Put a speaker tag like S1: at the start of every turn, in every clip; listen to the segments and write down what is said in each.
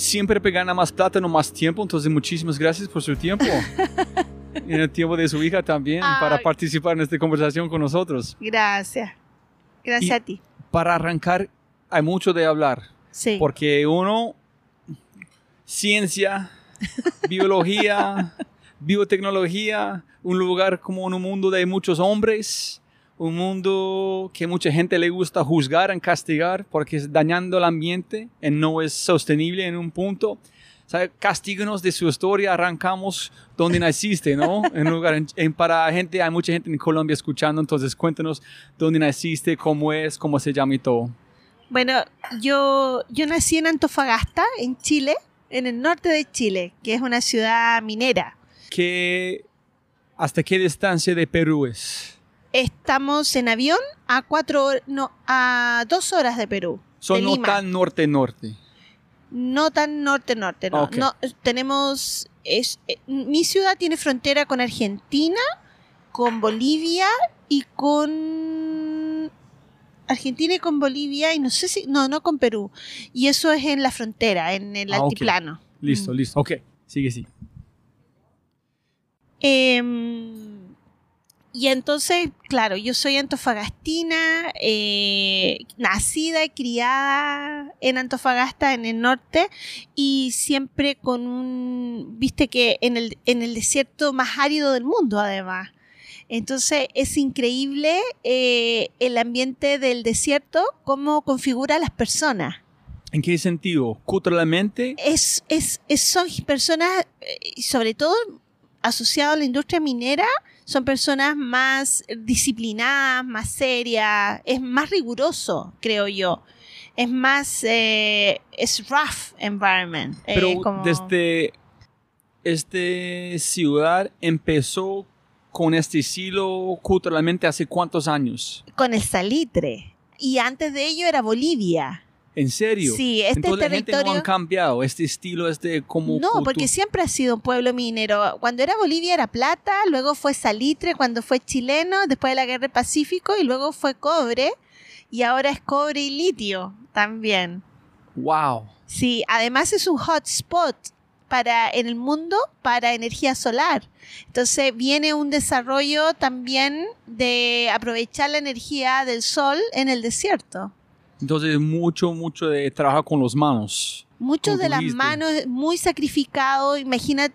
S1: Siempre gana más plata, no más tiempo. Entonces, muchísimas gracias por su tiempo. y en el tiempo de su hija también, para participar en esta conversación con nosotros.
S2: Gracias. Gracias a ti.
S1: Para arrancar, hay mucho de hablar.
S2: Sí.
S1: Porque uno, ciencia, biología, biotecnología, un lugar como un mundo de muchos hombres un mundo que mucha gente le gusta juzgar, en castigar, porque es dañando el ambiente y no es sostenible en un punto. ¿Sabe? Castíganos de su historia, arrancamos donde naciste, ¿no? En lugar, en, para gente, hay mucha gente en Colombia escuchando, entonces cuéntanos dónde naciste, cómo es, cómo se llama y todo.
S2: Bueno, yo, yo nací en Antofagasta, en Chile, en el norte de Chile, que es una ciudad minera.
S1: ¿Qué, ¿Hasta qué distancia de Perú es?
S2: Estamos en avión a cuatro, no, a dos horas de Perú.
S1: Son no tan norte-norte.
S2: No tan norte-norte, no. no. Tenemos, es, eh, mi ciudad tiene frontera con Argentina, con Bolivia y con Argentina y con Bolivia y no sé si, no, no con Perú. Y eso es en la frontera, en el ah, altiplano.
S1: Listo, mm. listo. Ok, sigue, sí.
S2: Eh, y entonces, claro, yo soy antofagastina, eh, nacida y criada en Antofagasta, en el norte, y siempre con un, viste que en el, en el desierto más árido del mundo, además. Entonces es increíble eh, el ambiente del desierto, cómo configura a las personas.
S1: ¿En qué sentido? ¿Culturalmente?
S2: Es, es, es, son personas, eh, sobre todo asociadas a la industria minera, son personas más disciplinadas, más serias, es más riguroso, creo yo. Es más, eh, es rough environment.
S1: Eh, Pero desde este ciudad empezó con este estilo culturalmente hace cuántos años?
S2: Con el salitre. Y antes de ello era Bolivia.
S1: ¿En serio?
S2: Sí, este
S1: Entonces,
S2: territorio...
S1: La gente no han cambiado, este estilo, este como...
S2: No, porque siempre ha sido un pueblo minero. Cuando era Bolivia era plata, luego fue salitre, cuando fue chileno, después de la Guerra del Pacífico, y luego fue cobre, y ahora es cobre y litio también.
S1: ¡Wow!
S2: Sí, además es un hotspot para, en el mundo para energía solar. Entonces viene un desarrollo también de aprovechar la energía del sol en el desierto.
S1: Entonces, mucho, mucho de trabajo con las manos.
S2: Mucho de las manos, muy sacrificado. Imagina,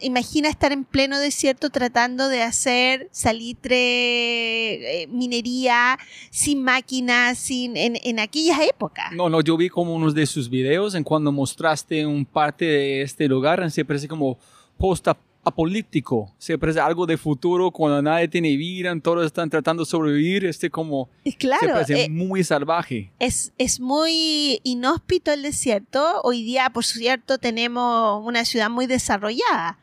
S2: imagina estar en pleno desierto tratando de hacer salitre, eh, minería, sin máquinas, sin, en, en aquellas épocas.
S1: No, no, yo vi como unos de sus videos en cuando mostraste un parte de este lugar, se parece como post apolíptico, siempre es algo de futuro cuando nadie tiene vida, todos están tratando de sobrevivir, este como
S2: claro,
S1: es eh, muy salvaje.
S2: Es, es muy inhóspito el desierto. Hoy día, por cierto, tenemos una ciudad muy desarrollada,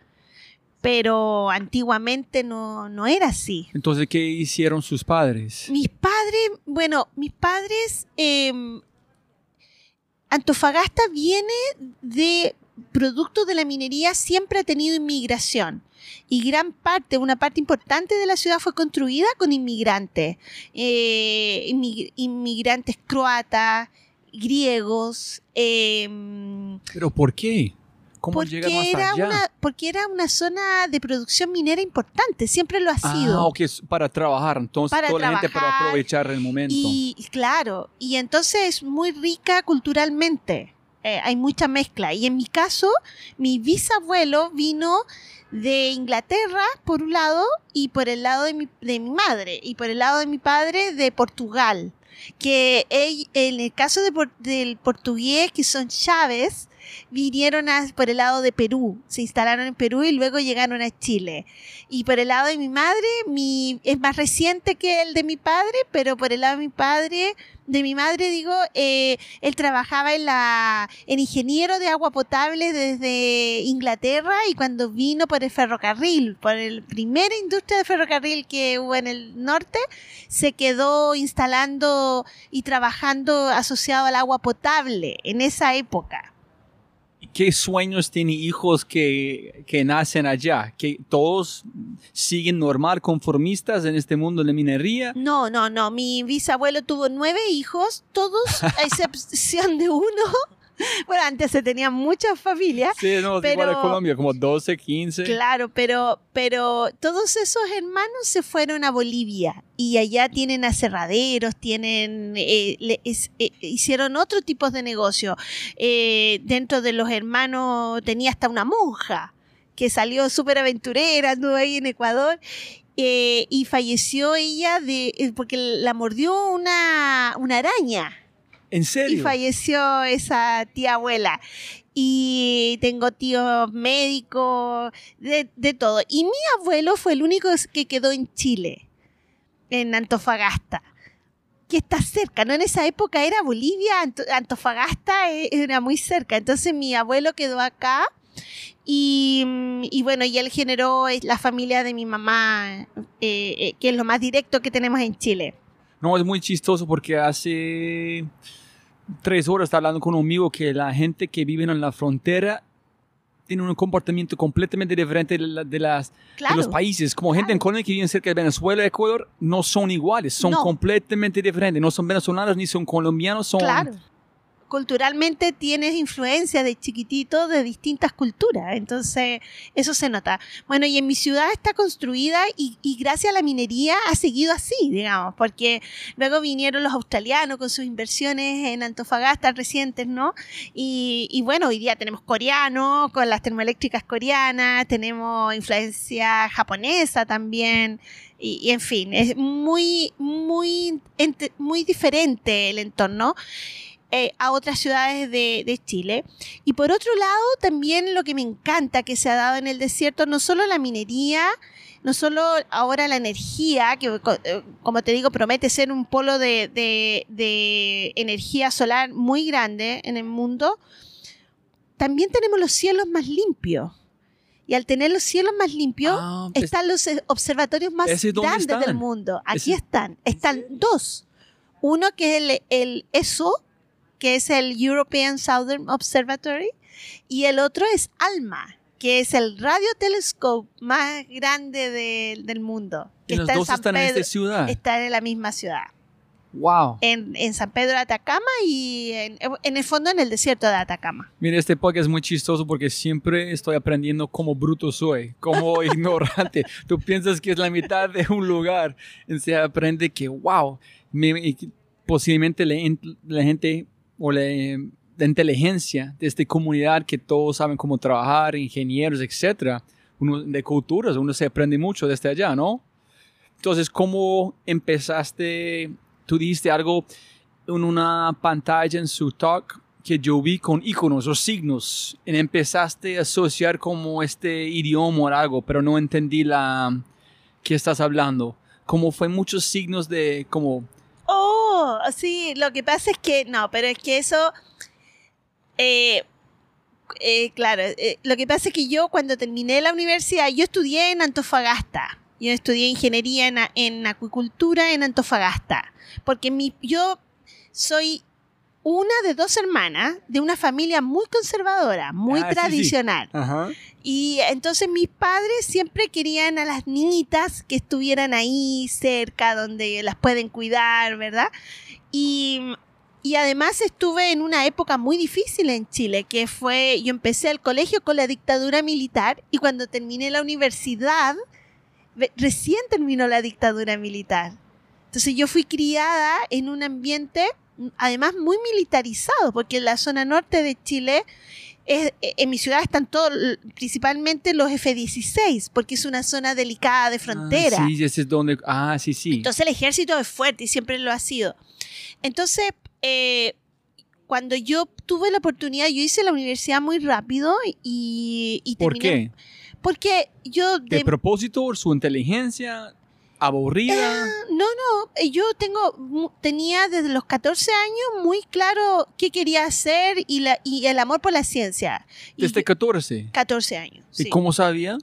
S2: pero antiguamente no, no era así.
S1: Entonces, ¿qué hicieron sus padres?
S2: Mis padres, bueno, mis padres... Em, Antofagasta viene de producto de la minería siempre ha tenido inmigración y gran parte, una parte importante de la ciudad fue construida con inmigrantes, eh, inmigrantes croatas, griegos. Em,
S1: ¿Pero por qué? ¿Cómo
S2: porque era Una, porque era una zona de producción minera importante, siempre lo ha ah, sido.
S1: Ah, ok, para trabajar, entonces toda la gente para aprovechar el momento.
S2: Y claro, y entonces es muy rica culturalmente eh, hay mucha mezcla. Y en mi caso, mi bisabuelo vino de Inglaterra, por un lado, y por el lado de mi, de mi madre, y por el lado de mi padre, de Portugal. Que en el caso del portugués, que son Chávez, vinieron por el lado de Perú, se instalaron en Perú y luego llegaron a Chile. Y por el lado de mi madre, es más reciente que el de mi padre, pero por el lado de mi padre, de mi madre digo, eh, él trabajaba en la, en ingeniero de agua potable desde Inglaterra y cuando vino por el ferrocarril, por el primera industria de ferrocarril que hubo en el norte, se quedó instalando y trabajando asociado al agua potable en esa época.
S1: ¿Qué sueños tiene hijos que, que, nacen allá? ¿Que todos siguen normal, conformistas en este mundo de minería?
S2: No, no, no. Mi bisabuelo tuvo nueve hijos, todos, a excepción de uno, bueno, antes se tenían muchas familias.
S1: Sí, no, pero, igual Colombia, como 12, 15.
S2: Claro, pero, pero todos esos hermanos se fueron a Bolivia y allá tienen aserraderos, tienen, eh, eh, hicieron otro tipo de negocio. Eh, dentro de los hermanos tenía hasta una monja que salió súper aventurera, anduvo ahí en Ecuador y falleció ella de, porque la mordió una, una araña.
S1: ¿En serio?
S2: Y falleció esa tía abuela. Y tengo tíos médicos, de, todo. Y mi abuelo fue el único que quedó en Chile, en Antofagasta que está cerca, ¿no? En esa época era Bolivia, Antofagasta e, era muy cerca. Entonces mi abuelo quedó acá y, bueno, y él generó la familia de mi mamá, eh, eh, que es lo más directo que tenemos en Chile.
S1: No, es muy chistoso porque hace tres horas hablando con un amigo que la gente que vive en la frontera tiene un comportamiento completamente diferente de, las, los países. Como gente en Colombia que vive cerca de Venezuela y Ecuador, no son iguales, son completamente diferentes. No son venezolanos ni son colombianos, son
S2: culturalmente tienes influencia de chiquitito de distintas culturas, entonces eso se nota. Bueno, y en mi ciudad está construida y, gracias a la minería ha seguido así, digamos, porque luego vinieron los australianos con sus inversiones en Antofagasta recientes, ¿no? Y, bueno, hoy día tenemos coreano con las termoeléctricas coreanas, tenemos influencia japonesa también. Y, en fin, es muy, muy, muy diferente el entorno. Eh, a otras ciudades de, Chile. Y por otro lado, también lo que me encanta que se ha dado en el desierto, no solo la minería, no solo ahora la energía, que eh, como te digo, promete ser un polo de, energía solar muy grande en el mundo, también tenemos los cielos más limpios. Y al tener los cielos más limpios, ah, pues están los eh, observatorios más grandes del mundo. Aquí están. Están dos. Uno que es el, el ESO, que es el European Southern Observatory, y el otro es ALMA, que es el radiotelescope más grande del mundo.
S1: ¿Y los dos están en esta ciudad?
S2: Están en la misma ciudad.
S1: Wow.
S2: En, San Pedro de Atacama y en, el fondo en el desierto de Atacama.
S1: Mira, este podcast es muy chistoso porque siempre estoy aprendiendo cómo bruto soy, como ignorante. Tú piensas que es la mitad de un lugar y se aprende que, wow, posiblemente la gente o la, inteligencia de esta comunidad que todos saben cómo trabajar, ingenieros, etcétera, uno de culturas, uno se aprende mucho desde allá, ¿no? Entonces, ¿cómo empezaste? Tú dijiste algo en una pantalla en su talk que yo vi con iconos o signos y empezaste a asociar como este idioma o algo, pero no entendí la que estás hablando. Como fue muchos signos de como
S2: Oh, sí, lo que pasa es que, no, pero es que eso, eh, eh, claro, eh, lo que pasa es que yo cuando terminé la universidad, yo estudié en Antofagasta, yo estudié ingeniería en, acuicultura en Antofagasta, porque mi, yo soy una de dos hermanas de una familia muy conservadora, muy ah, tradicional. Y entonces mis padres siempre querían a las niñitas que estuvieran ahí cerca, donde las pueden cuidar, ¿verdad? Y, y además estuve en una época muy difícil en Chile, que fue, yo empecé el colegio con la dictadura militar y cuando terminé la universidad, recién terminó la dictadura militar. Entonces yo fui criada en un ambiente además muy militarizados, porque en la zona norte de Chile, es- eh, en mi ciudad están todos, principalmente los F-16, porque es una zona delicada de frontera.
S1: Ah, sí, ese es donde. Ah, sí, sí.
S2: Entonces el ejército es fuerte y siempre lo ha sido. Entonces, eh, cuando yo tuve la oportunidad, yo hice la universidad muy rápido y, y
S1: ¿Por
S2: terminé-
S1: qué?
S2: Porque yo
S1: ¿De
S2: de-
S1: propósito? ¿Su inteligencia? ¿Aburrida?
S2: no, no, eh, yo tengo tenía desde los 14 años muy claro qué quería hacer y la y el amor por la ciencia. Y
S1: Desde
S2: yo-
S1: 14.
S2: 14 años.
S1: ¿Y
S2: sí.
S1: cómo sabía?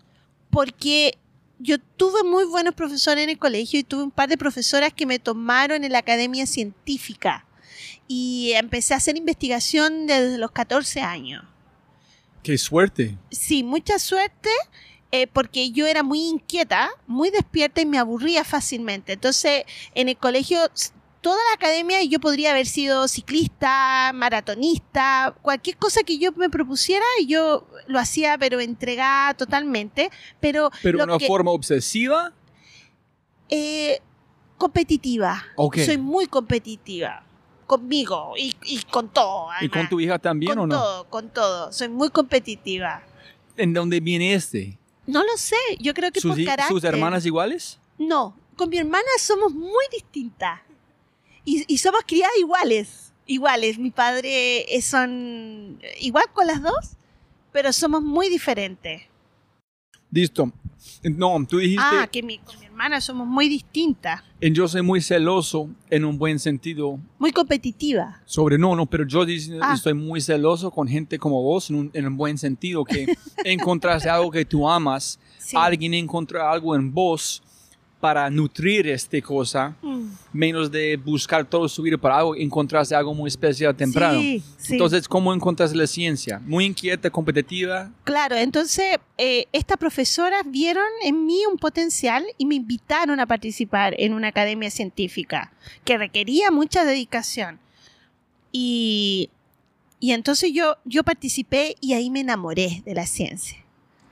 S2: porque yo tuve muy buenos profesores en el colegio y tuve un par de profesoras que me tomaron en la academia científica y empecé a hacer investigación desde los 14 años.
S1: Qué suerte.
S2: Sí, mucha suerte eh, porque yo era muy inquieta, muy despierta y me aburría fácilmente. Entonces, en el colegio, toda la academia yo podría haber sido ciclista, maratonista, cualquier cosa que yo me propusiera, yo lo hacía, pero entregada totalmente. Pero,
S1: Pero
S2: lo
S1: una
S2: que-
S1: forma obsesiva.
S2: eh, competitiva. Soy muy competitiva. Conmigo y, y con todo.
S1: ¿Y con tu hija también
S2: Con
S1: o no?
S2: todo, con todo. Soy muy competitiva.
S1: ¿En dónde viene este?
S2: No lo sé, yo creo que
S1: ¿Sus,
S2: por carácter.
S1: ¿Sus hermanas iguales?
S2: No, con mi hermana somos muy distintas. Y, y somos criadas iguales. Iguales. Mi padre eh, son igual con las dos, pero somos muy diferentes.
S1: Listo. No, tú dijiste,
S2: Ah, que mi- con mi hermana somos muy distintas.
S1: en yo soy muy celoso en un buen sentido
S2: Muy competitivas.
S1: sobre no, no, pero yo
S2: Ah.
S1: estoy muy celoso con gente como vos en un, en un buen sentido, que encontraste algo que tú amas,
S2: Sí.
S1: alguien encontró algo en vos para nutrir esta cosa,
S2: Mm.
S1: menos de buscar todo su vida para algo, encontraste algo muy especial temprano.
S2: Sí, sí.
S1: Entonces, ¿cómo encontraste la ciencia? Muy inquieta, competitiva.
S2: Claro, entonces eh, estas profesoras vieron en mí un potencial y me invitaron a participar en una academia científica que requería mucha dedicación. Y, y entonces yo, yo participé y ahí me enamoré de la ciencia.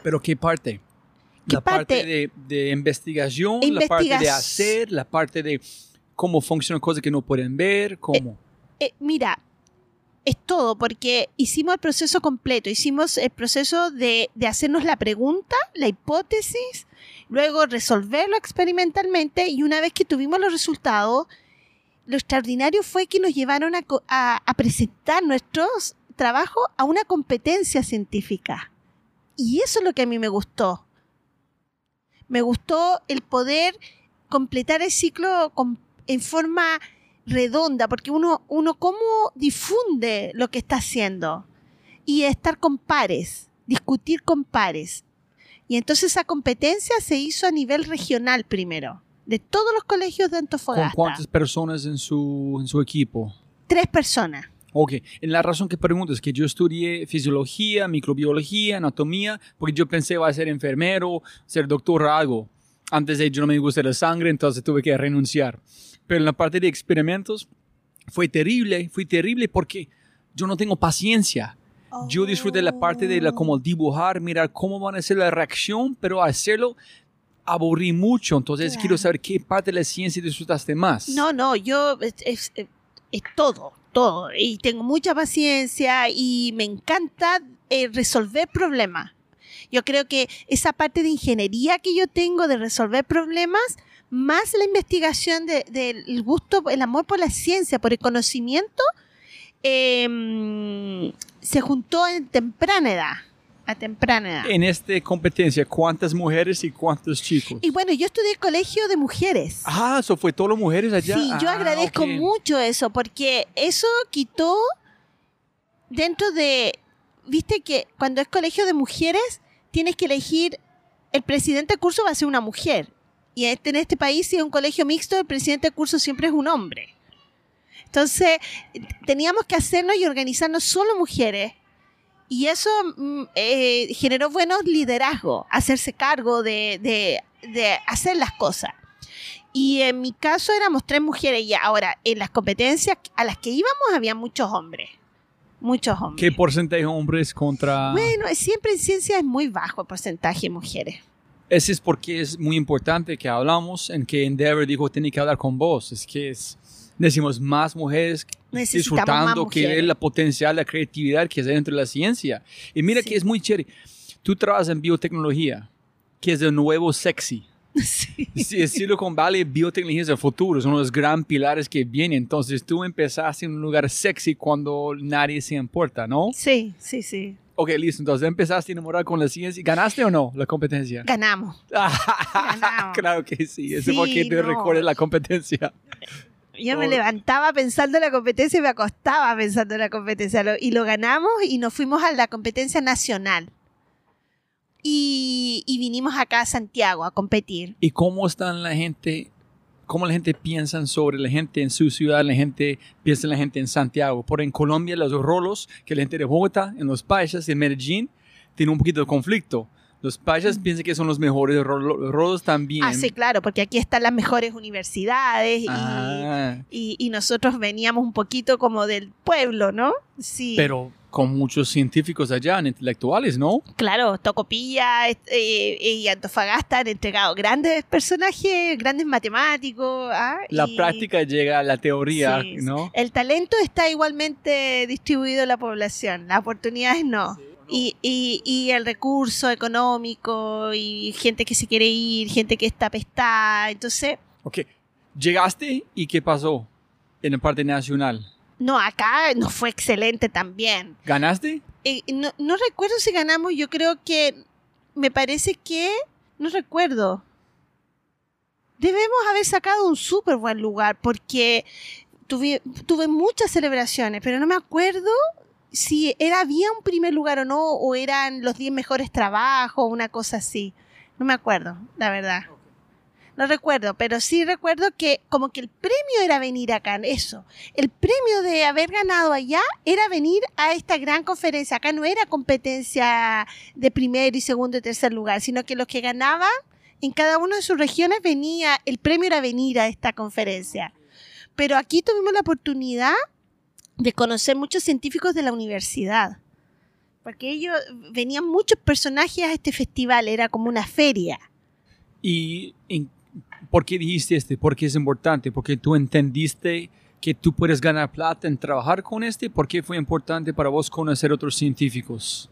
S1: ¿Pero qué parte?
S2: ¿Qué
S1: la parte,
S2: parte?
S1: de, de investigación, la parte de hacer, la parte de cómo funcionan cosas que no pueden ver, cómo.
S2: Eh, mira, es todo porque hicimos el proceso completo, hicimos el proceso de, de hacernos la pregunta, la hipótesis, luego resolverlo experimentalmente y una vez que tuvimos los resultados, lo extraordinario fue que nos llevaron a, a- a presentar nuestros trabajos a una competencia científica. Y eso es lo que a mí me gustó. Me gustó el poder completar el ciclo con- en forma redonda, porque uno, uno cómo difunde lo que está haciendo y estar con pares, discutir con pares. Y entonces esa competencia se hizo a nivel regional primero, de todos los colegios de
S1: ¿Con
S2: Antofagasta.
S1: cuántas personas en su, en su equipo?
S2: Tres personas.
S1: Ok, en la razón que pregunto es que yo estudié fisiología, microbiología, anatomía, porque yo pensé iba a ser enfermero, ser doctor o algo. Antes de yo no me gusta la sangre, entonces tuve que renunciar. Pero en la parte de experimentos fue terrible, fue terrible porque yo no tengo paciencia. Yo disfruté la parte de la, como dibujar, mirar cómo van a ser la reacción, pero hacerlo aburrí mucho. Entonces
S2: Claro.
S1: quiero saber qué parte de la ciencia disfrutaste más.
S2: No, no, yo es, es- es todo, Y tengo mucha paciencia y me encanta eh, resolver problemas. Yo creo que esa parte de ingeniería que yo tengo de resolver problemas, más la investigación de- del gusto, el amor por la ciencia, por el conocimiento, eh, se juntó en temprana edad. A temprana edad.
S1: En esta competencia, ¿cuántas mujeres y cuántos chicos?
S2: Y bueno, yo estudié colegio de mujeres.
S1: Ah, eso fue todo mujeres allá.
S2: Sí, yo
S1: Ah,
S2: agradezco mucho eso, porque eso quitó dentro de, viste que cuando es colegio de mujeres, tienes que elegir, el presidente de curso va a ser una mujer. Y este- en este país, si es un colegio mixto, el presidente de curso siempre es un hombre. Entonces, teníamos que hacernos y organizarnos solo mujeres. Y eso mm, eh, generó buenos liderazgos, hacerse cargo de, de- de hacer las cosas. Y en mi caso éramos tres mujeres y ahora en las competencias a las que íbamos había muchos hombres. Muchos hombres.
S1: ¿Qué porcentaje de hombres contra...?
S2: Bueno, siempre en ciencia es muy bajo el porcentaje de mujeres.
S1: Ese es porque es muy importante que hablamos en que Endeavor dijo tiene que hablar con vos. Es que es Necesitamos más mujeres
S2: Necesitamos más
S1: disfrutando que
S2: mujeres.
S1: la potencial, la creatividad que es dentro de la ciencia. Y mira
S2: Sí.
S1: que es muy chévere. Tú trabajas en biotecnología, que es de nuevo sexy.
S2: Sí.
S1: Sí, Silicon Valley, biotecnología es el futuro, son los gran pilares que vienen. Entonces tú empezaste en un lugar sexy cuando nadie se importa, ¿no?
S2: Sí, sí, sí.
S1: Ok, listo. Entonces empezaste a enamorar con la ciencia. ¿Ganaste o no la competencia?
S2: Ganamos. Ganamos.
S1: claro que sí. Ese
S2: Sí,
S1: fue que te
S2: no.
S1: recuerda la competencia.
S2: Yo me levantaba pensando en la competencia y me acostaba pensando en la competencia. Y lo ganamos y nos fuimos a la competencia nacional. Y, y vinimos acá a Santiago a competir.
S1: ¿Y cómo están la gente? ¿Cómo la gente piensa sobre la gente en su ciudad? La gente piensa en la gente en Santiago. Por en Colombia, los rolos, que la gente de Bogotá, en los paisas, en Medellín, tiene un poquito de conflicto. Los paisas piensan que son los mejores, ro- los rolos también.
S2: Ah, sí, claro, porque aquí están las mejores universidades y,
S1: Ah,
S2: y- y nosotros veníamos un poquito como del pueblo, ¿no? Sí.
S1: pero con muchos científicos allá, intelectuales, ¿no?
S2: Claro, Tocopilla eh, y Antofagasta han entregado grandes personajes, grandes matemáticos. ¿ah?
S1: La
S2: Y
S1: práctica llega a la teoría,
S2: Sí,
S1: ¿no?
S2: El talento está igualmente distribuido en la población, las oportunidades no. Y, y- y el recurso económico y gente que se quiere ir, gente que está pestada. Entonces,
S1: Ok, llegaste y ¿qué pasó en la parte nacional?
S2: no, acá nos fue excelente también.
S1: ¿Ganaste?
S2: Eh, no, no recuerdo si ganamos, yo creo que me parece que no recuerdo. Debemos haber sacado un súper buen lugar porque tuve, tuve muchas celebraciones, pero no me acuerdo si era había un primer lugar o no, o eran los 10 mejores trabajos, una cosa así. No me acuerdo, la verdad. No recuerdo, pero sí recuerdo que como que el premio era venir acá, eso. El premio de haber ganado allá era venir a esta gran conferencia. Acá no era competencia de primer y segundo y tercer lugar, sino que los que ganaban en cada una de sus regiones venía, el premio era venir a esta conferencia. Pero aquí tuvimos la oportunidad de conocer muchos científicos de la universidad. Porque ellos venían muchos personajes a este festival, era como una feria.
S1: ¿Y en- por qué dijiste este? ¿Por qué es importante? ¿Porque tú entendiste que tú puedes ganar plata en trabajar con este? ¿Por qué fue importante para vos conocer otros científicos?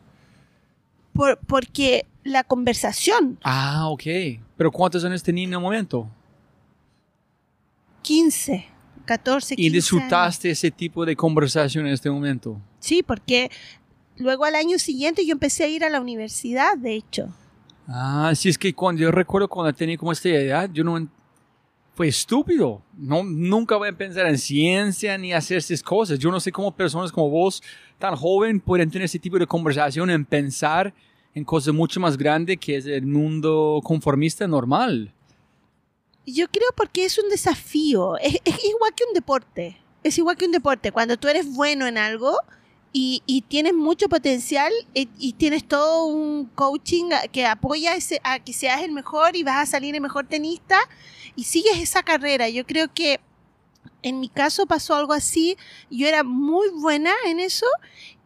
S2: Por- porque la conversación,
S1: Ah, ok. ¿Pero cuántos años tenías en el momento?
S2: 15, 14, 15
S1: ¿Y
S2: años.
S1: disfrutaste ese tipo de conversación en este momento?
S2: Sí, porque luego al año siguiente yo empecé a ir a la universidad, de hecho.
S1: Ah, sí, es que cuando yo recuerdo cuando tenía como esta edad, yo no... Fue estúpido. No, nunca voy a pensar en ciencia ni hacer esas cosas. Yo no sé cómo personas como vos, tan joven, pueden tener ese tipo de conversación en pensar en cosas mucho más grandes que es el mundo conformista normal.
S2: Yo creo porque es un desafío, es, es igual que un deporte, es igual que un deporte, cuando tú eres bueno en algo y, y tienes mucho potencial y, tienes todo un coaching que apoya ese- a que seas el mejor y vas a salir el mejor tenista y sigues esa carrera. Yo creo que en mi caso pasó algo así, yo era muy buena en eso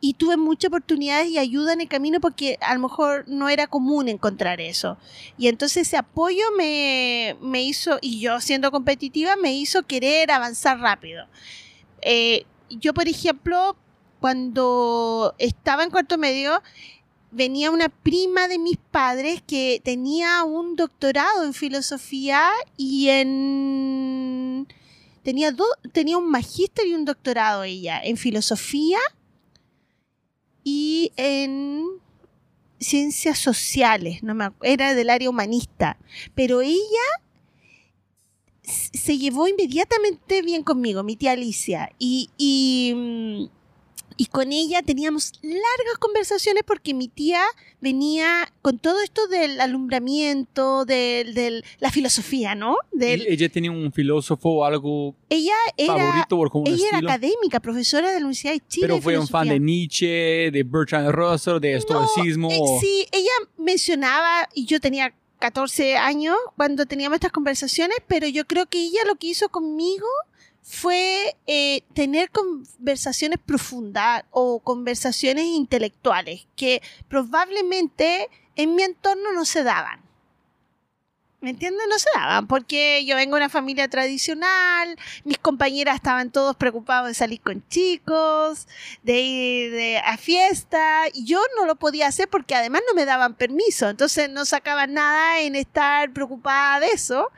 S2: y tuve muchas oportunidades y ayuda en el camino porque a lo mejor no era común encontrar eso. Y entonces ese apoyo me, me hizo, y yo siendo competitiva, me hizo querer avanzar rápido. Eh, yo, por ejemplo, cuando estaba en cuarto medio, venía una prima de mis padres que tenía un doctorado en filosofía y en... Tenía, do- tenía un magíster y un doctorado ella en filosofía y en ciencias sociales, no me era del área humanista, pero ella se llevó inmediatamente bien conmigo, mi tía Alicia, y, y, mm, y con ella teníamos largas conversaciones porque mi tía venía con todo esto del alumbramiento, de la filosofía, ¿no? Del,
S1: ¿Y ¿Ella tenía un filósofo o algo
S2: ella era,
S1: favorito o como
S2: ella era académica, profesora de la Universidad de Chile.
S1: Pero fue un fan de Nietzsche, de Bertrand Russell, de estoicismo.
S2: Eh,
S1: o-
S2: sí, ella mencionaba, y yo tenía 14 años cuando teníamos estas conversaciones, pero yo creo que ella lo que hizo conmigo fue eh, tener conversaciones profundas o conversaciones intelectuales que probablemente en mi entorno no se daban. ¿Me entiendes? No se daban, porque yo vengo de una familia tradicional, mis compañeras estaban todos preocupados de salir con chicos, de ir a fiesta, y yo no lo podía hacer porque además no me daban permiso, entonces no sacaban nada en estar preocupada de eso,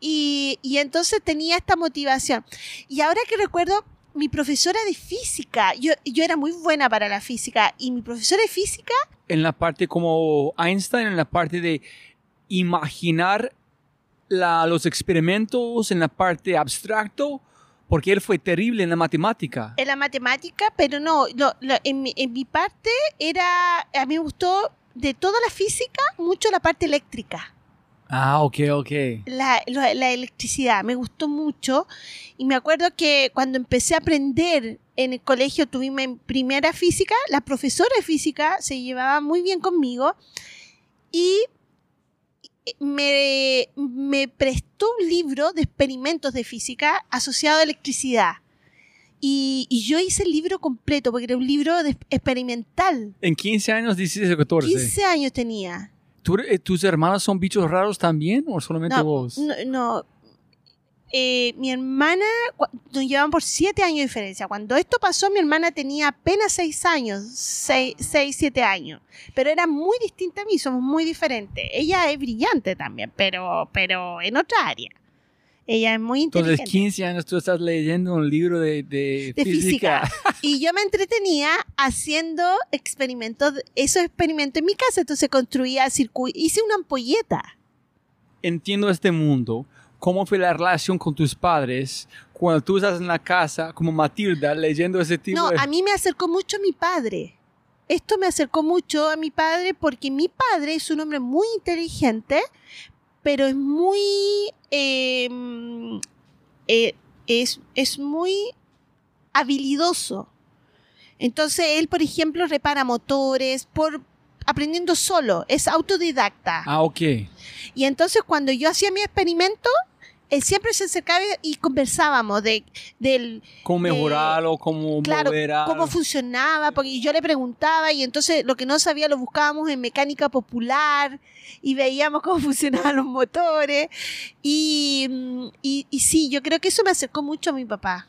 S2: y, y entonces tenía esta motivación. Y ahora que recuerdo, mi profesora de física, yo, yo era muy buena para la física, y mi profesora de física
S1: En la parte como Einstein, en la parte de imaginar la- los experimentos, en la parte abstracto, porque él fue terrible en la matemática.
S2: en la matemática, pero no, en, mi, en mi parte era, a mí me gustó de toda la física mucho la parte eléctrica,
S1: Ah, ok, ok.
S2: la electricidad, me gustó mucho y me acuerdo que cuando empecé a aprender en el colegio, tuvimos en primera física, la profesora de física se llevaba muy bien conmigo y me, me prestó un libro de experimentos de física asociado a electricidad. Y, y yo hice el libro completo porque era un libro de- experimental.
S1: En 15 años, 16 o 14.
S2: 15 años tenía.
S1: ¿Tú- eh, ¿Tus hermanos son bichos raros también o solamente
S2: No,
S1: vos?
S2: no, no. Eh, mi hermana, nos llevan por 7 años de diferencia. Cuando esto pasó, mi hermana tenía apenas 6 años, 6, 7 años. Pero era muy distinta a mí, somos muy diferentes. Ella es brillante también, pero, pero en otra área. Ella es muy
S1: Entonces,
S2: inteligente.
S1: 15 años tú estás leyendo un libro de, de,
S2: de
S1: física.
S2: física. Y yo me entretenía haciendo experimentos, esos experimentos en mi casa. Entonces construía circuitos, hice una ampolleta.
S1: Entiendo este mundo. ¿Cómo fue la relación con tus padres cuando tú estás en la casa como Matilda leyendo ese tipo
S2: No,
S1: de...
S2: a mí me acercó mucho mi padre. Esto me acercó mucho a mi padre porque mi padre es un hombre muy inteligente, pero es muy... eh, eh, es, es muy habilidoso. Entonces él, por ejemplo, repara motores por aprendiendo solo, es autodidacta.
S1: Ah, ok.
S2: Y entonces cuando yo hacía mi experimento, él siempre se acercaba y conversábamos de, del,
S1: ¿Cómo
S2: Eh,
S1: mejorarlo? ¿Cómo
S2: claro, cómo funcionaba, porque yo le preguntaba y entonces lo que no sabía lo buscábamos en mecánica popular y veíamos cómo funcionaban los motores. Y, mm, y, y sí, yo creo que eso me acercó mucho a mi papá.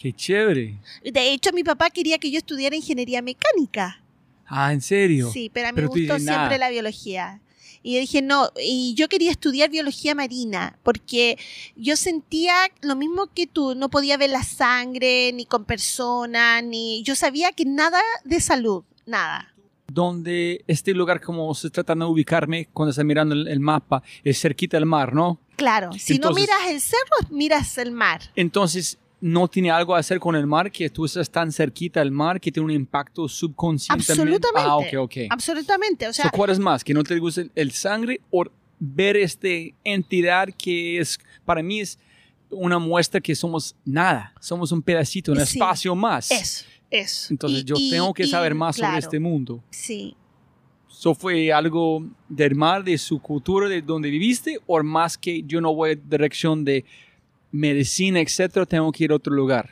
S1: Qué chévere.
S2: De hecho, mi papá quería que yo estudiara ingeniería mecánica.
S1: Ah, ¿en serio?
S2: Sí, pero a mí me gustó siempre la biología. Y yo dije, no, y yo quería estudiar biología marina, porque yo sentía lo mismo que tú, no podía ver la sangre, ni con personas, ni... Yo sabía que nada de salud, nada.
S1: Donde este lugar, como se tratando de ubicarme cuando está mirando el, el mapa, es cerquita del mar, ¿no?
S2: Claro, si no
S1: Entonces-
S2: miras el cerro, miras el mar.
S1: Entonces, ¿no tiene algo a hacer con el mar? Que tú estás tan cerquita del mar que tiene un impacto subconsciente.
S2: Absolutamente.
S1: Ah, ok, ok.
S2: Absolutamente, o sea,
S1: So, ¿Cuál es más? ¿Que no te gusta el, sangre o ver esta entidad que es, para mí es una muestra que somos nada, somos un pedacito, un
S2: Sí.
S1: espacio más.
S2: eso, eso.
S1: Entonces
S2: Y-
S1: yo
S2: y-
S1: tengo que
S2: y,
S1: saber más
S2: claro,
S1: sobre este mundo.
S2: Sí,
S1: ¿Eso fue algo del mar, de su cultura, de donde viviste? ¿O más que yo no voy en dirección de medicina, etcétera, tengo que ir a otro lugar?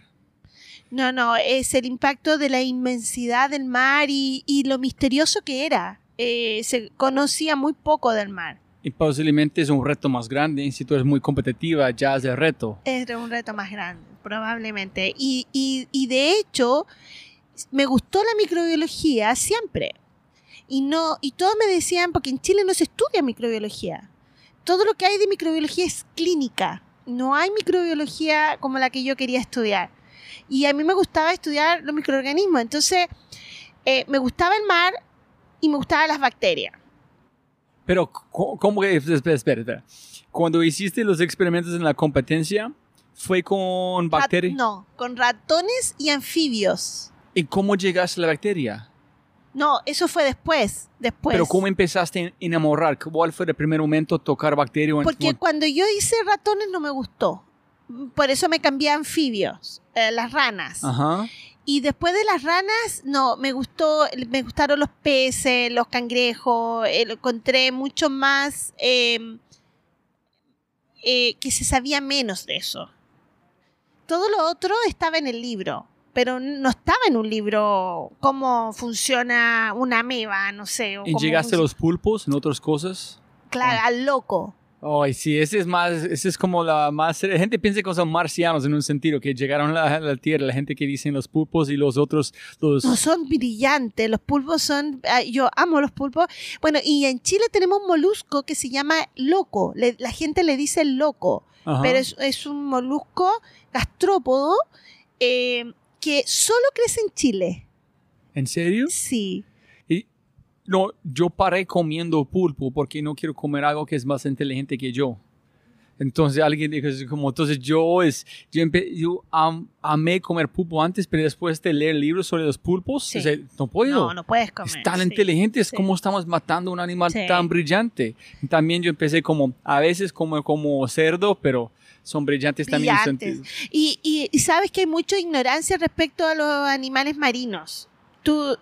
S2: No, no, es el impacto de la inmensidad del mar y, y lo misterioso que era. Eh, se conocía muy poco del mar.
S1: Y posiblemente es un reto más grande. Si tú eres muy competitiva, ya es el reto.
S2: Era un reto más grande, probablemente. Y, y- y de hecho, me gustó la microbiología siempre. Y, no, y todos me decían, porque en Chile no se estudia microbiología. Todo lo que hay de microbiología es clínica. No hay microbiología como la que yo quería estudiar. Y a mí me gustaba estudiar los microorganismos. Entonces, eh, me gustaba el mar y me gustaban las bacterias.
S1: Pero, ¿cómo que? Espera, espera, espera. Cuando hiciste los experimentos en la competencia, ¿fue con bacterias?
S2: no, con ratones y anfibios.
S1: ¿Y cómo llegaste a la bacteria?
S2: No, eso fue después. Después.
S1: Pero ¿cómo empezaste a enamorar? ¿Cuál fue el primer momento tocar bacteria? o-
S2: Porque cuando yo hice ratones no me gustó. Por eso me cambié a anfibios, eh, las ranas.
S1: Ajá.
S2: Y después de las ranas, no, me gustó, me gustaron los peces, los cangrejos, eh, lo encontré mucho más eh, eh, que se sabía menos de eso. Todo lo otro estaba en el libro, pero no estaba en un libro cómo funciona una ameba, no sé. o
S1: ¿Y
S2: cómo
S1: llegaste a los pulpos en otras cosas?
S2: Claro, al loco.
S1: Ay, sí, ese es más, ese es como la más, la gente piensa que son marcianos en un sentido, que llegaron a la, Tierra, la gente que dicen los pulpos y los otros, los...
S2: No, son brillantes, los pulpos son, yo amo los pulpos. Bueno, y en Chile tenemos un molusco que se llama loco, la gente le dice loco, pero es, un molusco gastrópodo eh, que solo crece en Chile.
S1: ¿En serio?
S2: Sí.
S1: No, yo paré comiendo pulpo porque no quiero comer algo que es más inteligente que yo. Entonces alguien dijo como, entonces yo es, yo, yo amé comer pulpo antes, pero después de leer libros sobre los pulpos, no puedo.
S2: No, no puedes comer.
S1: Es tan inteligente, es como estamos matando un animal tan brillante. También yo empecé como, a veces como, como cerdo, pero son brillantes, también.
S2: Y, y, y sabes que hay mucha ignorancia respecto a los animales marinos. Tú,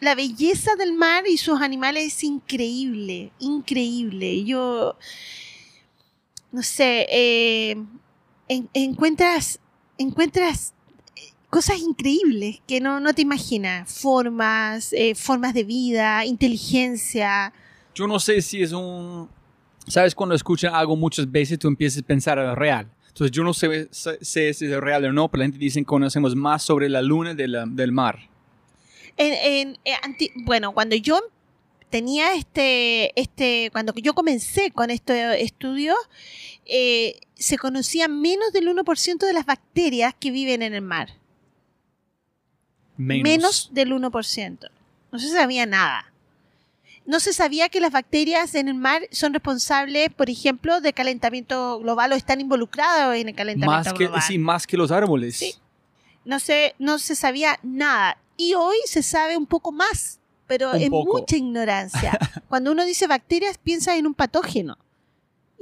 S2: la belleza del mar y sus animales es increíble, increíble. Yo, no sé, eh, encuentras, encuentras eh, cosas increíbles que no, no te imaginas. Formas, eh, formas de vida, inteligencia.
S1: Yo no sé si es un... ¿Sabes? Cuando escuchas algo muchas veces tú empiezas a pensar en real. Entonces yo no sé, si es real o no, pero la gente dice que conocemos más sobre la luna del mar.
S2: En, eh, bueno, cuando yo tenía este, este, cuando yo comencé con este estudio, eh, se conocía menos del 1% de las bacterias que viven en el mar. Menos. menos del 1%. No se sabía nada. No se sabía que las bacterias en el mar son responsables, por ejemplo, del calentamiento global o están involucradas en el calentamiento
S1: más que,
S2: global.
S1: Sí, más que los árboles. Sí.
S2: No se, no se sabía nada. Y hoy se sabe un poco más, pero en mucha ignorancia. Cuando uno dice bacterias, piensa en un patógeno.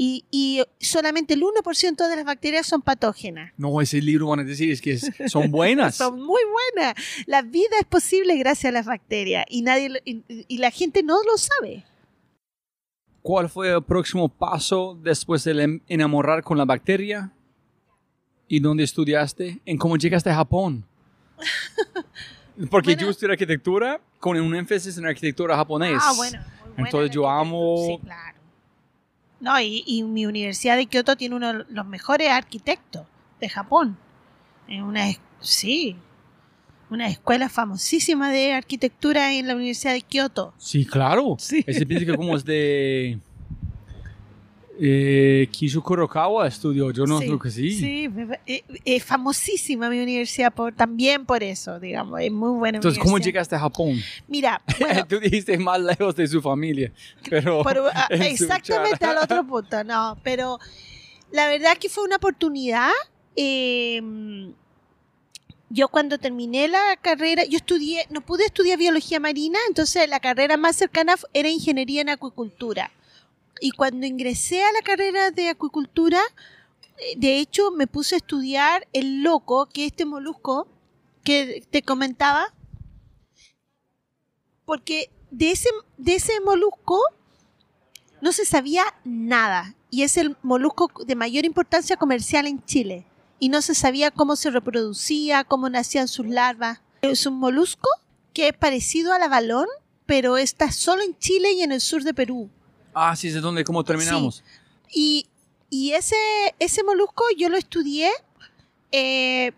S2: Y, solamente el 1% de las bacterias son patógenas.
S1: No, ese libro van a decir es que son buenas.
S2: son muy buenas. La vida es posible gracias a las bacterias y, nadie, y, la gente no lo sabe.
S1: ¿Cuál fue el próximo paso después de enamorar con la bacteria? ¿Y dónde estudiaste? ¿En cómo llegaste a Japón? Porque yo estudié arquitectura con un énfasis en arquitectura japonés.
S2: Ah, bueno.
S1: Entonces yo amo...
S2: Sí, claro. No, y, mi universidad de Kioto tiene uno de los mejores arquitectos de Japón. Una, sí, una escuela famosísima de arquitectura en la Universidad de Kioto.
S1: Sí, claro. Sí. Ese piensa que como es de eh, Kishu Kurokawa estudió, yo no creo que sí.
S2: Sí, es famosísima mi universidad por, también por eso, digamos, es muy buena.
S1: Entonces, ¿cómo llegaste a Japón?
S2: Mira,
S1: tú dijiste más lejos de su familia, pero...
S2: Ah, exactamente al otro punto, no, pero la verdad que fue una oportunidad. Em, yo cuando terminé la carrera, yo estudié, no pude estudiar biología marina, entonces la carrera más cercana era ingeniería en acuicultura. Y cuando ingresé a la carrera de acuicultura, eh, de hecho me puse a estudiar el loco, que es este molusco que te comentaba, porque de ese, de ese molusco no se sabía nada y es el molusco de mayor importancia comercial en Chile y no se sabía cómo se reproducía, cómo nacían sus larvas. Es un molusco que es parecido a la pero está solo en Chile y en el sur de Perú.
S1: Ah, sí, es donde cómo terminamos.
S2: Y, ese, ese molusco yo lo estudié eh,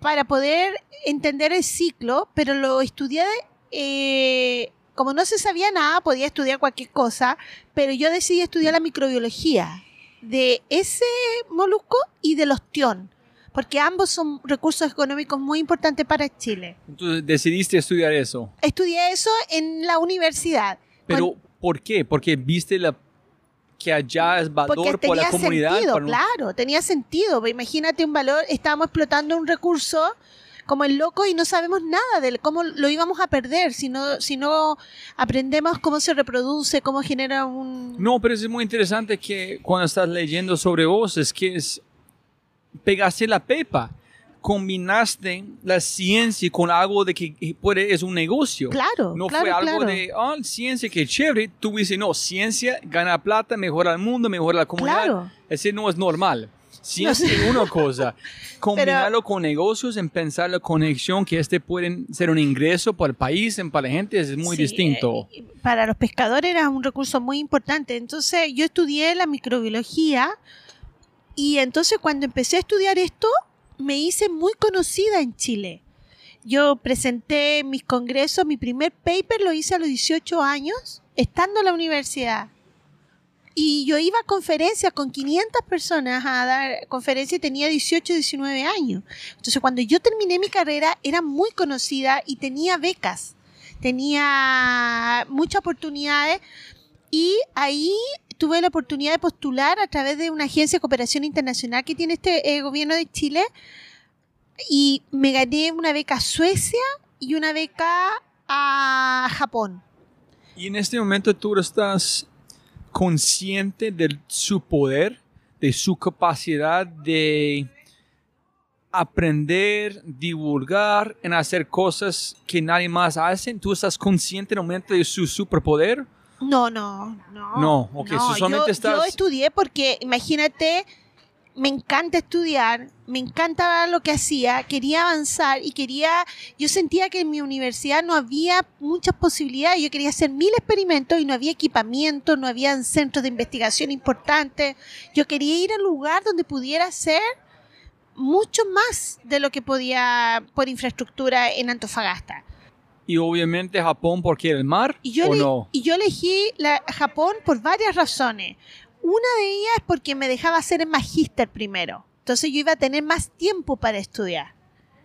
S2: para poder entender el ciclo, pero lo estudié, eh, como no se sabía nada, podía estudiar cualquier cosa, pero yo decidí estudiar la microbiología de ese molusco y del ostión, porque ambos son recursos económicos muy importantes para Chile.
S1: Entonces decidiste estudiar eso.
S2: Estudié eso en la universidad.
S1: Pero, ¿Por qué? Porque viste la que allá es valor por la comunidad.
S2: Sentido, Claro, tenía sentido. Imagínate un valor, estábamos explotando un recurso como el loco y no sabemos nada de cómo lo íbamos a perder si no, si no aprendemos cómo se reproduce, cómo genera un...
S1: No, pero es muy interesante que cuando estás leyendo sobre vos es que es pegaste la pepa combinaste la ciencia con algo de que puede, es un negocio.
S2: Claro.
S1: No
S2: fue
S1: algo de, oh, ciencia, que chévere. Tú dices, no, ciencia, gana plata, mejora el mundo, mejora la comunidad. Claro. Ese no es normal. Ciencia es una cosa, combinarlo con negocios, en pensar la conexión que este puede ser un ingreso para el país, para la gente, es muy distinto.
S2: Eh, para los pescadores era un recurso muy importante. Entonces yo estudié la microbiología y entonces cuando empecé a estudiar esto, me hice muy conocida en Chile. Yo presenté mis congresos, mi primer paper lo hice a los 18 años, estando en la universidad. Y yo iba a conferencias con 500 personas a dar conferencias y tenía 18, 19 años. Entonces cuando yo terminé mi carrera era muy conocida y tenía becas, tenía muchas oportunidades y ahí tuve la oportunidad de postular a través de una agencia de cooperación internacional que tiene este eh, gobierno de Chile y me gané una beca a Suecia y una beca a Japón.
S1: Y en este momento tú estás consciente de su poder, de su capacidad de aprender, divulgar, en hacer cosas que nadie más hace. ¿Tú estás consciente en el momento de su superpoder?
S2: No, no, no.
S1: No, ok, solamente
S2: yo,
S1: estás...
S2: Yo estudié porque, imagínate, me encanta estudiar, me encanta lo que hacía, quería avanzar y quería, yo sentía que en mi universidad no había muchas posibilidades, yo quería hacer mil experimentos y no había equipamiento, no había centros de investigación importantes, yo quería ir al lugar donde pudiera hacer mucho más de lo que podía por infraestructura en Antofagasta.
S1: Y obviamente Japón porque el mar
S2: y yo
S1: o no?
S2: Y yo elegí la, Japón por varias razones. Una de ellas es porque me dejaba hacer el magíster primero. Entonces yo iba a tener más tiempo para estudiar.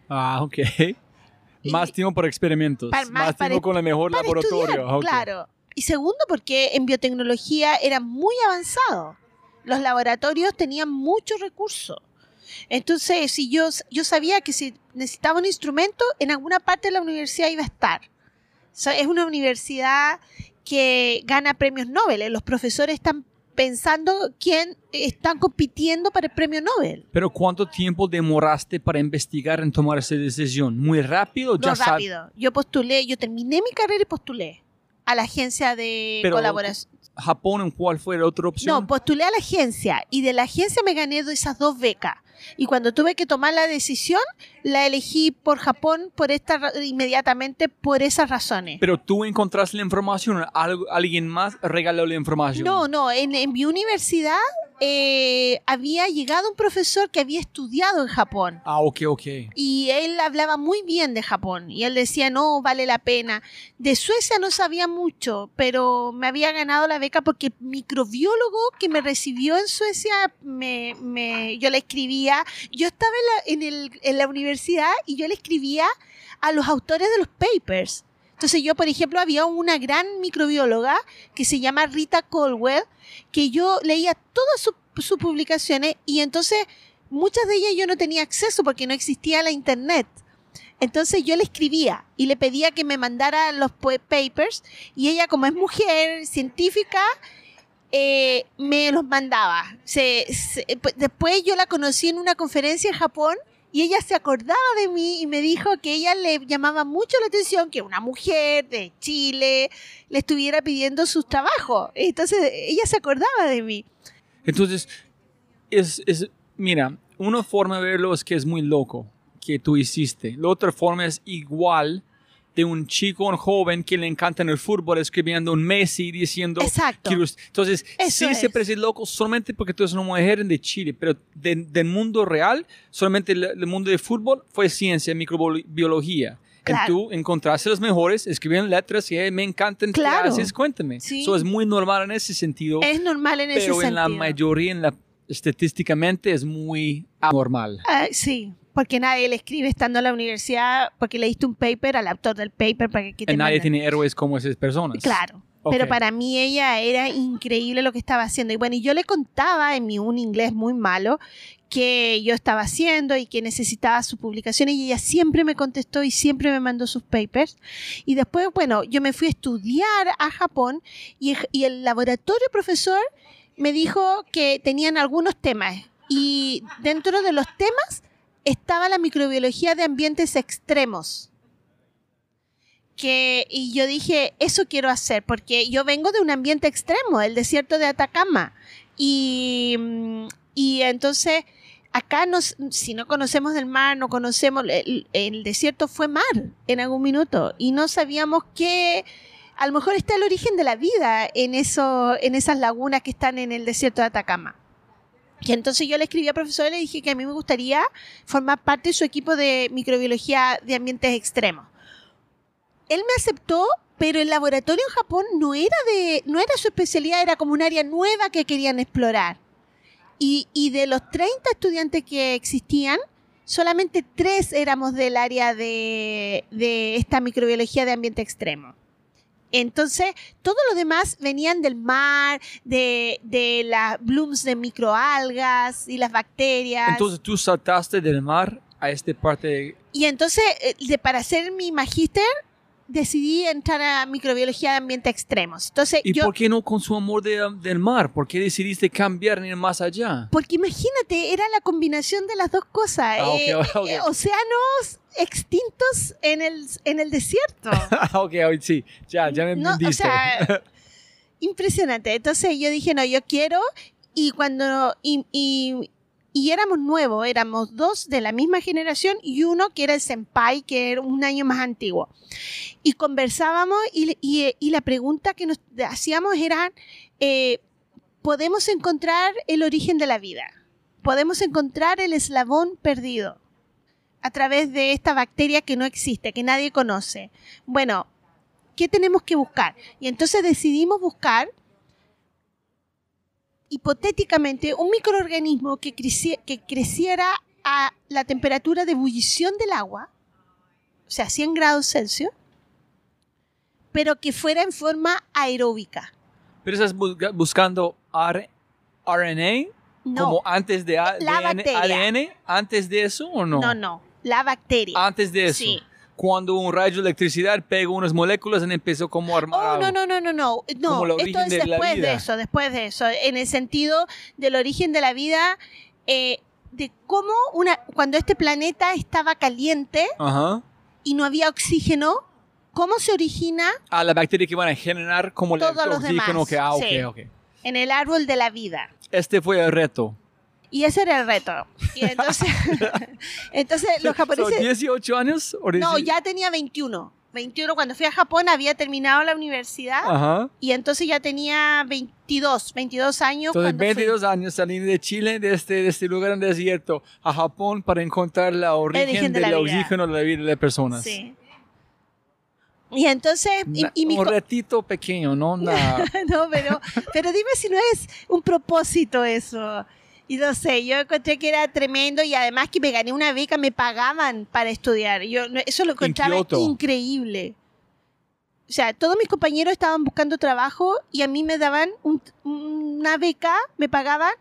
S1: Ah, ok. más tiempo para experimentos. más, tiempo con el mejor laboratorio.
S2: Claro. Y segundo, porque en biotecnología era muy avanzado. Los laboratorios tenían muchos recursos. Entonces, si yo, yo sabía que si necesitaba un instrumento, en alguna parte de la universidad iba a estar. es una universidad que gana premios Nobel. Los profesores están pensando quién están compitiendo para el premio Nobel.
S1: Pero ¿cuánto tiempo demoraste para investigar en tomar esa decisión? ¿Muy rápido?
S2: Ya no, rápido. Yo postulé, yo terminé mi carrera y postulé a la agencia de colaboración.
S1: ¿Japón en cuál fue la otra opción?
S2: No, postulé a la agencia y de la agencia me gané esas dos becas. Y cuando tuve que tomar la decisión, la elegí por Japón por esta inmediatamente por esas razones.
S1: Pero tú encontraste la información, alguien más regaló la información.
S2: No, no, en, en mi universidad eh, había llegado un profesor que había estudiado en Japón.
S1: Ah, ok, ok.
S2: Y él hablaba muy bien de Japón y él decía, no, vale la pena. De Suecia no sabía mucho, pero me había ganado la beca porque el microbiólogo que me recibió en Suecia, me, me, yo le escribía, yo estaba en la, en, el, en la universidad y yo le escribía a los autores de los papers. Entonces yo, por ejemplo, había una gran microbióloga que se llama Rita Colwell, que yo leía todas sus publicaciones y entonces muchas de ellas yo no tenía acceso porque no existía la internet. Entonces yo le escribía y le pedía que me mandara los papers y ella como es mujer científica eh, me los mandaba. Después yo la conocí en una conferencia en Japón y ella se acordaba de mí y me dijo que ella le llamaba mucho la atención que una mujer de Chile le estuviera pidiendo sus trabajos. Entonces ella se acordaba de mí.
S1: Entonces, es, es, mira, una forma de verlo es que es muy loco que tú hiciste. La otra forma es igual de un chico, un joven que le encanta el fútbol, escribiendo un Messi diciendo...
S2: Exacto.
S1: entonces, sí se parece loco solamente porque tú eres una mujer de Chile, pero del mundo real, solamente el, mundo de fútbol fue ciencia, microbiología. Claro. Y tú encontraste los mejores, escribían letras y me encantan. Claro. Así cuéntame. Eso es muy normal en ese sentido.
S2: Es normal en ese sentido.
S1: Pero en la mayoría, en la, estadísticamente, es muy anormal.
S2: Uh, sí, porque nadie le escribe estando en la universidad, porque le diste un paper al autor del paper para que
S1: te Nadie tiene héroes como esas personas.
S2: Claro. Pero para mí ella era increíble lo que estaba haciendo. Y bueno, y yo le contaba en mi un inglés muy malo que yo estaba haciendo y que necesitaba su publicación y ella siempre me contestó y siempre me mandó sus papers. Y después, bueno, yo me fui a estudiar a Japón y, y el laboratorio profesor me dijo que tenían algunos temas y dentro de los temas estaba la microbiología de ambientes extremos. Que, y yo dije, eso quiero hacer, porque yo vengo de un ambiente extremo, el desierto de Atacama. Y, y entonces acá nos, si no conocemos del mar, no conocemos, el, desierto fue mar en algún minuto y no sabíamos que a lo mejor está el origen de la vida en, eso, en esas lagunas que están en el desierto de Atacama. Y entonces yo le escribí al profesor y le dije que a mí me gustaría formar parte de su equipo de microbiología de ambientes extremos. Él me aceptó, pero el laboratorio en Japón no era de, no era su especialidad, era como un área nueva que querían explorar. Y, y de los 30 estudiantes que existían, solamente tres éramos del área de, de esta microbiología de ambiente extremo. Entonces, todos los demás venían del mar, de, de las blooms de microalgas y las bacterias.
S1: Entonces tú saltaste del mar a esta parte. de-
S2: y entonces, eh, de- para hacer mi magíster, decidí entrar a microbiología de ambiente extremos. Entonces,
S1: ¿Y
S2: yo,
S1: por qué no con su amor de- del mar? ¿Por qué decidiste cambiar ni ir más allá?
S2: porque imagínate, era la combinación de las dos cosas.
S1: Ah, ok,
S2: eh,
S1: ok.
S2: eh, océanos extintos en el, en el desierto.
S1: ok, hoy sí, ya, ya me
S2: No, o
S1: entendiste.
S2: sea, impresionante. Entonces yo dije, no, yo quiero. Y cuando. Y, y- y éramos nuevos, éramos dos de la misma generación y uno que era el senpai, que era un año más antiguo. Y conversábamos y, y- y la pregunta que nos hacíamos era, eh, ¿podemos encontrar el origen de la vida? ¿Podemos encontrar el eslabón perdido? A través de esta bacteria que no existe, que nadie conoce. Bueno, ¿qué tenemos que buscar? Y entonces decidimos buscar, hipotéticamente, un microorganismo que, creci- que creciera a la temperatura de ebullición del agua, o sea, 100 grados Celsius, pero que fuera en forma aeróbica.
S1: Pero estás busca- buscando R- RNA
S2: No,
S1: como antes de ADN. ADN, antes de eso o no?
S2: no, no, la bacteria.
S1: Antes de eso.
S2: Sí.
S1: Cuando un rayo de electricidad pegó unas moléculas y empezó como a armar
S2: Oh,
S1: algo.
S2: no, no, no, no, no. No, esto es
S1: de
S2: después de eso, después de eso. En el sentido del origen de la vida, eh, de cómo una, cuando este planeta estaba caliente
S1: Ajá.
S2: y no había oxígeno, cómo se origina
S1: A la bacteria que van a generar como el
S2: Todos los
S1: oxígeno
S2: demás,
S1: que ah, ok,
S2: sí.
S1: ok.
S2: en el árbol de la vida.
S1: Este fue el reto.
S2: Y ese era el reto. Y entonces, entonces los
S1: So,
S2: japoneses...
S1: 18 años o
S2: No,
S1: 18?
S2: ya tenía 21. 21 cuando fui a Japón había terminado la universidad
S1: Ajá.
S2: y entonces ya tenía 22, 22 años.
S1: Entonces,
S2: cuando fui.
S1: 22 años saliendo de Chile, de este, de este lugar en desierto, a Japón para encontrar la origen,
S2: origen de
S1: del
S2: la vida.
S1: oxígeno de la vida de las personas.
S2: Sí. Y entonces, y, y mi
S1: un retito pequeño, ¿no? Nada.
S2: no, pero, pero dime si no es un propósito eso. Y no sé, yo encontré que era tremendo y además que me gané una beca, me pagaban para estudiar. Yo no- eso lo encontraba increíble. O sea, todos mis compañeros estaban buscando trabajo y a mí me daban un- una beca, me pagaban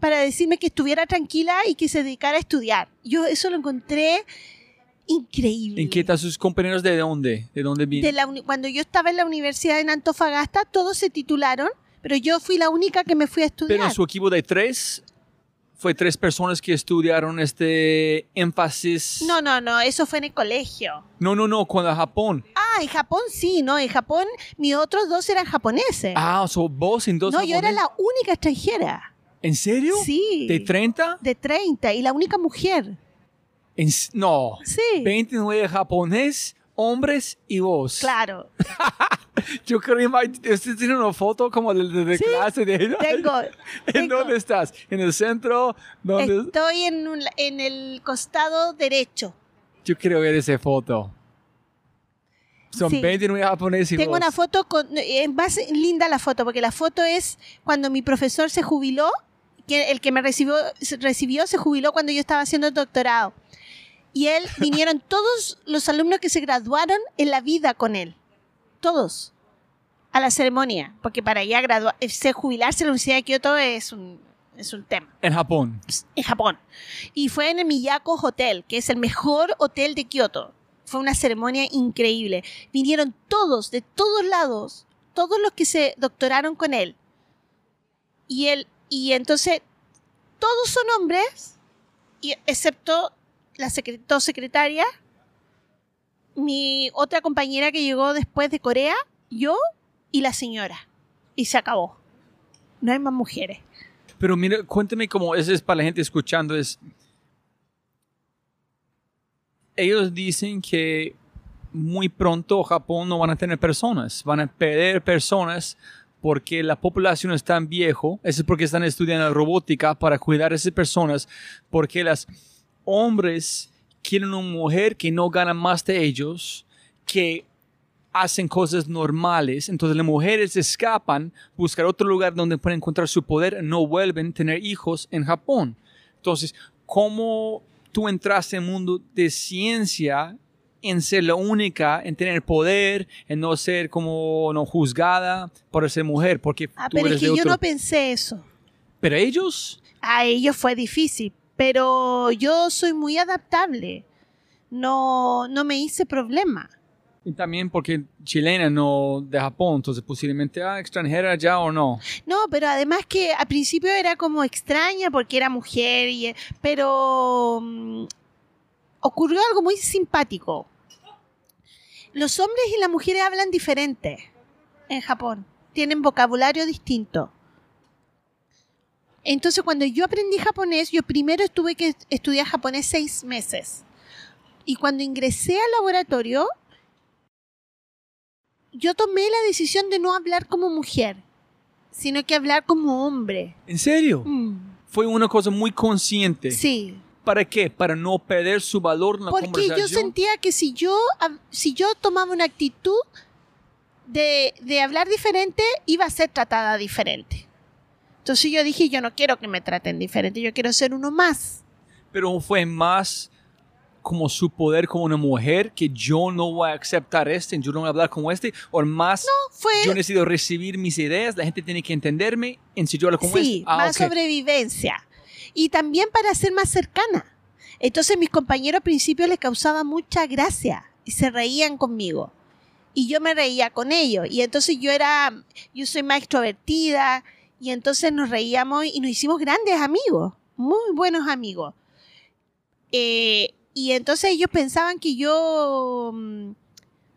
S2: para decirme que estuviera tranquila y que se dedicara a estudiar. Yo eso lo encontré increíble.
S1: ¿En qué están sus compañeros de dónde? ¿De dónde
S2: de
S1: vienen?
S2: cuando yo estaba en la universidad en Antofagasta, todos se titularon, pero yo fui la única que me fui a estudiar.
S1: Pero en su equipo de tres, fue tres personas que estudiaron este énfasis.
S2: No, no, no, eso fue en el colegio.
S1: no, no, no, cuando Japón.
S2: Ah, en Japón sí, no, en Japón mis otros dos eran japoneses.
S1: Ah, so vos en dos
S2: no, yo era la única extranjera.
S1: ¿En serio?
S2: Sí.
S1: ¿De 30?
S2: De 30 y la única mujer.
S1: En no.
S2: Sí.
S1: 29 japonés, hombres y vos.
S2: Claro.
S1: Yo creo que usted tiene una foto como de, de- de
S2: Sí,
S1: clase de
S2: Tengo.
S1: ¿En
S2: tengo.
S1: dónde estás? ¿En el centro? ¿Dónde?
S2: Estoy en, un- en el costado derecho.
S1: Yo quiero ver esa foto. Son
S2: Sí.
S1: 29 japoneses y
S2: Tengo
S1: vos.
S2: una foto con es más linda la foto porque la foto es cuando mi profesor se jubiló, que el que me recibió se- recibió se jubiló cuando yo estaba haciendo el doctorado. Y él vinieron todos los alumnos que se graduaron en la vida con él. Todos a la ceremonia, porque para allá gradua- se jubilarse en la Universidad de Kioto es un es un tema
S1: En Japón.
S2: en Japón. Y fue en el Miyako Hotel, que es el mejor hotel de Kioto. Fue una ceremonia increíble. Vinieron todos, de todos lados, todos los que se doctoraron con él. Y él, y entonces, todos son hombres, y, excepto la secre- dos secretarias, mi otra compañera que llegó después de Corea, yo y la señora. Y se acabó. No hay más mujeres.
S1: Pero mira, cuéntame cómo, eso es para la gente escuchando, es ellos dicen que muy pronto Japón no van a tener personas, van a perder personas porque la población es tan viejo, eso es porque están estudiando robótica para cuidar a esas personas, porque los hombres quieren una mujer que no gana más de ellos, que hacen cosas normales, entonces las mujeres escapan, buscar otro lugar donde pueden encontrar su poder, no vuelven a tener hijos en Japón. Entonces, ¿cómo tú entraste en el mundo de ciencia en ser la única, en tener poder, en no ser como no juzgada por ser mujer, porque
S2: Ah,
S1: tú
S2: pero
S1: eres
S2: es que
S1: de
S2: yo
S1: otro-
S2: no pensé eso.
S1: Pero ellos,
S2: A ellos fue difícil, pero yo soy muy adaptable. No, no me hice problema.
S1: y también porque chilena, no de Japón, entonces posiblemente, ah, extranjera ya o no.
S2: No, pero además que al principio era como extraña porque era mujer, y, pero mm, ocurrió algo muy simpático. Los hombres y las mujeres hablan diferente en Japón, tienen vocabulario distinto. Entonces cuando yo aprendí japonés, yo primero tuve que estudiar japonés seis meses. Y cuando ingresé al laboratorio, yo tomé la decisión de no hablar como mujer, sino que hablar como hombre.
S1: ¿En serio?
S2: Mm,
S1: Fue una cosa muy consciente.
S2: Sí,
S1: ¿Para qué? Para no perder su valor en la
S2: porque yo
S1: conversación.
S2: sentía que si yo, si yo tomaba una actitud de, de hablar diferente, iba a ser tratada diferente. Entonces yo dije, yo no quiero que me traten diferente, yo quiero ser uno más.
S1: Pero fue más como su poder como una mujer, que yo no voy a aceptar este, yo no voy a hablar como este, o más
S2: Fue,
S1: yo necesito recibir mis ideas, la gente tiene que entenderme, en si yo hablo como
S2: sí,
S1: este. Ah,
S2: más sobrevivencia. Y también para ser más cercana. Entonces mis compañeros al principio les causaba mucha gracia y se reían conmigo. Y yo me reía con ellos. Y entonces yo era, yo soy más extrovertida. Y entonces nos reíamos y nos hicimos grandes amigos, muy buenos amigos. Eh, y entonces ellos pensaban que yo mm,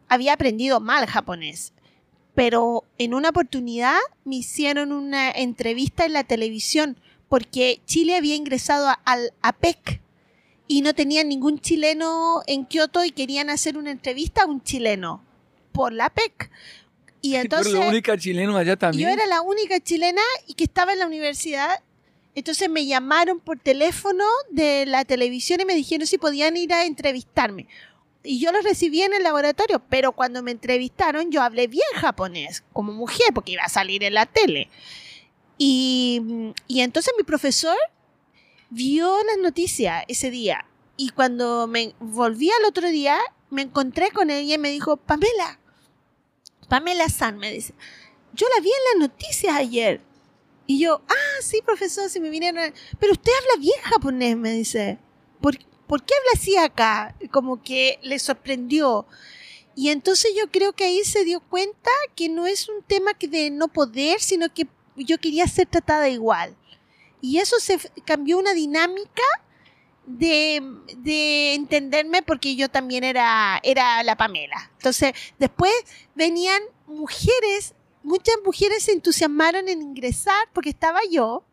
S2: había aprendido mal japonés pero en una oportunidad me hicieron una entrevista en la televisión porque Chile había ingresado al APEC y no tenían ningún chileno en Kioto y querían hacer una entrevista a un chileno por la APEC. Y entonces
S1: la única chilena allá también.
S2: yo era la única chilena y que estaba en la universidad. Entonces me llamaron por teléfono de la televisión y me dijeron si podían ir a entrevistarme. Y yo los recibí en el laboratorio, pero cuando me entrevistaron yo hablé bien japonés, como mujer, porque iba a salir en la tele. Y, y entonces mi profesor vio las noticias ese día. Y cuando me volví al otro día, me encontré con él y él me dijo, Pamela, Pamela San, me dice, yo la vi en las noticias ayer. Y yo, ah, sí, profesor, si me vinieron. Pero usted habla bien japonés, me dice. ¿Por, ¿Por qué habla así acá? Como que le sorprendió. Y entonces yo creo que ahí se dio cuenta que no es un tema que de no poder, sino que yo quería ser tratada igual. Y eso se cambió una dinámica de, de entenderme porque yo también era, era la Pamela. Entonces, después venían mujeres, muchas mujeres se entusiasmaron en ingresar porque estaba yo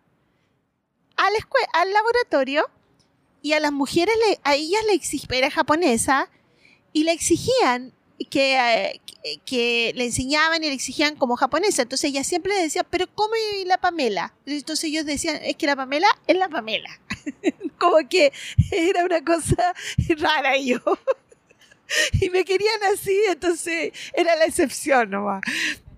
S2: a la escue- al laboratorio y a las mujeres, le- a ellas le exigían, era japonesa, y le exigían que, eh, que, que le enseñaban y le exigían como japonesa. Entonces ella siempre le decía, pero ¿cómo y la Pamela? Entonces ellos decían, es que la Pamela es la Pamela. como que era una cosa rara yo. y me querían así, entonces era la excepción nomás.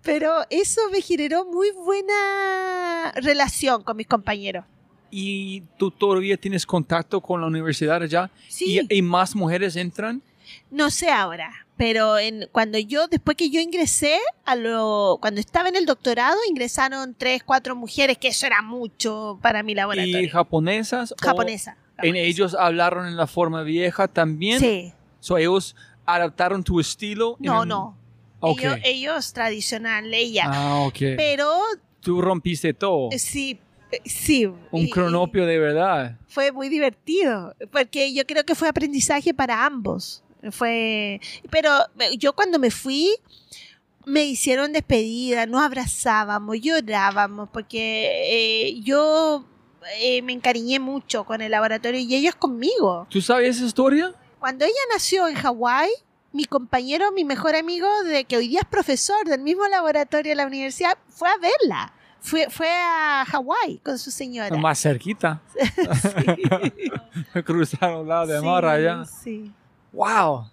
S2: Pero eso me generó muy buena relación con mis compañeros.
S1: ¿Y tú todavía tienes contacto con la universidad allá?
S2: Sí.
S1: ¿Y, y más mujeres entran?
S2: No sé ahora, pero en, cuando yo, después que yo ingresé, a lo, cuando estaba en el doctorado, ingresaron tres, cuatro mujeres, que eso era mucho para mi
S1: ¿Y
S2: laboratorio.
S1: japonesas? o
S2: Japonesa.
S1: ¿En ellos hablaron en la forma vieja también?
S2: Sí.
S1: So, ellos adaptaron tu estilo.
S2: No,
S1: el-
S2: no.
S1: Ok.
S2: Ellos, ellos tradicional, ella.
S1: Ah, ok.
S2: Pero
S1: Tú rompiste todo.
S2: eh, sí, eh, sí.
S1: Un
S2: y- y
S1: cronopio de verdad.
S2: Fue muy divertido, porque yo creo que fue aprendizaje para ambos. Fue, pero eh, yo cuando me fui, me hicieron despedida, nos abrazábamos, llorábamos, porque eh, yo eh, me encariñé mucho con el laboratorio y ellos conmigo.
S1: ¿Tú sabes esa historia?
S2: Cuando ella nació en Hawái, mi compañero, mi mejor amigo, de que hoy día es profesor del mismo laboratorio de la universidad, fue a verla. Fue, fue a Hawái con su señora.
S1: Más cerquita.
S2: sí.
S1: Cruzaron lado de
S2: Sí,
S1: mar allá.
S2: Sí,
S1: ¡Wow!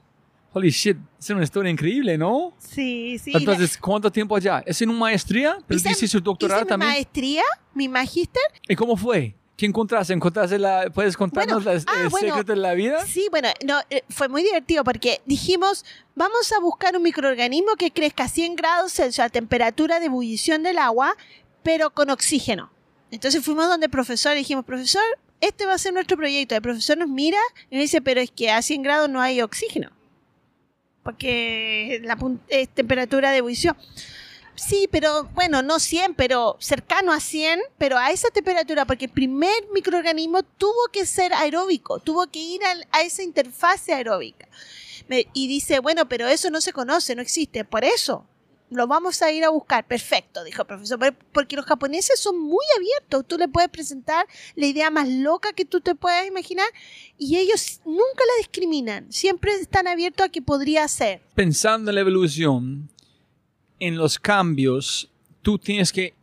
S1: Holy shit, es una historia increíble, ¿no?
S2: sí, sí.
S1: Entonces, ¿cuánto tiempo allá? ¿Es en una maestría? ¿Pero
S2: Hice-
S1: dice su doctorado
S2: hice mi
S1: también?
S2: maestría, mi magíster.
S1: ¿Y cómo fue? ¿Qué encontraste? ¿Encontraste la, ¿Puedes contarnos
S2: Bueno, ah,
S1: el
S2: bueno.
S1: secreto de la vida?
S2: Sí, bueno, no, eh, fue muy divertido porque dijimos, vamos a buscar un microorganismo que crezca a 100 grados Celsius a temperatura de ebullición del agua, pero con oxígeno. Entonces fuimos donde el profesor y dijimos, profesor, este va a ser nuestro proyecto. El profesor nos mira y nos dice, pero es que a 100 grados no hay oxígeno. Porque la es temperatura de ebullición. Sí, pero bueno, no 100, pero cercano a 100, pero a esa temperatura, porque el primer microorganismo tuvo que ser aeróbico, tuvo que ir a esa interfase aeróbica. Me- y dice, bueno, pero eso no se conoce, no existe, por eso lo vamos a ir a buscar. Perfecto, dijo el profesor, por- porque los japoneses son muy abiertos, tú le puedes presentar la idea más loca que tú te puedas imaginar y ellos nunca la discriminan, siempre están abiertos a que podría ser.
S1: Pensando en la evolución, en los cambios, tú tienes que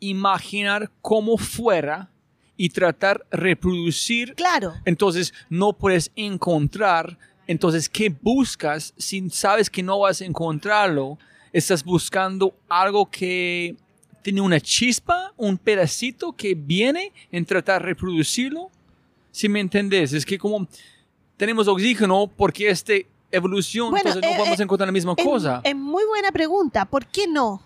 S1: imaginar cómo fuera y tratar reproducir.
S2: Claro.
S1: Entonces, no puedes encontrar. Entonces, ¿qué buscas si sabes que no vas a encontrarlo? Estás buscando algo que tiene una chispa, un pedacito que viene en tratar de reproducirlo. Si me entendés, es que como tenemos oxígeno porque este evolución,
S2: Bueno,
S1: entonces no
S2: eh,
S1: podemos
S2: eh,
S1: encontrar la misma
S2: Es-
S1: cosa.
S2: Es, muy buena pregunta. ¿Por qué no?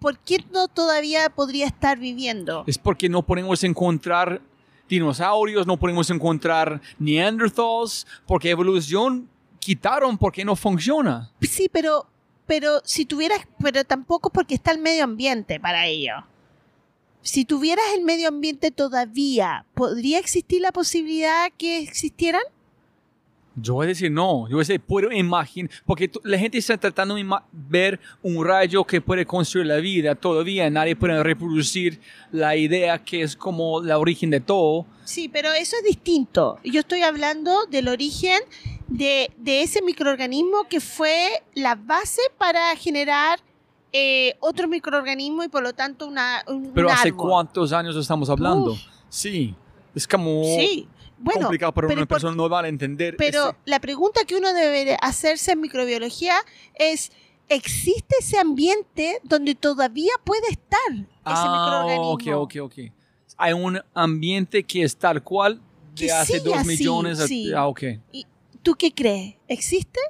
S2: ¿Por qué no todavía podría estar viviendo?
S1: Es porque no podemos encontrar dinosaurios, no podemos encontrar neanderthals, porque evolución quitaron porque no funciona.
S2: Sí, pero, pero si tuvieras, pero tampoco porque está el medio ambiente para ello. Si tuvieras el medio ambiente todavía, ¿podría existir la posibilidad que existieran?
S1: Yo voy a decir no, yo voy a decir, puedo imaginar, porque la gente está tratando de ver un rayo que puede construir la vida, todavía nadie puede reproducir la idea que es como la origen de todo.
S2: Sí, pero eso es distinto. Yo estoy hablando del origen de, de ese microorganismo que fue la base para generar eh, otro microorganismo y por lo tanto una, un,
S1: Pero
S2: un
S1: ¿hace
S2: árbol.
S1: cuántos años estamos hablando?
S2: Uf.
S1: Sí, es como
S2: Sí, bueno,
S1: complicado para
S2: pero
S1: una
S2: por-
S1: persona no va a entender.
S2: Pero la pregunta que uno debe de hacerse en microbiología es, ¿existe ese ambiente donde todavía puede estar ese
S1: Ah,
S2: microorganismo?
S1: ok, ok, ok. Hay un ambiente que es tal cual de
S2: Que
S1: hace dos
S2: así,
S1: millones.
S2: sí.
S1: Ah, ok.
S2: ¿Tú qué crees? ¿Existe?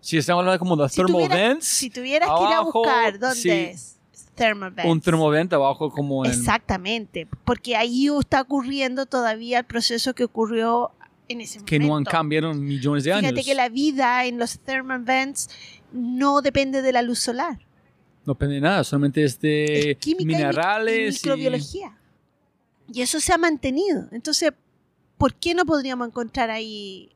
S1: Si estamos hablando como de
S2: Si
S1: thermal
S2: tuviera-
S1: vents,
S2: Si tuvieras que ir a
S1: abajo,
S2: buscar dónde
S1: sí.
S2: es thermal vents.
S1: un termovent abajo como en...
S2: Exactamente, porque ahí está ocurriendo todavía el proceso que ocurrió en ese
S1: que
S2: momento.
S1: no han cambiado millones de
S2: Fíjate
S1: años.
S2: que la vida en los thermal vents no depende de la luz solar.
S1: No depende de nada, solamente es de
S2: es química y mi-
S1: minerales
S2: y microbiología. Y eso se ha mantenido. Entonces, ¿por qué no podríamos encontrar ahí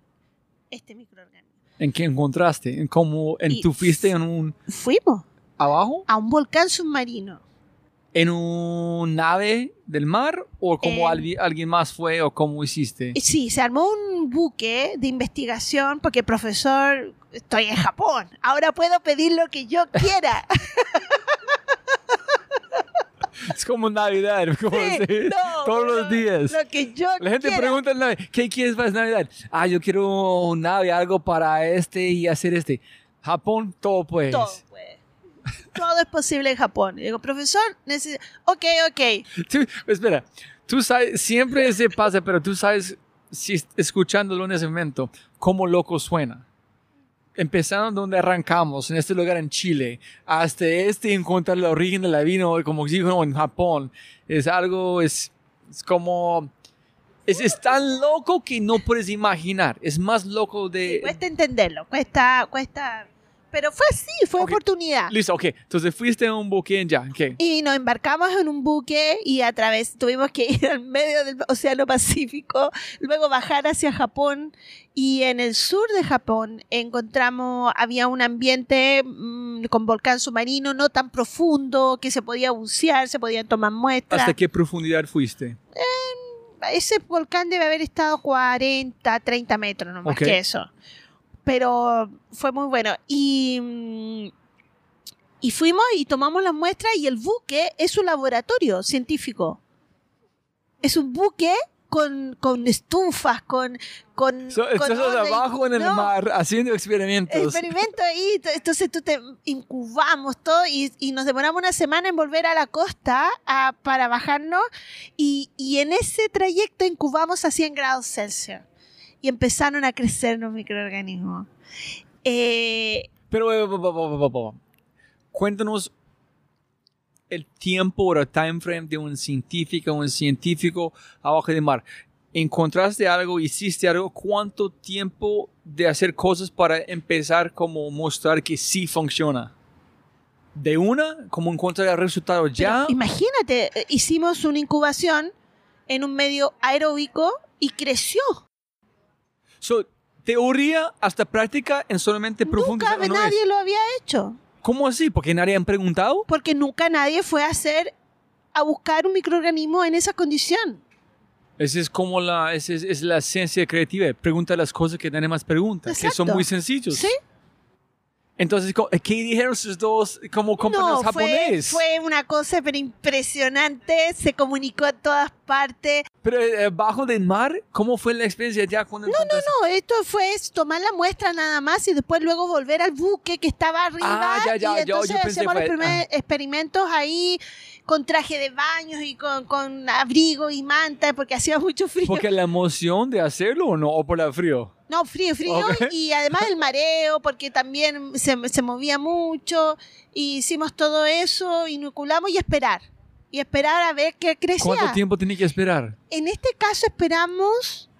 S2: este microorganismo?
S1: ¿En qué encontraste? ¿En cómo? ¿En
S2: Y-
S1: tú fuiste en un...
S2: Fuimos
S1: abajo?
S2: a un volcán submarino.
S1: ¿En un nave del mar? ¿O como
S2: En-
S1: alguien, alguien más fue o cómo hiciste?
S2: Y Sí, se armó un buque de investigación porque profesor, estoy en Japón, ahora puedo pedir lo que yo quiera.
S1: Es como Navidad, como
S2: Sí,
S1: decir,
S2: no,
S1: todos los
S2: lo-
S1: días.
S2: Lo que yo
S1: La gente
S2: quiera.
S1: pregunta Navidad, ¿qué quieres para Navidad? Ah, yo quiero un nave, algo para este y hacer este. Japón, todo pues.
S2: Todo, pues. Todo es posible en Japón. Y digo, profesor, necesito... Ok, ok.
S1: Tú- espera, tú sabes, siempre se pasa, pero tú sabes, si escuchándolo en ese momento, cómo loco suena. Empezando donde arrancamos, en este lugar en Chile, hasta este encontrar el origen de la vino como oxígeno en Japón, es algo, es, es como, es, es tan loco que no puedes imaginar, es más loco de...
S2: Cuesta entenderlo, cuesta, cuesta... Pero fue así, fue oportunidad.
S1: Listo, ok, entonces fuiste a un buque en ya, ok.
S2: Y nos embarcamos en un buque y a través tuvimos que ir al medio del Océano Pacífico, luego bajar hacia Japón y en el sur de Japón encontramos, había un ambiente mm, con volcán submarino no tan profundo que se podía bucear, se podían tomar muestras.
S1: ¿Hasta qué profundidad fuiste?
S2: ese volcán debe haber estado 40, 30 metros, no más que eso. Pero fue muy bueno. Y, mm, y fuimos y tomamos las muestras y el buque es un laboratorio científico. Es un buque con, con estufas, con... con,
S1: So,
S2: con
S1: estás
S2: y-
S1: abajo en el
S2: no,
S1: mar haciendo experimentos.
S2: experimento ahí, t- entonces tú te incubamos todo y, y nos demoramos una semana en volver a la costa a- para bajarnos y, y en ese trayecto incubamos a 100 grados Celsius y empezaron a crecer los microorganismos. Eh,
S1: Pero, eh, cuéntanos el tiempo o el time frame de un científico, un científico abajo del mar. Encontraste algo, hiciste algo, ¿cuánto tiempo de hacer cosas para empezar como mostrar que sí funciona? ¿De una? ¿Como encontrar el resultado
S2: pero
S1: ya?
S2: imagínate, eh, hicimos una incubación en un medio aeróbico y creció.
S1: So, teoría hasta práctica en solamente
S2: Nunca
S1: profundizar. ¿o no es?
S2: nadie lo había hecho.
S1: ¿Cómo así? ¿Porque nadie han preguntado?
S2: porque nunca nadie fue a hacer a buscar un microorganismo en esa condición.
S1: Esa es como la, esa es, es la ciencia creativa. Pregunta las cosas que nadie más pregunta, que son
S2: Exacto.
S1: muy sencillos.
S2: ¿Sí?
S1: Entonces, co- ¿qué dijeron sus dos como compañeros
S2: No, fue,
S1: japonés?
S2: fue una cosa pero impresionante, se comunicó a todas partes.
S1: Pero eh, bajo del mar, ¿cómo fue la experiencia ya cuando
S2: No, no,
S1: encontraste?
S2: no, esto fue tomar la muestra nada más y después luego volver al buque que estaba arriba
S1: Ah, ya, ya,
S2: y
S1: yo- yo
S2: entonces
S1: pensé
S2: hacemos los primeros
S1: ah.
S2: experimentos ahí con traje de baños y con, con abrigo y manta porque hacía mucho frío.
S1: ¿Porque la emoción de hacerlo o no? ¿O por el frío?
S2: No, frío, frío.
S1: Ok.
S2: Y además el mareo, porque también se, se movía mucho. Y hicimos todo eso, inoculamos y esperar. Y esperar a ver qué crecía.
S1: ¿Cuánto tiempo tenía que esperar?
S2: En este caso esperamos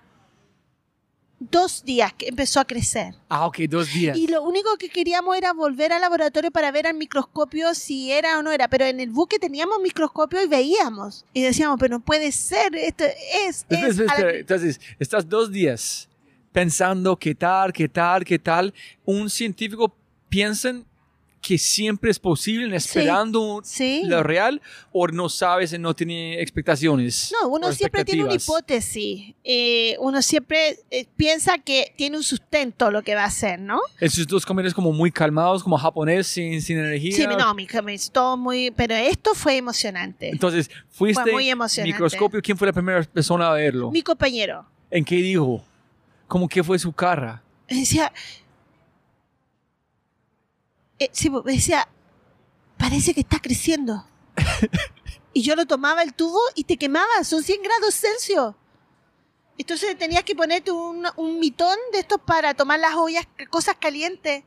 S2: dos días que empezó a crecer.
S1: Ah, ok, dos días.
S2: Y lo único que queríamos era volver al laboratorio para ver al microscopio si era o no era. Pero en el buque teníamos microscopio y veíamos. Y decíamos, pero no puede ser, esto es... Es
S1: espera,
S2: a la-
S1: espera. Entonces, estás dos días pensando qué tal, qué tal, qué tal. Un científico piensa que siempre es posible, esperando
S2: Sí.
S1: lo real, o no sabes y no tiene expectaciones.
S2: No, uno siempre tiene una hipótesis. Eh, uno siempre eh, piensa que tiene un sustento lo que va a hacer, ¿no?
S1: Esos dos comienzos como muy calmados, como japonés, sin, sin energía.
S2: Sí, no, mi, mi- todo muy. Pero esto fue emocionante.
S1: Entonces, fuiste
S2: Fue muy emocionante.
S1: microscopio. ¿Quién fue la primera persona a verlo?
S2: Mi compañero
S1: ¿En qué dijo? ¿Cómo que fue su cara?
S2: decía. eh, sí, me decía, parece que está creciendo. y yo lo tomaba el tubo y te quemaba, son 100 grados Celsius. Entonces tenías que ponerte un, un mitón de estos para tomar las ollas, cosas calientes.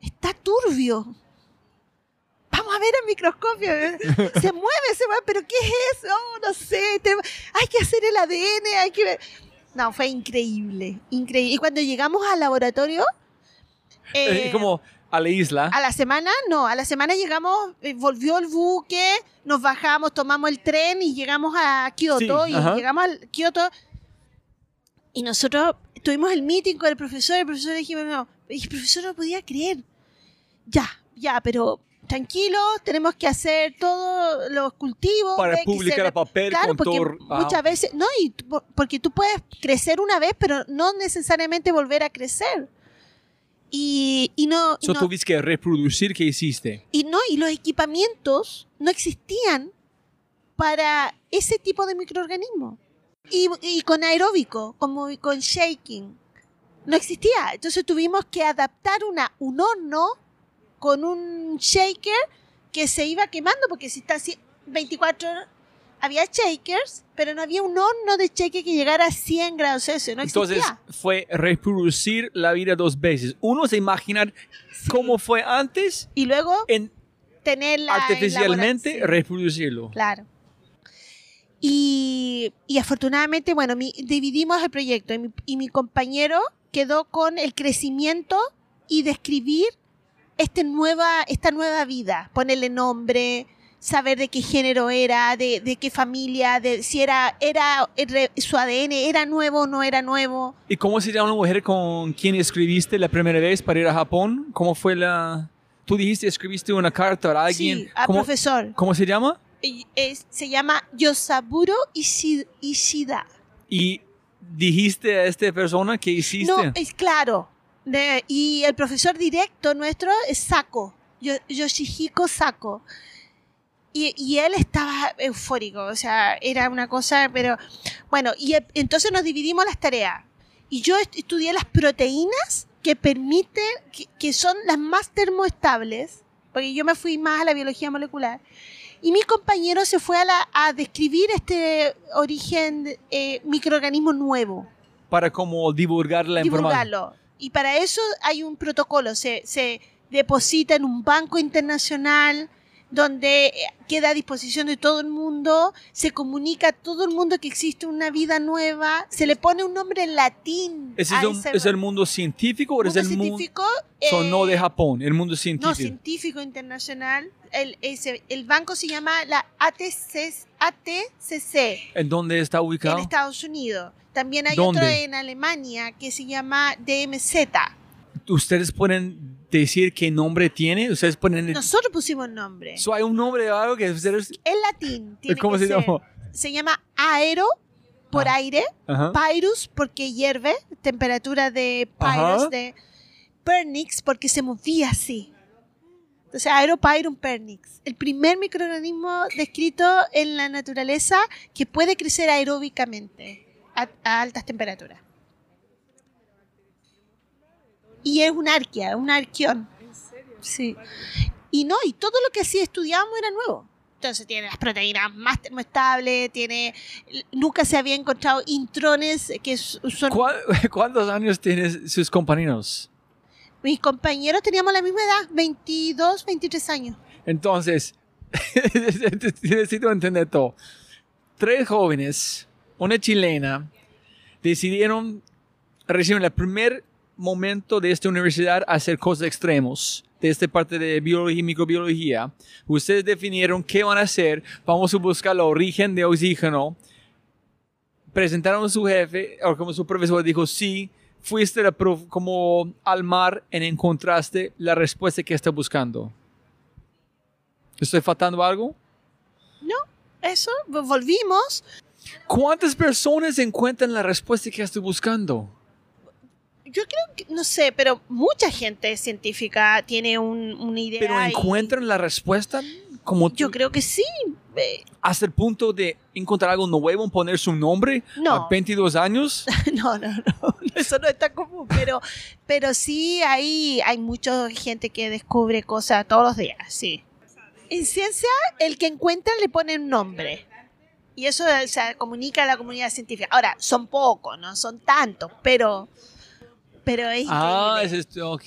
S2: Está turbio. Vamos a ver el microscopio. Se mueve, se mueve, pero ¿qué es eso? Oh, no sé. hay que hacer el ADN, hay que ver. No, fue increíble, increíble. Y cuando llegamos al laboratorio,
S1: Eh,
S2: eh,
S1: como a la isla.
S2: a la semana, no, a la semana llegamos, eh, volvió el buque, nos bajamos, tomamos el tren y llegamos a Kioto.
S1: Sí,
S2: y
S1: ajá.
S2: llegamos al Kioto y nosotros tuvimos el meeting con el profesor. El profesor dijimos, no, el profesor no podía creer. Ya, ya, pero tranquilo, tenemos que hacer todos los cultivos.
S1: para
S2: que
S1: publicar papel
S2: Claro, porque
S1: ah,
S2: muchas veces, no, y porque tú puedes crecer una vez, pero no necesariamente volver a crecer. Y, y no, y
S1: So
S2: no-
S1: tuviste que reproducir qué hiciste.
S2: y no, y los equipamientos no existían para ese tipo de microorganismo. Y, y con aeróbico, como con shaking, no existía. Entonces tuvimos que adaptar una, un horno con un shaker que se iba quemando, porque si está así 24 horas, había shakers, pero no había un horno de shaker que llegara a 100 grados Celsius. No
S1: Entonces
S2: existía.
S1: fue reproducir la vida dos veces. Uno se imaginar cómo fue antes
S2: y luego
S1: en
S2: tenerla en
S1: artificialmente
S2: sí.
S1: reproducirlo.
S2: Claro. Y, y afortunadamente, bueno, mi- dividimos el proyecto y mi, y mi compañero quedó con el crecimiento y describir este nueva, esta nueva vida, ponerle nombre, saber de qué género era, de, de qué familia, de si era, era, era- su ADN era nuevo o no era nuevo.
S1: ¿Y cómo se llama la mujer con quien escribiste la primera vez para ir a Japón? ¿Cómo fue la...? Tú dijiste escribiste una carta a alguien.
S2: Sí, al
S1: ¿Cómo,
S2: profesor.
S1: ¿Cómo se llama?
S2: Es- se llama Yosaburo Ishi- Ishida.
S1: Y dijiste a esta persona que hiciste.
S2: No, es claro. De- y el profesor directo nuestro es Sako, Yo- Yoshihiko Sako. Y, y él estaba eufórico, o sea, era una cosa, pero bueno, y e- entonces nos dividimos las tareas. Y yo est- estudié las proteínas que permiten, que, que son las más termoestables, porque yo me fui más a la biología molecular. Y mi compañero se fue a, la- a describir este origen, eh, microorganismo nuevo
S1: para como divulgar la información.
S2: divulgarlo. Y para eso hay un protocolo, se, se deposita en un banco internacional donde eh, queda a disposición de todo el mundo, se comunica a todo el mundo que existe una vida nueva, se le pone un nombre en latín.
S1: ¿Ese
S2: a
S1: es, un-
S2: ese
S1: es el mundo científico o es
S2: mundo
S1: el mundo
S2: científico.
S1: so, no
S2: eh,
S1: de Japón? El mundo
S2: no,
S1: científico.
S2: científico internacional. El, ese- el banco se llama la ATC, ATCC
S1: ¿En dónde está ubicado?
S2: en Estados Unidos. También hay otro en Alemania que se llama DMZ.
S1: ¿Ustedes pueden decir qué nombre tiene? ¿Ustedes pueden...
S2: Nosotros pusimos nombre.
S1: So, ¿Hay un nombre de algo que ustedes...
S2: En latín. Tiene
S1: ¿Cómo
S2: que
S1: se llama?
S2: Se llama aero por
S1: Ah.
S2: aire,
S1: Ajá.
S2: pyrus porque hierve, temperatura de
S1: Ajá.
S2: pyrus, de pernix porque se movía así. Entonces, Aeropyrum pernix, el primer microorganismo descrito en la naturaleza que puede crecer aeróbicamente a, altas temperaturas. Y es un arquea, un arqueón. Sí. Y no, y todo lo que así estudiábamos era nuevo. Entonces tiene las proteínas más termoestables, tiene... Nunca se había encontrado intrones que son...
S1: ¿Cuál- ¿Cuántos años tienen sus compañeros?
S2: Mis compañeros teníamos la misma edad, 22, 23 años.
S1: Entonces, necesito entender todo. Tres jóvenes, una chilena, decidieron recién el primer momento de esta universidad hacer cosas extremos de esta parte de biología y microbiología. Ustedes definieron qué van a hacer. Vamos a buscar el origen de oxígeno. Presentaron a su jefe, o como su profesor dijo, sí, fuiste la como al mar en encontraste la respuesta que está buscando. ¿Estoy faltando algo?
S2: Eso, vo- volvimos.
S1: ¿Cuántas personas encuentran la respuesta que estoy buscando?
S2: Yo creo que, no sé, pero mucha gente científica tiene un, una idea.
S1: ¿Pero
S2: y-
S1: encuentran la respuesta como
S2: Yo creo que sí.
S1: hasta el punto de encontrar algo nuevo, poner su nombre
S2: No.
S1: a 22 años?
S2: No, no, no, eso no es tan común, pero, pero sí hay, hay mucha gente que descubre cosas todos los días, sí. En ciencia, el que encuentra le pone un nombre. Y eso se comunica a la comunidad científica. Ahora, son pocos, no son tantos, pero, pero es
S1: Ah, es esto, ok.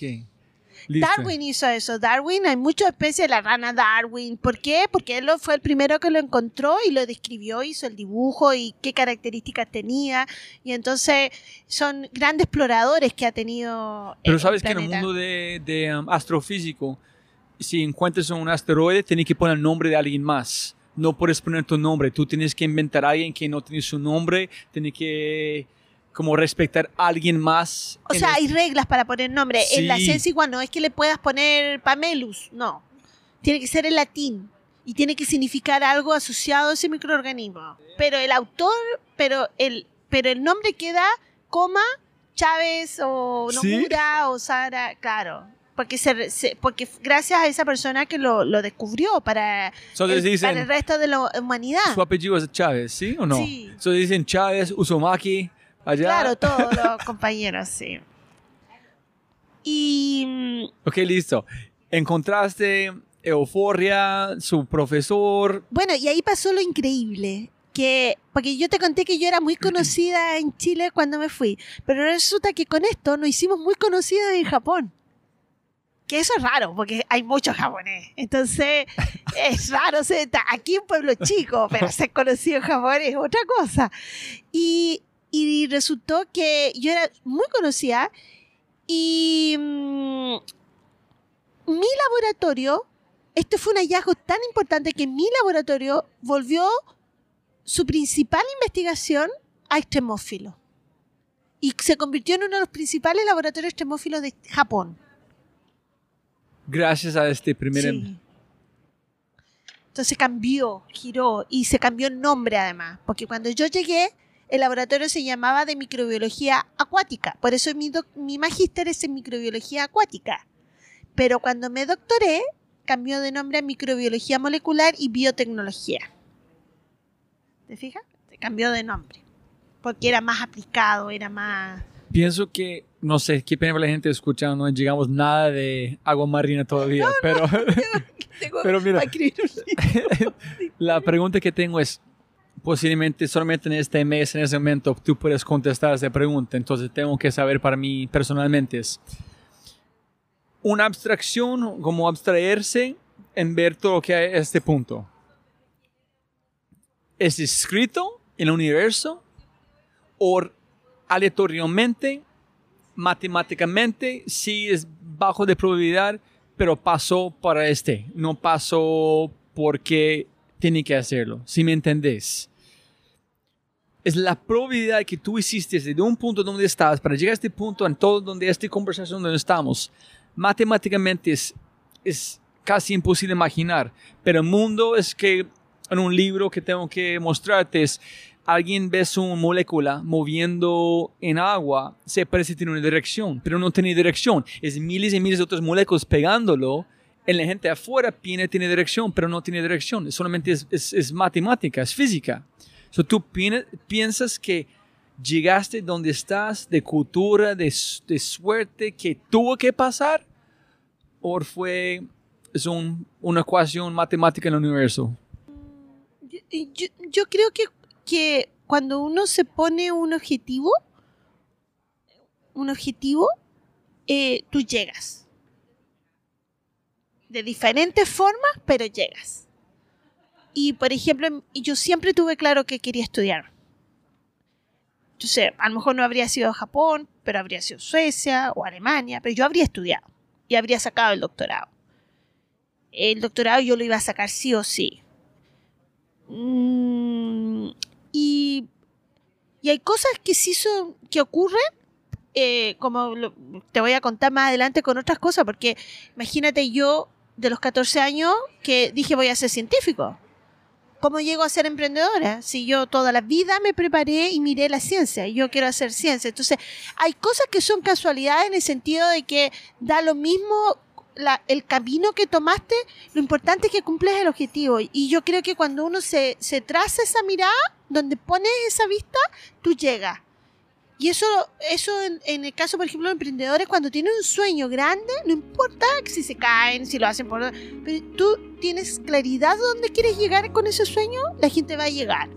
S1: Listo.
S2: Darwin hizo eso. Darwin, hay muchas especies, la rana Darwin. ¿Por qué? Porque él fue el primero que lo encontró y lo describió, hizo el dibujo y qué características tenía. Y entonces son grandes exploradores que ha tenido.
S1: Pero
S2: el
S1: sabes que en el mundo de, de, um, astrofísico, si encuentras un asteroide, tienes que poner el nombre de alguien más. No puedes poner tu nombre. Tú tienes que inventar a alguien que no tiene su nombre. Tienes que como respetar a alguien más.
S2: O sea,
S1: el-
S2: hay reglas para poner nombre. En la ciencia igual no es que le puedas poner Pamelus, no. Tiene que ser en latín y tiene que significar algo asociado a ese microorganismo. Pero el autor, pero el, pero el nombre queda coma Chávez o
S1: ¿Sí?
S2: Nomura o Sara, claro. Porque, se, se- porque gracias a esa persona que lo, lo descubrió para, el,
S1: dicen,
S2: para el resto de la humanidad.
S1: su apellido es Chávez, ¿sí o no?
S2: Sí.
S1: Entonces dicen Chávez, Uzumaki, allá.
S2: Claro, todos los compañeros, sí. Y mm,
S1: Ok, listo. Encontraste euforia, su profesor.
S2: Bueno, y ahí pasó lo increíble. Que, porque yo te conté que yo era muy conocida en Chile cuando me fui, pero resulta que con esto nos hicimos muy conocidos en Japón. Que eso es raro, porque hay muchos japoneses. Entonces, es raro ser ta- aquí en pueblo chico, pero ser conocido en Japón es otra cosa. Y, y resultó que yo era muy conocida y mm, mi laboratorio este fue un hallazgo tan importante que mi laboratorio volvió su principal investigación a extremófilos. Y se convirtió en uno de los principales laboratorios extremófilos de Japón.
S1: Gracias a este primer...
S2: Sí. Entonces cambió, giró y se cambió el nombre además, porque cuando yo llegué, el laboratorio se llamaba de microbiología acuática, por eso mi, mi magíster es en microbiología acuática. Pero cuando me doctoré, cambió de nombre a microbiología molecular y biotecnología. ¿Te fijas? Se cambió de nombre, porque era más aplicado, era más...
S1: Pienso que, no sé, qué pena la gente escuchando, no llegamos nada de agua marina todavía, pero, pero mira, la pregunta que tengo es, posiblemente solamente en este mes, en ese momento, tú puedes contestar esa pregunta. Entonces tengo que saber para mí personalmente es una abstracción, como abstraerse en ver todo lo que hay a este punto. ¿Es escrito en el universo o aleatoriamente, matemáticamente, sí es bajo de probabilidad, pero pasó para este, no pasó porque tiene que hacerlo, si me entendés. Es la probabilidad que tú hiciste desde un punto donde estabas para llegar a este punto, en todo donde esta conversación donde estamos, matemáticamente es, es casi imposible imaginar. Pero el mundo es que en un libro que tengo que mostrarte es alguien ve su molécula moviendo en agua, se parece que tiene una dirección, pero no tiene dirección. Es miles y miles de otras moléculas pegándolo en la gente afuera tiene, tiene dirección, pero no tiene dirección. Solamente es, es, matemática, es física. So, ¿Tú piensas que llegaste donde estás de cultura, de, de suerte que tuvo que pasar? ¿O fue es un, una ecuación matemática en el universo?
S2: Yo, creo que, que cuando uno se pone un objetivo, un objetivo, eh, tú llegas de diferentes formas, pero llegas. Y por ejemplo, yo siempre tuve claro que quería estudiar. Yo sé, a lo mejor no habría sido Japón, pero habría sido Suecia o Alemania, pero yo habría estudiado y habría sacado el doctorado. El doctorado yo lo iba a sacar sí o sí. Mm, y, y hay cosas que sí son, que ocurren eh, como te voy a contar más adelante con otras cosas, porque imagínate yo de los 14 años que dije voy a ser científico. ¿Cómo llego a ser emprendedora? Si yo toda la vida me preparé y miré la ciencia, yo quiero hacer ciencia. Entonces, hay cosas que son casualidades en el sentido de que da lo mismo el camino que tomaste, lo importante es que cumples el objetivo. Y yo creo que cuando uno se, se traza esa mirada, donde pones esa vista, tú llegas. Y eso, eso en, el caso, por ejemplo, de emprendedores, cuando tienen un sueño grande, no importa si se caen, si lo hacen por... Pero tú tienes claridad de dónde quieres llegar con ese sueño, la gente va a llegar.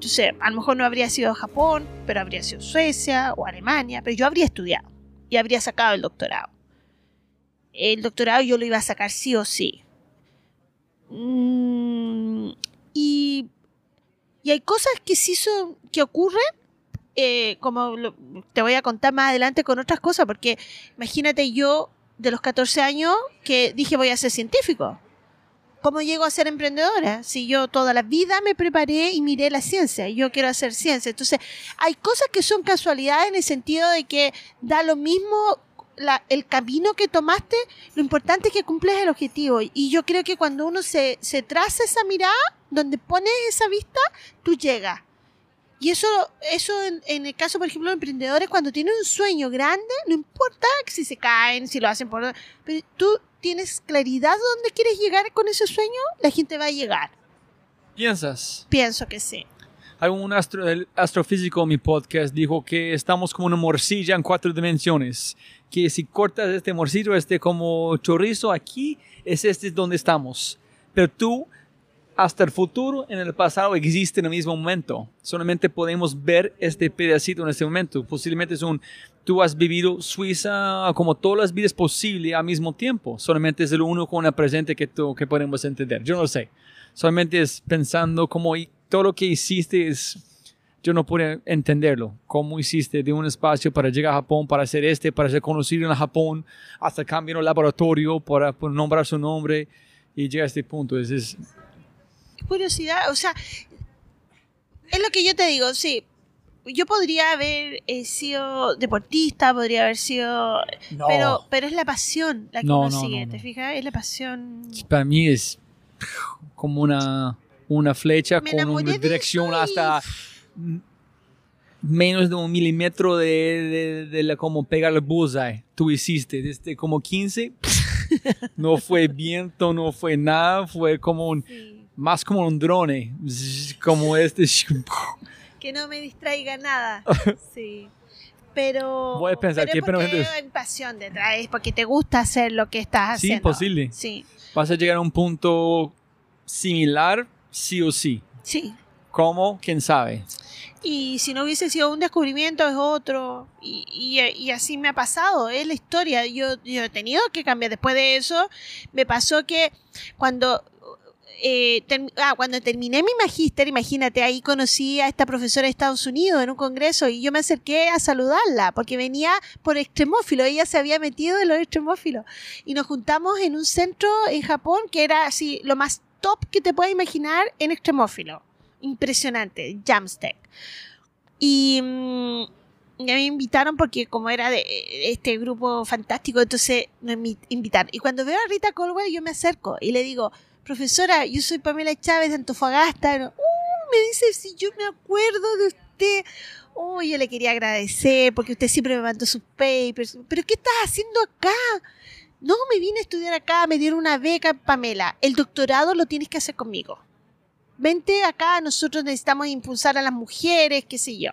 S2: yo sé, a lo mejor no habría sido Japón, pero habría sido Suecia o Alemania, pero yo habría estudiado y habría sacado el doctorado. El doctorado yo lo iba a sacar sí o sí. Mm, y, y, hay cosas que sí son, que ocurren, eh, como te voy a contar más adelante con otras cosas, porque imagínate yo de los 14 años que dije voy a ser científico. ¿Cómo llego a ser emprendedora? Si yo toda la vida me preparé y miré la ciencia, y yo quiero hacer ciencia. Entonces, hay cosas que son casualidades en el sentido de que da lo mismo el camino que tomaste, lo importante es que cumples el objetivo. Y yo creo que cuando uno se, se traza esa mirada, donde pones esa vista, tú llegas. Y eso, eso en, en el caso, por ejemplo, de emprendedores, cuando tienen un sueño grande, no importa si se caen, si lo hacen por... Pero tú tienes claridad dónde quieres llegar con ese sueño, la gente va a llegar.
S1: ¿Piensas?
S2: Pienso que sí.
S1: Un astro, el astrofísico en mi podcast dijo que estamos como una morcilla en cuatro dimensiones. Que si cortas este morcillo, este como chorizo aquí, es este donde estamos. Pero tú, hasta el futuro, en el pasado, existe en el mismo momento. Solamente podemos ver este pedacito en este momento. Posiblemente es un, tú has vivido Suiza como todas las vidas posibles al mismo tiempo. Solamente es el uno con el presente que, tú, que podemos entender. Yo no sé. Solamente es pensando cómo todo lo que hiciste es, yo no pude entenderlo. ¿Cómo hiciste de un espacio para llegar a Japón, para hacer este, para ser conocido en Japón, hasta cambiar el laboratorio, para, nombrar su nombre y llegar a este punto? Es, es...
S2: Curiosidad, o sea, es lo que yo te digo, sí. Yo podría haber eh, sido deportista, podría haber sido...
S1: No.
S2: Pero, pero es la pasión la que
S1: No,
S2: uno
S1: no,
S2: sigue,
S1: no,
S2: ¿te fijas? Es la pasión...
S1: Para mí es como una, una flecha
S2: Me
S1: con una dirección hasta menos de un milímetro de, de, de la, como pegar el bullseye. Tú hiciste desde como 15. no fue viento, no fue nada, fue como un,
S2: Sí.
S1: más como un drone, como este.
S2: Que no me distraiga nada. Sí. Pero.
S1: A pensar
S2: pero
S1: que
S2: es porque
S1: pero-
S2: hay pasión detrás, es porque te gusta hacer lo que estás
S1: Sí,
S2: haciendo.
S1: posible.
S2: Sí,
S1: Vas a llegar a un punto similar, sí o sí.
S2: sí.
S1: ¿Cómo? ¿Quién sabe?
S2: Y si no hubiese sido un descubrimiento, es otro. Y, y- y así me ha pasado, es la historia. Yo, yo he tenido que cambiar. Después de eso, me pasó que cuando. Eh, ah, cuando terminé mi magíster, imagínate, ahí conocí a esta profesora de Estados Unidos en un congreso y yo me acerqué a saludarla porque venía por extremófilo, ella se había metido en los extremófilos y nos juntamos en un centro en Japón que era así lo más top que te puedas imaginar en extremófilo impresionante, Jamstack. Y, mm, y a mí me invitaron porque como era de este grupo fantástico, entonces invi- invitaron. Y cuando veo a Rita Colwell, yo me acerco y le digo, profesora, yo soy Pamela Chávez de Antofagasta. "Uh", me dice, si yo me acuerdo de usted. Oh, yo le quería agradecer porque usted siempre me mandó sus papers. Pero ¿qué estás haciendo acá? No, me vine a estudiar acá, me dieron una beca, Pamela. El doctorado lo tienes que hacer conmigo vente acá, nosotros necesitamos impulsar a las mujeres, qué sé yo.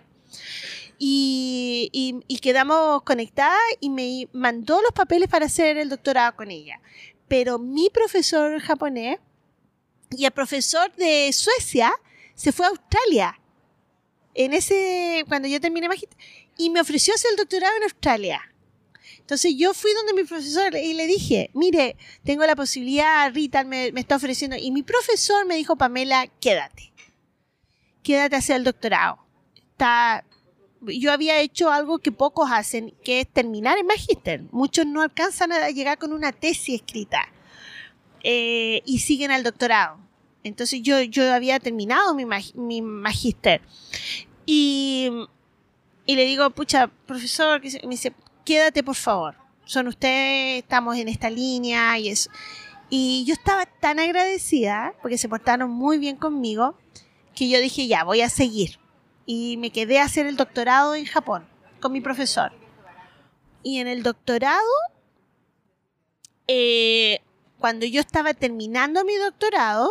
S2: Y, y- y quedamos conectadas y me mandó los papeles para hacer el doctorado con ella. Pero mi profesor japonés y el profesor de Suecia se fue a Australia. En ese, cuando yo terminé y me ofreció hacer el doctorado en Australia. Entonces yo fui donde mi profesor y le dije, mire, tengo la posibilidad, Rita me, me está ofreciendo. Y mi profesor me dijo, Pamela, quédate. Quédate a hacer el doctorado. Está, yo había hecho algo que pocos hacen, que es terminar el magíster. Muchos no alcanzan a llegar con una tesis escrita eh, y siguen al doctorado. Entonces yo, yo había terminado mi, mag- mi magíster. Y, y le digo, pucha, profesor, me dice, quédate por favor. Son ustedes, estamos en esta línea y eso. Y yo estaba tan agradecida porque se portaron muy bien conmigo que yo dije, ya, voy a seguir. Y me quedé a hacer el doctorado en Japón con mi profesor. Y en el doctorado, eh, cuando yo estaba terminando mi doctorado,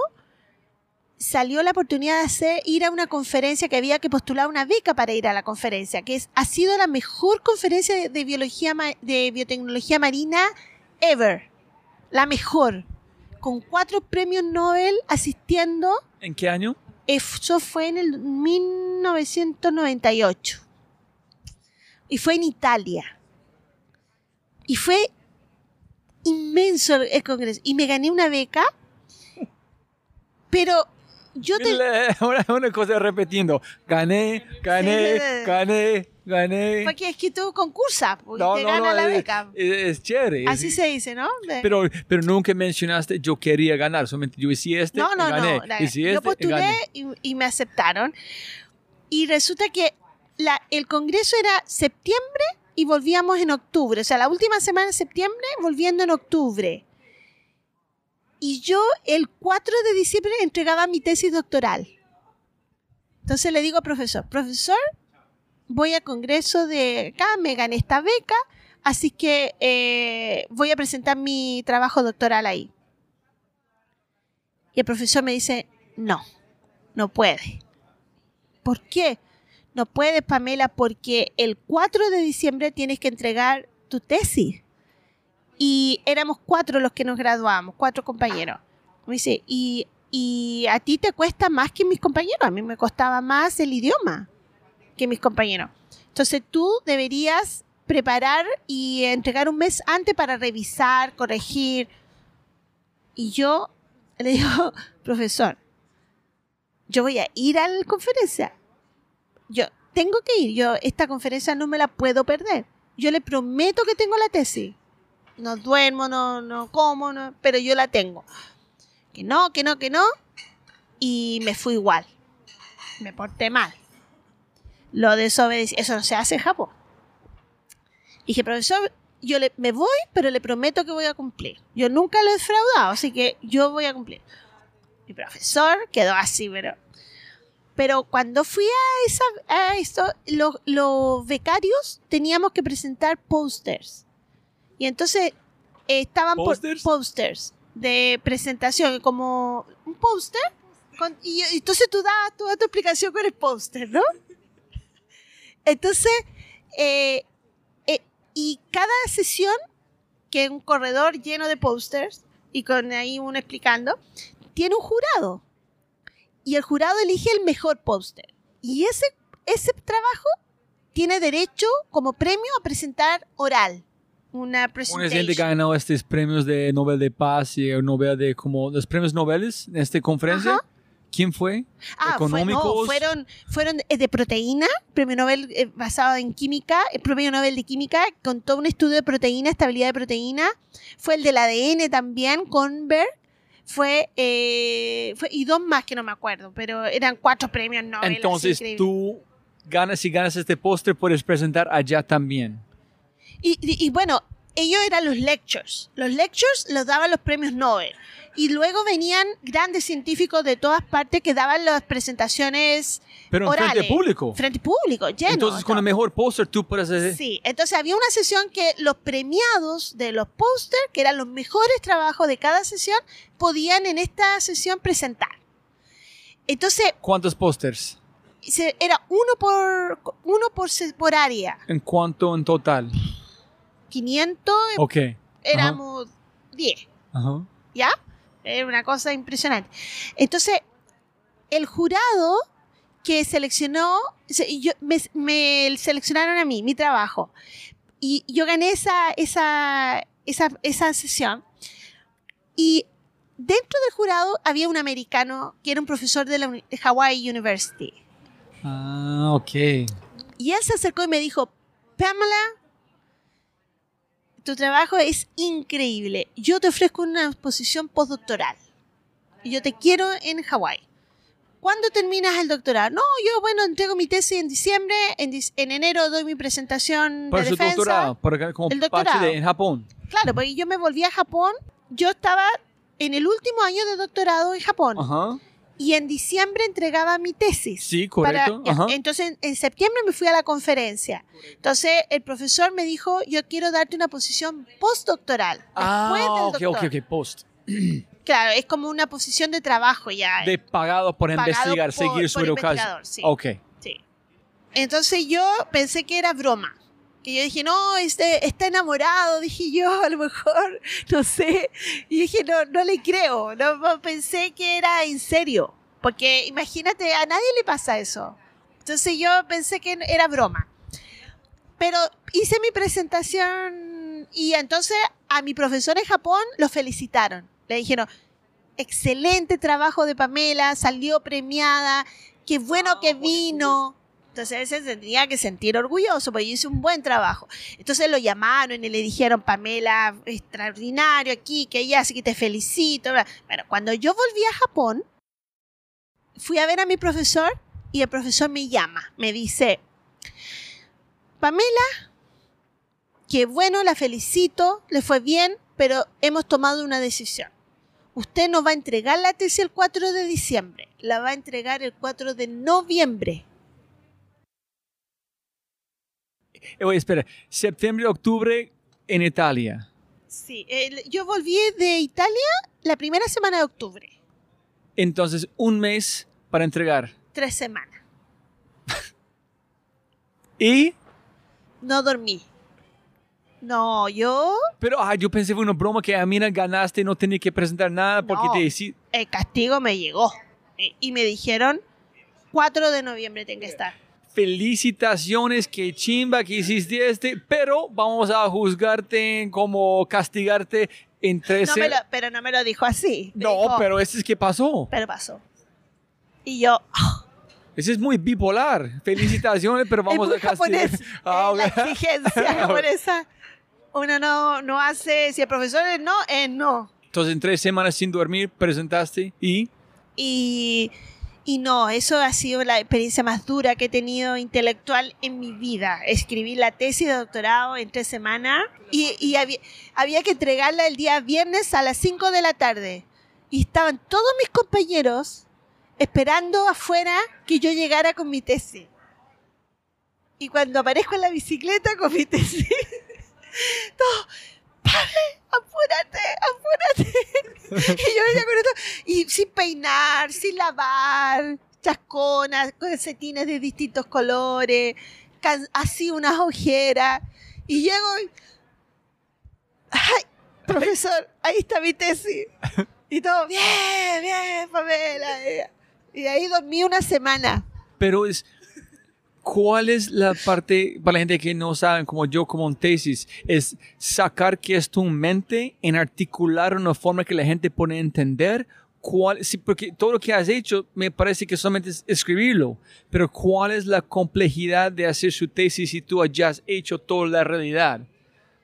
S2: salió la oportunidad de hacer, ir a una conferencia que había que postular una beca para ir a la conferencia, que es, ha sido la mejor conferencia de, de biología de biotecnología marina ever. La mejor. Con cuatro premios Nobel asistiendo.
S1: ¿En qué año?
S2: Eso fue en el 1998. Y fue en Italia. Y fue inmenso el congreso. Y me gané una beca. Pero yo te,
S1: Una, una cosa repitiendo. Gané, gané, gané, gané.
S2: Porque es que tú concursas y
S1: No,
S2: te
S1: no,
S2: gana
S1: no,
S2: la beca.
S1: es- es chévere.
S2: Así
S1: es-
S2: se dice, ¿no? De-
S1: Pero, pero nunca mencionaste yo quería ganar, solamente yo hice este
S2: no, no,
S1: y gané.
S2: no. la-
S1: hice
S2: yo
S1: este, y
S2: postulé y, y me aceptaron. Y resulta que la, el congreso era septiembre y volvíamos en octubre. O sea, la última semana de septiembre volviendo en octubre. Y yo el 4 de diciembre entregaba mi tesis doctoral. Entonces le digo al profesor, profesor, voy a congreso de acá, me gané esta beca, así que eh, voy a presentar mi trabajo doctoral ahí. Y el profesor me dice, no, no puede. ¿Por qué? No puedes, Pamela, porque el 4 de diciembre tienes que entregar tu tesis. Y éramos cuatro los que nos graduamos, cuatro compañeros. Me dice, y, y a ti te cuesta más que mis compañeros. A mí me costaba más el idioma que mis compañeros. Entonces tú deberías preparar y entregar un mes antes para revisar, corregir. Y yo le digo, profesor, yo voy a ir a la conferencia. Yo tengo que ir. Yo esta conferencia no me la puedo perder. Yo le prometo que tengo la tesis. No duermo, no, no como, no, pero yo la tengo. Que no, que no, que no. Y me fui igual. Me porté mal. Lo desobedecí. Eso no se hace en Japón. dije, profesor, yo le, me voy, pero le prometo que voy a cumplir. Yo nunca lo he defraudado, así que yo voy a cumplir. Mi profesor quedó así, pero... Pero cuando fui a, esa, a esto, los, los becarios teníamos que presentar posters. Y entonces eh, estaban por-
S1: ¿Posters?
S2: posters de presentación, como un póster. con- Y, y entonces tú das toda tu explicación con el póster, ¿no? Entonces, eh, eh, y cada sesión, que es un corredor lleno de pósters, y con ahí uno explicando, tiene un jurado. Y el jurado elige el mejor póster. Y ese, ese trabajo tiene derecho como premio a presentar oral. Una
S1: Una gente
S2: presentación.
S1: ganó estos premios de Nobel de Paz y el Nobel de como los premios Nobel en esta conferencia.
S2: Ajá.
S1: ¿Quién fue?
S2: Ah, fue- no,
S1: económicos.
S2: fueron, fueron eh, de proteína, premio Nobel eh, basado en química, el premio Nobel de química con todo un estudio de proteína, estabilidad de proteína. Fue el del ADN también, con Berg. Fue, eh, fue, y dos más que no me acuerdo, pero eran cuatro premios Nobel.
S1: Entonces tú ganas si ganas este póster puedes presentar allá también.
S2: Y, y- y bueno, ellos eran los lectures. Los lectures los daban los premios Nobel. Y luego venían grandes científicos de todas partes que daban las presentaciones
S1: Pero en frente público.
S2: Frente público, lleno.
S1: Entonces con el mejor póster tú puedes hacer.
S2: Sí, entonces había una sesión que los premiados de los pósters, que eran los mejores trabajos de cada sesión, podían en esta sesión presentar. Entonces,
S1: ¿Cuántos pósters?
S2: era uno por uno por, por área.
S1: ¿En cuánto en total?
S2: 500,
S1: Ok.
S2: éramos 10,
S1: Ajá.
S2: ¿ya? Era una cosa impresionante. Entonces, el jurado que seleccionó, se- yo- me, me seleccionaron a mí, mi trabajo. Y yo gané esa, esa, esa, esa sesión. Y dentro del jurado había un americano que era un profesor de la de Hawaii University.
S1: Ah, ok.
S2: Y él se acercó y me dijo, Pamela, tu trabajo es increíble. Yo te ofrezco una posición postdoctoral. Y yo te quiero en Hawái. ¿Cuándo terminas el doctorado? No, yo, bueno, entrego mi tesis en diciembre. En, enero doy mi presentación
S1: Para
S2: de
S1: su
S2: defensa.
S1: doctorado, para, como
S2: El doctorado.
S1: de en Japón.
S2: Claro, porque yo me volví a Japón. Yo estaba en el último año de doctorado en Japón.
S1: Ajá.
S2: Y en diciembre entregaba mi tesis.
S1: Sí,
S2: Para-
S1: correcto. Ajá.
S2: Entonces, en, en septiembre me fui a la conferencia. Entonces, el profesor me dijo, yo quiero darte una posición postdoctoral. Después
S1: Ah,
S2: del
S1: ok,
S2: doctor.
S1: ok, ok, post.
S2: Claro, es como una posición de trabajo ya.
S1: De pagado por
S2: pagado
S1: investigar,
S2: por-
S1: seguir su
S2: por
S1: educación.
S2: investigador, sí.
S1: Ok.
S2: Sí. Entonces yo pensé que era broma. Que yo dije, no, este, está enamorado, dije yo, a lo mejor, no sé. Y dije, no, no le creo. No, no, pensé que era en serio. Porque imagínate, a nadie le pasa eso. Entonces yo pensé que era broma. Pero hice mi presentación y entonces a mi profesor en Japón lo felicitaron. Le dijeron, excelente trabajo de Pamela, salió premiada, qué bueno que vino. Entonces él se tendría que sentir orgulloso, porque hice un buen trabajo. Entonces lo llamaron y le dijeron, Pamela, extraordinario aquí, que ella así que te felicito. Bueno, cuando yo volví a Japón, fui a ver a mi profesor y el profesor me llama, me dice, Pamela, qué bueno, la felicito, le fue bien, pero hemos tomado una decisión. usted no va a entregar la tesis el 4 de diciembre, la va a entregar el 4 de noviembre.
S1: Eh, Oye, espera, septiembre, octubre en Italia.
S2: Sí, el- yo volví de Italia la primera semana de octubre,
S1: Entonces, un mes para entregar.
S2: tres semanas.
S1: Y,
S2: No dormí. No, yo
S1: pero ah, yo pensé fue una broma que a mí no ganaste, no tenía que presentar nada porque
S2: No.
S1: te decí.
S2: el castigo me llegó Eh, y me dijeron 4 de noviembre tengo que estar.
S1: Felicitaciones, que chimba que hiciste este, pero vamos a juzgarte como castigarte en
S2: No
S1: 13.
S2: me lo- pero no me lo dijo así. Me
S1: No,
S2: dijo,
S1: pero ese es que pasó.
S2: pero pasó. Y yo, ah,
S1: Ese es muy bipolar. Felicitaciones, pero vamos
S2: es muy
S1: a castigar.
S2: japonés.
S1: Ah,
S2: es la exigencia japonesa. Uno no, no hace, si el profesor es no, es no.
S1: Entonces, en tres semanas sin dormir, presentaste y.
S2: Y, y no, eso ha sido la experiencia más dura que he tenido intelectual en mi vida. Escribí la tesis de doctorado en tres semanas y, había, que entregarla el día viernes a las 5 de la tarde. Y estaban todos mis compañeros esperando afuera que yo llegara con mi tesis. Y cuando aparezco en la bicicleta con mi tesis, todo. ¡Apúrate! ¡Apúrate! y yo venía con esto, y sin peinar, sin lavar, chasconas, calcetines de distintos colores, así unas ojeras. Y llego y. ¡Ay! Profesor, ahí está mi tesis. Y todo, bien, bien, Pamela. Y ahí dormí una semana.
S1: Pero es. ¿Cuál es la parte, para la gente que no sabe, como yo, como un tesis, es sacar que es tu mente en articular una forma que la gente pueda entender? ¿Cuál, sí, porque todo lo que has hecho me parece que solamente es escribirlo, pero ¿cuál es la complejidad de hacer su tesis si tú hayas hecho toda la realidad?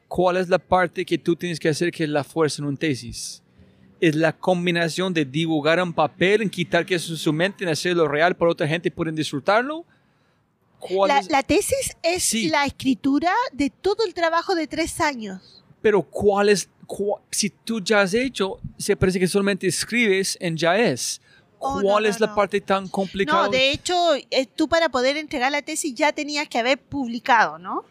S1: ¿Cuál es la parte que tú tienes que hacer que es la fuerza en un tesis? es la combinación de dibujar en papel, en quitar que es su mente, en hacerlo real para otra gente pueden disfrutarlo. ¿Cuál
S2: La,
S1: es-
S2: la tesis es
S1: Sí.
S2: la escritura de todo el trabajo de tres años.
S1: Pero cuál es, cua- si tú ya has hecho, se parece que solamente escribes en ya es.
S2: Oh,
S1: ¿Cuál
S2: no,
S1: es
S2: no,
S1: la
S2: no.
S1: parte tan complicada?
S2: No, de hecho, eh, tú para poder entregar la tesis ya tenías que haber publicado, ¿no?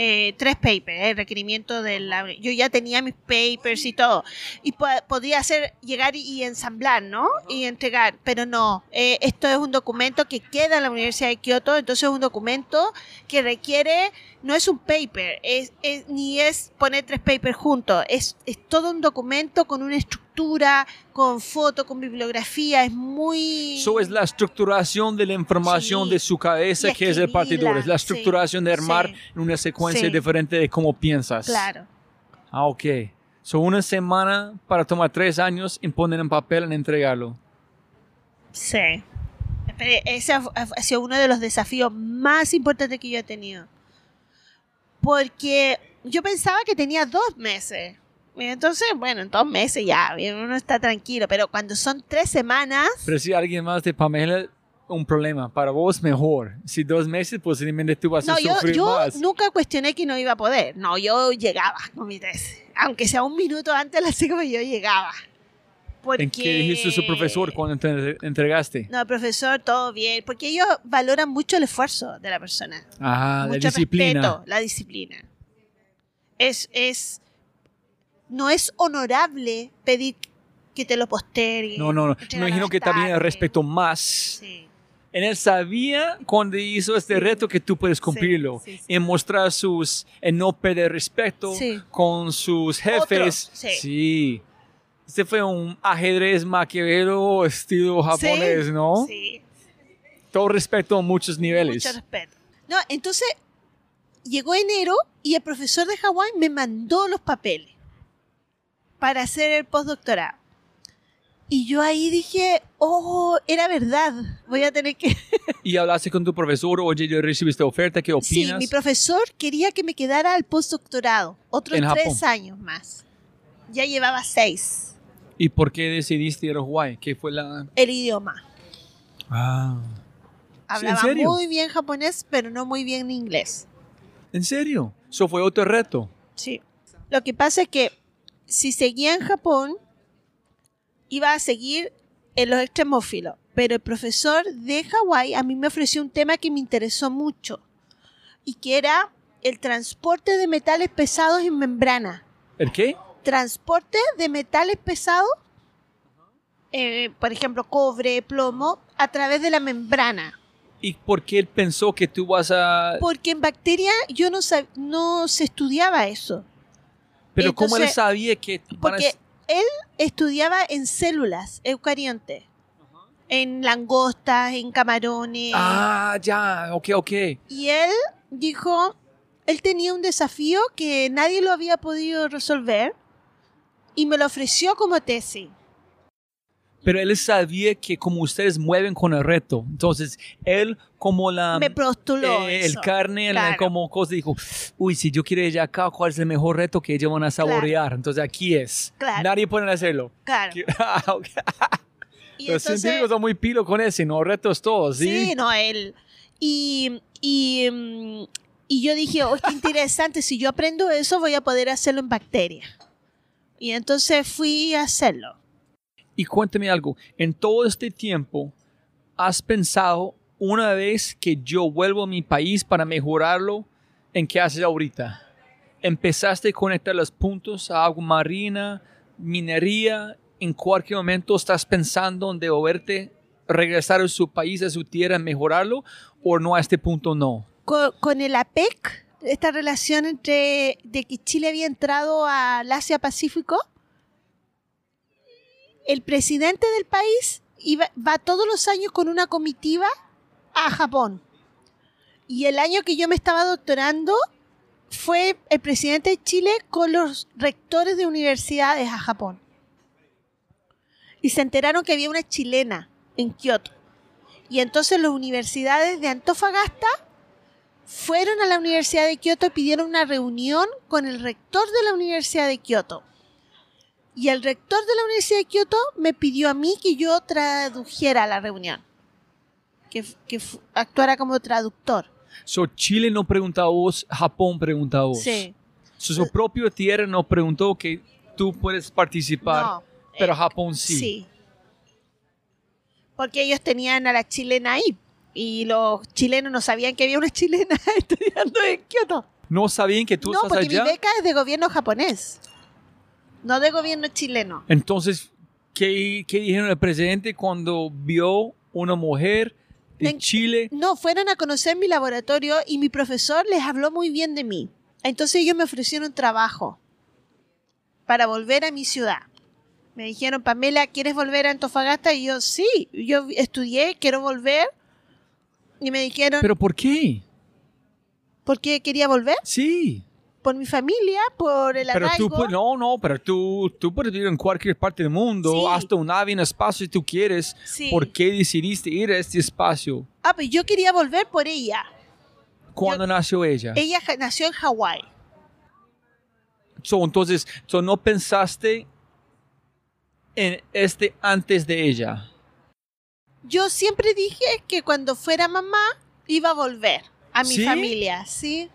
S2: Eh, tres papers, el requerimiento de la... Yo ya tenía mis papers y todo. Y po- podía hacer, llegar y, y ensamblar, ¿no? Y entregar. Pero no, eh, esto es un documento que queda en la Universidad de Kioto, entonces es un documento que requiere, no es un paper, es, es- ni es poner tres papers juntos, es, es todo un documento con una estructura, con foto, con bibliografía, es muy...
S1: Eso es la estructuración de la información
S2: Sí.
S1: de su cabeza que es el partidor. Es la
S2: sí,
S1: estructuración de armar
S2: sí.
S1: en una secuencia
S2: Sí.
S1: diferente de cómo piensas.
S2: Claro.
S1: Ah, ok. So una semana para tomar tres años y poner en papel en entregarlo.
S2: Sí. Pero ese ha sido uno de los desafíos más importantes que yo he tenido. Porque yo pensaba que tenía dos meses. Entonces, bueno, en dos meses ya, uno está tranquilo. Pero cuando son tres semanas,
S1: Pero si alguien más de Pamela, un problema. Para vos, mejor. Si dos meses, posiblemente tú vas a
S2: no, yo,
S1: sufrir
S2: yo
S1: más.
S2: nunca cuestioné que no iba a poder. No, yo llegaba con mi tesis. Aunque sea un minuto antes de las cinco, yo llegaba. Porque...
S1: ¿En qué dijiste su profesor cuando te entregaste?
S2: No, profesor, todo bien. Porque ellos valoran mucho el esfuerzo de la persona.
S1: La
S2: mucho
S1: disciplina.
S2: respeto, la disciplina. Es, es, no es honorable pedir que te lo posterguen.
S1: No, no, no. Me imagino que también respeto más.
S2: Sí.
S1: En él sabía cuando hizo este reto que tú puedes cumplirlo.
S2: sí.
S1: En mostrar sus, en no perder respeto con sus jefes.
S2: Otros, sí.
S1: sí. Este fue un ajedrez maquiavelo estilo japonés, ¿no?
S2: Sí,
S1: Todo respeto a muchos niveles.
S2: mucho respeto. No, entonces llegó enero y el profesor de Hawái me mandó los papeles para hacer el postdoctorado. Y yo ahí dije, oh, era verdad, voy a tener que...
S1: Y hablaste con tu profesor, oye, yo recibí esta oferta, ¿qué
S2: Sí,
S1: opinas?
S2: mi profesor quería que me quedara al postdoctorado, otros
S1: En Japón.
S2: tres años más. Ya llevaba seis.
S1: ¿Y por qué decidiste ir a Hawái? ¿Qué fue la...?
S2: El idioma.
S1: Ah.
S2: Hablaba
S1: serio?
S2: muy bien japonés, pero no muy bien inglés.
S1: ¿En serio? Eso fue otro reto.
S2: Sí. Lo que pasa es que si seguía en Japón, iba a seguir en los extremófilos. Pero el profesor de Hawái a mí me ofreció un tema que me interesó mucho y que era el transporte de metales pesados en membrana.
S1: ¿El qué?
S2: Transporte de metales pesados, eh, por ejemplo, cobre, plomo, a través de la membrana.
S1: ¿Y por qué él pensó que tú vas a...?
S2: Porque en bacteria yo no, no se estudiaba eso.
S1: Pero ¿cómo él sabía que...
S2: Porque él estudiaba en células eucariontes. En langostas, en camarones.
S1: Ah, ya, ok, ok.
S2: Y él dijo, él tenía un desafío que nadie lo había podido resolver y me lo ofreció como tesis.
S1: Pero él sabía que como ustedes mueven con el reto, entonces él como la...
S2: me postuló
S1: eh, el
S2: eso.
S1: carne, la-
S2: claro.
S1: como cosa, dijo, uy, si yo quiero ella acá, ¿cuál es el mejor reto que ellos van a saborear? Entonces aquí es.
S2: Claro.
S1: Nadie puede hacerlo.
S2: Claro.
S1: Ah.
S2: Y
S1: Los
S2: entonces-
S1: científicos son muy pilo con ese, ¿no? Retos todos, ¿sí?
S2: Sí, no, él. Y, y, mm, y yo dije, oh, qué interesante, si yo aprendo eso voy a poder hacerlo en bacterias. Y entonces fui a hacerlo.
S1: Y cuéntame algo, en todo este tiempo, ¿has pensado una vez que yo vuelvo a mi país para mejorarlo, en qué haces ahorita? ¿Empezaste a conectar los puntos a agua marina, minería? ¿En cualquier momento estás pensando en devolverte, regresar a su país, a su tierra, mejorarlo? ¿O no a este punto no?
S2: Con, el APEC, esta relación entre de que Chile había entrado al Asia-Pacífico, el presidente del país va todos los años con una comitiva a Japón. Y el año que yo me estaba doctorando fue el presidente de Chile con los rectores de universidades a Japón. Y se enteraron que había una chilena en Kioto. Y entonces las universidades de Antofagasta fueron a la Universidad de Kioto y pidieron una reunión con el rector de la Universidad de Kioto. Y el rector de la Universidad de Kioto me pidió a mí que yo tradujera la reunión, que, actuara como traductor.
S1: So, Chile no pregunta a vos, Japón pregunta a vos.
S2: Sí.
S1: So, su propio tierra no preguntó que tú puedes participar,
S2: No,
S1: pero
S2: eh,
S1: Japón sí.
S2: Sí. Porque ellos tenían a la chilena ahí. Y los chilenos no sabían que había una chilena estudiando en Kioto.
S1: No sabían que tú
S2: no,
S1: estás
S2: porque
S1: allá.
S2: mi beca es de gobierno japonés. No de gobierno chileno.
S1: Entonces, ¿qué, qué dijeron el presidente cuando vio una mujer de
S2: En-
S1: Chile?
S2: No, fueron a conocer mi laboratorio y mi profesor les habló muy bien de mí. Entonces ellos me ofrecieron trabajo para volver a mi ciudad. Me dijeron, Pamela, ¿quieres volver a Antofagasta? Y yo, sí, yo estudié, quiero volver. Y me dijeron,
S1: ¿Pero por qué?
S2: ¿por qué quería volver?
S1: Sí.
S2: Por mi familia, por el
S1: Pero tú,
S2: arraigo.
S1: no, no, pero tú, tú puedes vivir en cualquier parte del mundo,
S2: Sí.
S1: hasta un nave en espacio si tú quieres.
S2: Sí.
S1: ¿Por qué decidiste ir a este espacio?
S2: Ah, pues yo quería volver por ella.
S1: ¿Cuándo nació ella?
S2: Ella nació en Hawái.
S1: So, entonces, so, ¿no pensaste en este antes de ella?
S2: Yo siempre dije que cuando fuera mamá iba a volver a mi
S1: ¿Sí?
S2: familia, ¿sí?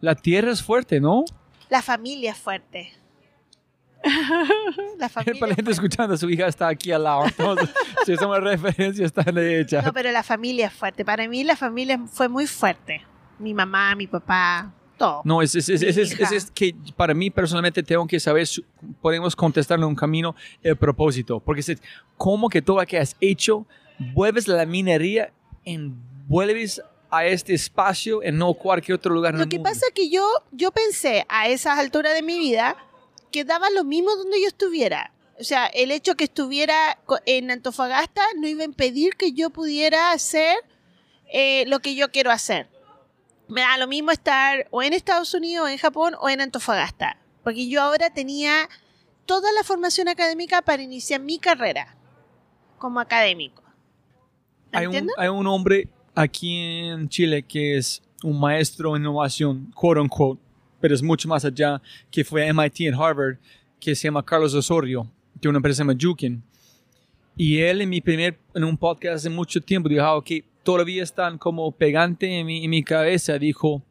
S1: La tierra es fuerte, ¿no?
S2: La familia es fuerte. la
S1: Para
S2: familia
S1: la
S2: es
S1: gente
S2: fuerte.
S1: escuchando, su hija está aquí al lado. Entonces, si esa referencia está hecha.
S2: No, pero la familia es fuerte. Para mí la familia fue muy fuerte. Mi mamá, mi papá, todo.
S1: No, es, es, es, es, es- es- es que para mí personalmente tengo que saber, podemos contestarle un camino, el propósito. Porque es como que todo lo que has hecho, vuelves a la minería, en, vuelves a este espacio en no cualquier otro lugar.
S2: Lo que
S1: mundo.
S2: pasa es que yo, yo pensé a esas alturas de mi vida que daba lo mismo donde yo estuviera. O sea, el hecho que estuviera en Antofagasta no iba a impedir que yo pudiera hacer eh, lo que yo quiero hacer. Me da lo mismo estar o en Estados Unidos, o en Japón o en Antofagasta. Porque yo ahora tenía toda la formación académica para iniciar mi carrera como académico.
S1: hay un, hay un hombre aquí en Chile que es un maestro en innovación, quote unquote, pero es mucho más allá, que fue a MIT en Harvard, que se llama Carlos Osorio, de una empresa que se llama Jukin. Y él en mi primer, en un podcast hace mucho tiempo, dijo "Ah, que todavía están como pegante en mi, en mi cabeza, dijo,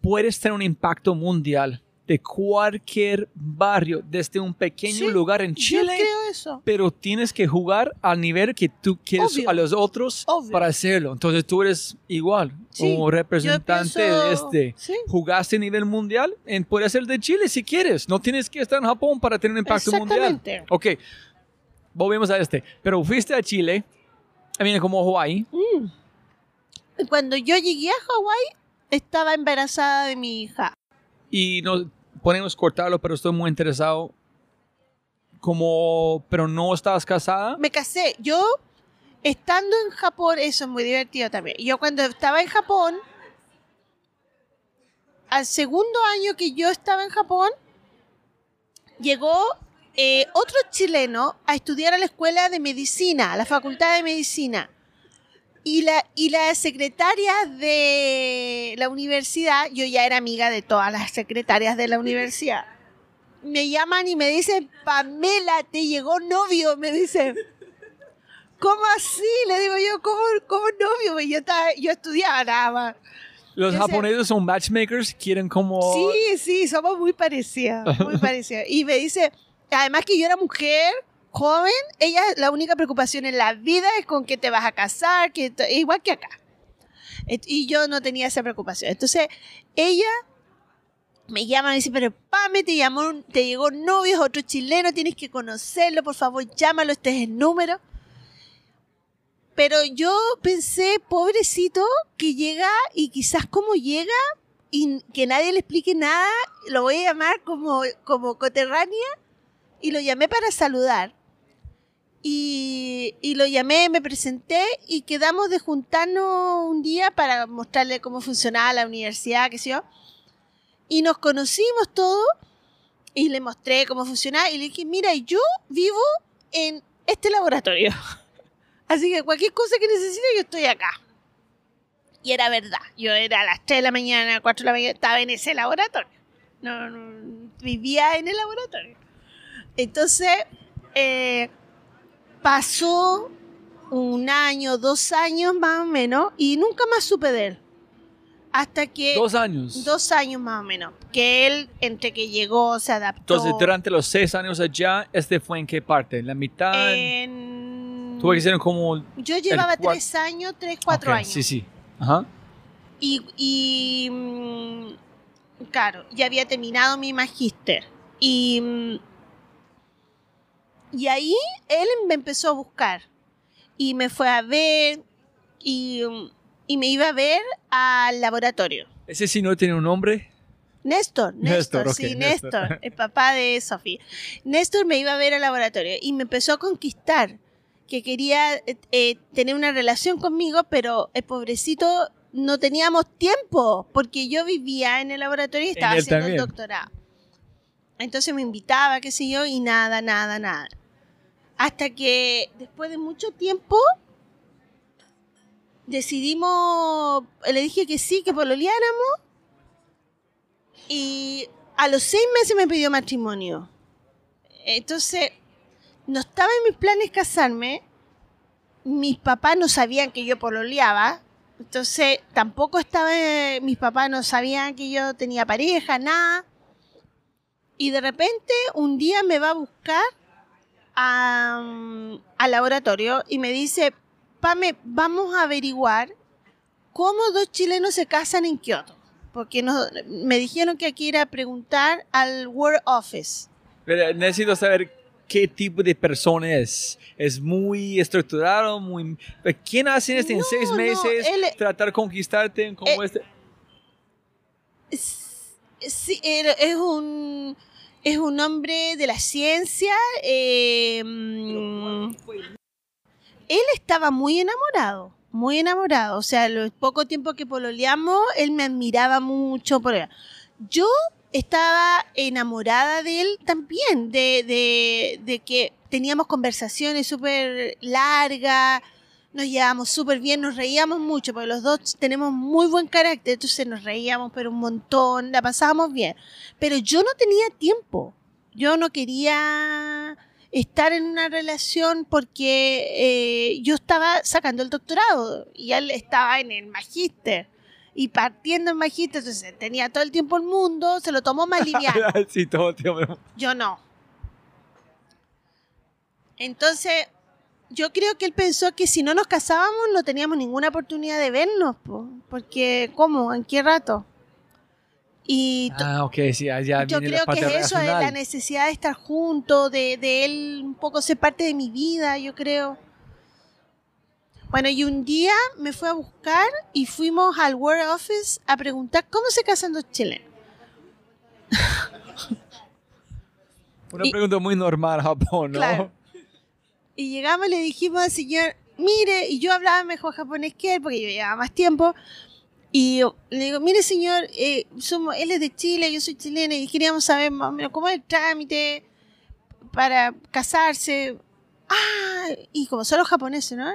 S1: puedes tener un impacto mundial de cualquier barrio, desde un pequeño
S2: Sí,
S1: lugar en Chile,
S2: eso.
S1: pero tienes que jugar al nivel que tú quieres
S2: Obvio.
S1: a los otros
S2: Obvio.
S1: para hacerlo. Entonces tú eres igual,
S2: Sí,
S1: como representante de este.
S2: sí.
S1: Jugaste a nivel mundial, en, puedes ser de Chile si quieres. No tienes que estar en Japón para tener un impacto mundial.
S2: Exactamente.
S1: Ok, volvemos a este. Pero fuiste a Chile, viene como Hawaii.
S2: Cuando yo llegué a Hawái, estaba embarazada de mi hija.
S1: y nos podemos cortarlo, pero estoy muy interesado. Como, pero no estabas casada.
S2: Me casé. Yo, estando en Japón, eso es muy divertido también. Yo cuando estaba en Japón, al segundo año que yo estaba en Japón, llegó eh, otro chileno a estudiar a la escuela de medicina, a la facultad de medicina. Y la, y la secretaria de la universidad, yo ya era amiga de todas las secretarias de la universidad, me llaman y me dicen, Pamela, te llegó novio, me dicen. ¿Cómo así? Le digo yo, ¿cómo, cómo novio? Yo, estaba, yo estudiaba nada más.
S1: Los
S2: Yo sé-
S1: japoneses son matchmakers, quieren como...
S2: Sí, sí, somos muy parecidas, muy parecidas. Y me dice, además que yo era mujer, joven, ella la única preocupación en la vida es con que te vas a casar, que igual que acá. Y yo no tenía esa preocupación. Entonces, ella me llama y me dice, pero Pame, te, llamó, te llegó novio, es otro chileno, tienes que conocerlo, por favor, llámalo, este es el número. Pero yo pensé, pobrecito, que llega y quizás como llega y que nadie le explique nada, lo voy a llamar como, como coterránea y lo llamé para saludar. Y, y lo llamé, me presenté y quedamos de juntarnos un día para mostrarle cómo funcionaba la universidad, qué sé yo. Y nos conocimos todos y le mostré cómo funcionaba y le dije, mira, yo vivo en este laboratorio. Así que cualquier cosa que necesite, yo estoy acá. Y era verdad. Yo era a las 3 de la mañana, 4 de la mañana, estaba en ese laboratorio. No, no, vivía en el laboratorio. Entonces, eh, pasó un año, dos años más o menos, y nunca más supe de él. Hasta que...
S1: Dos años.
S2: Dos años más o menos. Que él, entre que llegó, se adaptó.
S1: Entonces, durante los seis años allá, ¿este fue en qué parte? ¿En la mitad?
S2: En-
S1: Tuve que ser como...
S2: Yo llevaba tres años, tres, cuatro años.
S1: Sí, sí. Ajá.
S2: Y, y, mm, claro, ya había terminado mi magíster. Y, mm, y ahí él me empezó a buscar. Y me fue a ver y, mm, y me iba a ver al laboratorio.
S1: Ese sí no tiene un nombre.
S2: Néstor, Néstor,
S1: Néstor, ok,
S2: sí,
S1: Néstor.
S2: Néstor, el papá de Sofía. Néstor me iba a ver al laboratorio y me empezó a conquistar, que quería eh, eh, tener una relación conmigo, pero el pobrecito no teníamos tiempo, porque yo vivía en el laboratorio y estaba haciendo el
S1: también.
S2: doctorado. Entonces me invitaba, qué sé yo, y nada, nada, nada. Hasta que después de mucho tiempo decidimos, le dije que sí, que pololeáramos y a los seis meses me pidió matrimonio. Entonces, no estaba en mis planes casarme. Mis papás no sabían que yo pololeaba. Entonces, tampoco estaba. mis papás no sabían que yo tenía pareja, nada. Y de repente, un día me va a buscar a, mm, al laboratorio y me dice: Pame, vamos a averiguar cómo dos chilenos se casan en Kioto. Porque no, me dijeron que aquí era preguntar al World Office.
S1: Pero necesito saber qué tipo de persona es. Es muy estructurado, muy... ¿Quién hace esto en
S2: No,
S1: seis
S2: no,
S1: meses?
S2: él-
S1: Tratar de conquistarte como
S2: Eh,
S1: este...
S2: Es- Sí, es un es un hombre de la ciencia. eh, mm, él estaba muy enamorado, muy enamorado. O sea, lo poco tiempo que pololeamos, él me admiraba mucho. Por Yo estaba enamorada de él también, de, de, de que teníamos conversaciones súper largas, nos llevábamos súper bien, nos reíamos mucho, porque los dos tenemos muy buen carácter, entonces nos reíamos pero un montón, la pasábamos bien. Pero yo no tenía tiempo, yo no quería estar en una relación porque eh, yo estaba sacando el doctorado y él estaba en el magíster. y partiendo en majito, entonces tenía todo el tiempo el mundo, se lo tomó más liviano.
S1: sí, todo el tiempo.
S2: Yo no. Entonces, yo creo que él pensó que si no nos casábamos no teníamos ninguna oportunidad de vernos, po, porque ¿cómo? ¿En qué rato? Y
S1: Ah, ok, sí, ya ya
S2: yo
S1: viene la
S2: creo que es eso, es la
S1: racional.
S2: necesidad de estar juntos, de, de él un poco ser parte de mi vida, yo creo. Bueno, y un día me fue a buscar y fuimos al War Office a preguntar cómo se casan los chilenos.
S1: Una
S2: y-
S1: pregunta muy normal, Japón, ¿no?
S2: Claro. Y llegamos y le dijimos al señor, mire, y yo hablaba mejor japonés que él porque yo llevaba más tiempo. Y le digo, mire señor, eh, somos, él es de Chile, yo soy chilena y queríamos saber más o menos cómo es el trámite para casarse. Ah, y como son los japoneses, ¿no?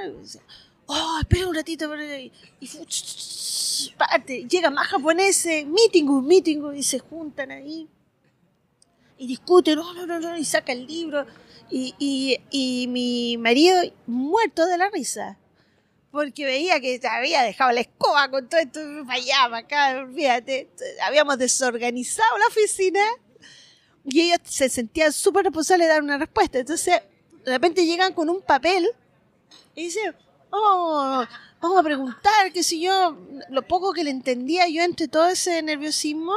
S2: Oh, espera un ratito. espera", Y, y parte, llegan más japoneses, meeting, meeting, y se juntan ahí y discuten, no, no, no, no, y saca el libro. Y, y, y mi marido muerto de la risa. Porque veía que había dejado la escoba con todo esto para allá, acá, olvídate. Habíamos desorganizado la oficina y ellos se sentían súper responsables de dar una respuesta. Entonces, de repente llegan con un papel y dicen, oh, vamos a preguntar, qué sé yo, lo poco que le entendía yo entre todo ese nerviosismo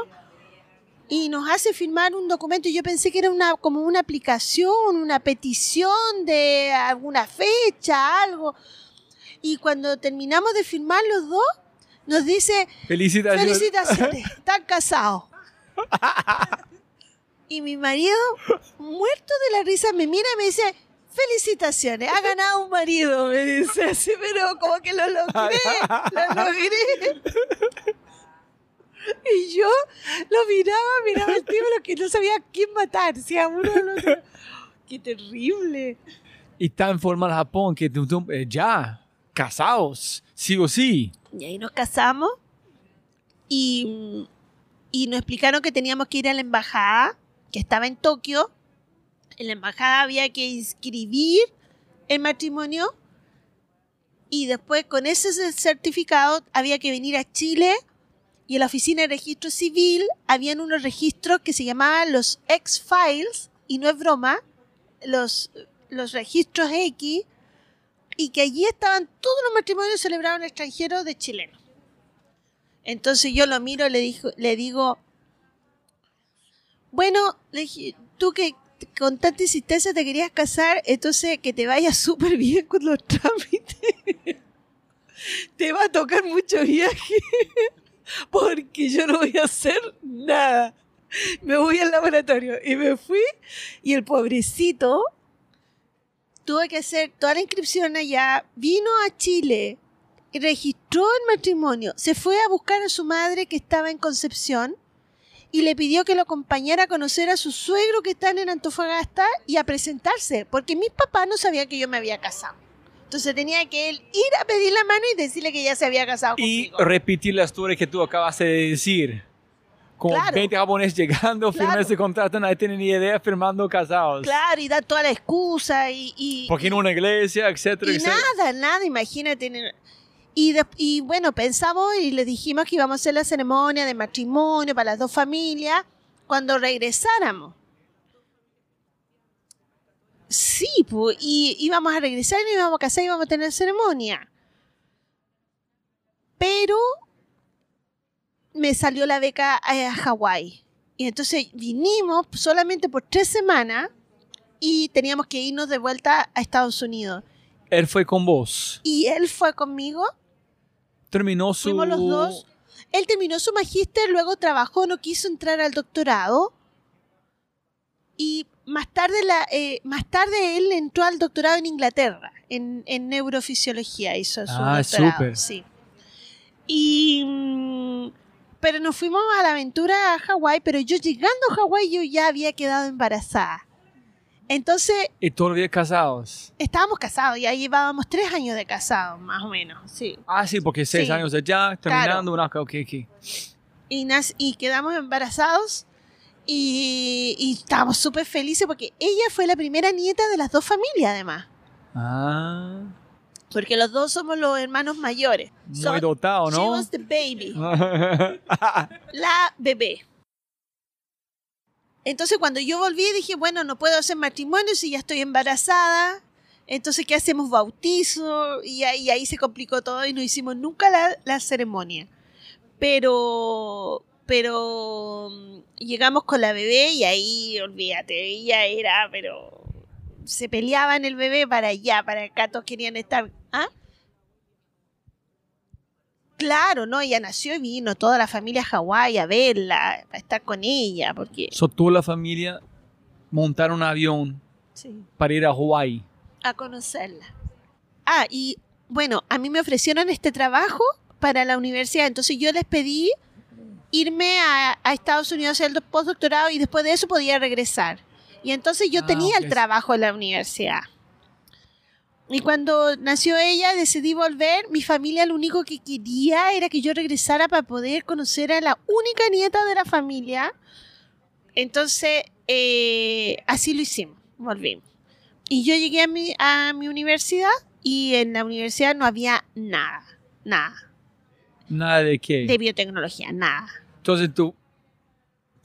S2: y nos hace firmar un documento yo pensé que era una como una aplicación, una petición de alguna fecha, algo. Y cuando terminamos de firmar los dos, nos dice,
S1: Felicitaciones.
S2: felicitaciones, están casados. Y mi marido, muerto de la risa, me mira y me dice, felicitaciones, ha ganado un marido, me dice así, pero como que lo logré, lo logré. Y yo lo miraba, miraba al tío, lo que no sabía a quién matar, si a uno o al otro. Qué terrible.
S1: Y tan formal Japón que tú- tú- eh, ya, casados, sí o sí.
S2: Y ahí nos casamos y, y nos explicaron que teníamos que ir a la embajada, que estaba en Tokio. En la embajada había que inscribir el matrimonio y después con ese certificado había que venir a Chile y en la oficina de registro civil habían unos registros que se llamaban los X-Files y no es broma, los, los registros X y que allí estaban todos los matrimonios celebrados en el extranjero de chilenos. Entonces yo lo miro le, le digo, bueno, tú que con tanta insistencia te querías casar, entonces que te vaya súper bien con los trámites. te va a tocar mucho viaje porque yo no voy a hacer nada. Me voy al laboratorio y me fui y el pobrecito tuve que hacer toda la inscripción allá, vino a Chile, registró el matrimonio, se fue a buscar a su madre que estaba en Concepción y le pidió que lo acompañara a conocer a su suegro que están en Antofagasta y a presentarse, porque mis papás no sabían que yo me había casado. Entonces tenía que él ir a pedir la mano y decirle que ya se había casado
S1: Y
S2: conmigo.
S1: repetir la historia que tú acabas de decir. Como
S2: Claro.
S1: 20 japoneses llegando, firmar
S2: Claro.
S1: ese contrato, nadie tiene ni idea, firmando casados.
S2: Claro, y dar toda la excusa y... y
S1: Porque en una iglesia, etcétera,
S2: Y
S1: etcétera.
S2: nada, nada, imagínate. Y, de- y bueno, pensamos y le dijimos que íbamos a hacer la ceremonia de matrimonio para las dos familias cuando regresáramos. Sí, pues, y íbamos a regresar y nos íbamos a casar y íbamos a tener ceremonia. Pero me salió la beca a, Hawái. Y entonces vinimos solamente por tres semanas y teníamos que irnos de vuelta a Estados Unidos.
S1: Él fue con vos.
S2: Y él fue conmigo,
S1: Terminó su...
S2: fuimos los dos. Él terminó su magíster, luego trabajó, no quiso entrar al doctorado. Y más tarde, la, eh, más tarde él entró al doctorado en Inglaterra, en, en neurofisiología hizo su
S1: Ah,
S2: doctorado.
S1: súper.
S2: Sí. Y, mm, pero nos fuimos a la aventura a Hawái, pero yo llegando a Hawái yo ya había quedado embarazada. Entonces
S1: Y todavía casados.
S2: estábamos casados, ya llevábamos tres años de casados, más o menos, sí.
S1: Ah, sí, porque seis
S2: Sí.
S1: años allá, terminando, una, ok, ok.
S2: y, y quedamos embarazados y, y estábamos súper felices porque ella fue la primera nieta de las dos familias además.
S1: Ah.
S2: Porque los dos somos los hermanos mayores.
S1: Muy
S2: So,
S1: dotado,
S2: She
S1: ¿no?
S2: was the baby. la bebé. Entonces cuando yo volví dije, bueno, no puedo hacer matrimonio si ya estoy embarazada. Entonces, ¿qué hacemos? Bautizo. Y ahí, ahí se complicó todo y no hicimos nunca la, la ceremonia. Pero, pero mm, llegamos con la bebé y ahí, olvídate, ella era, pero se peleaban el bebé para allá, para acá, todos querían estar. ¿Ah? Claro, no, ella nació y vino toda la familia a Hawái a verla, a estar con ella, porque
S1: So, tú, la familia, montaron un avión
S2: sí,
S1: para ir a Hawái.
S2: a conocerla. Ah, y bueno, a mí me ofrecieron este trabajo para la universidad, entonces yo les pedí irme a, a Estados Unidos a hacer el postdoctorado y después de eso podía regresar. Y entonces yo
S1: Ah,
S2: tenía el trabajo en la universidad. Y cuando nació ella, decidí volver. Mi familia lo único que quería era que yo regresara para poder conocer a la única nieta de la familia. Entonces, eh, así lo hicimos, volvimos. Y yo llegué a mi, a mi universidad y en la universidad no había nada, nada
S1: Nada de qué.
S2: de biotecnología, nada.
S1: Entonces tú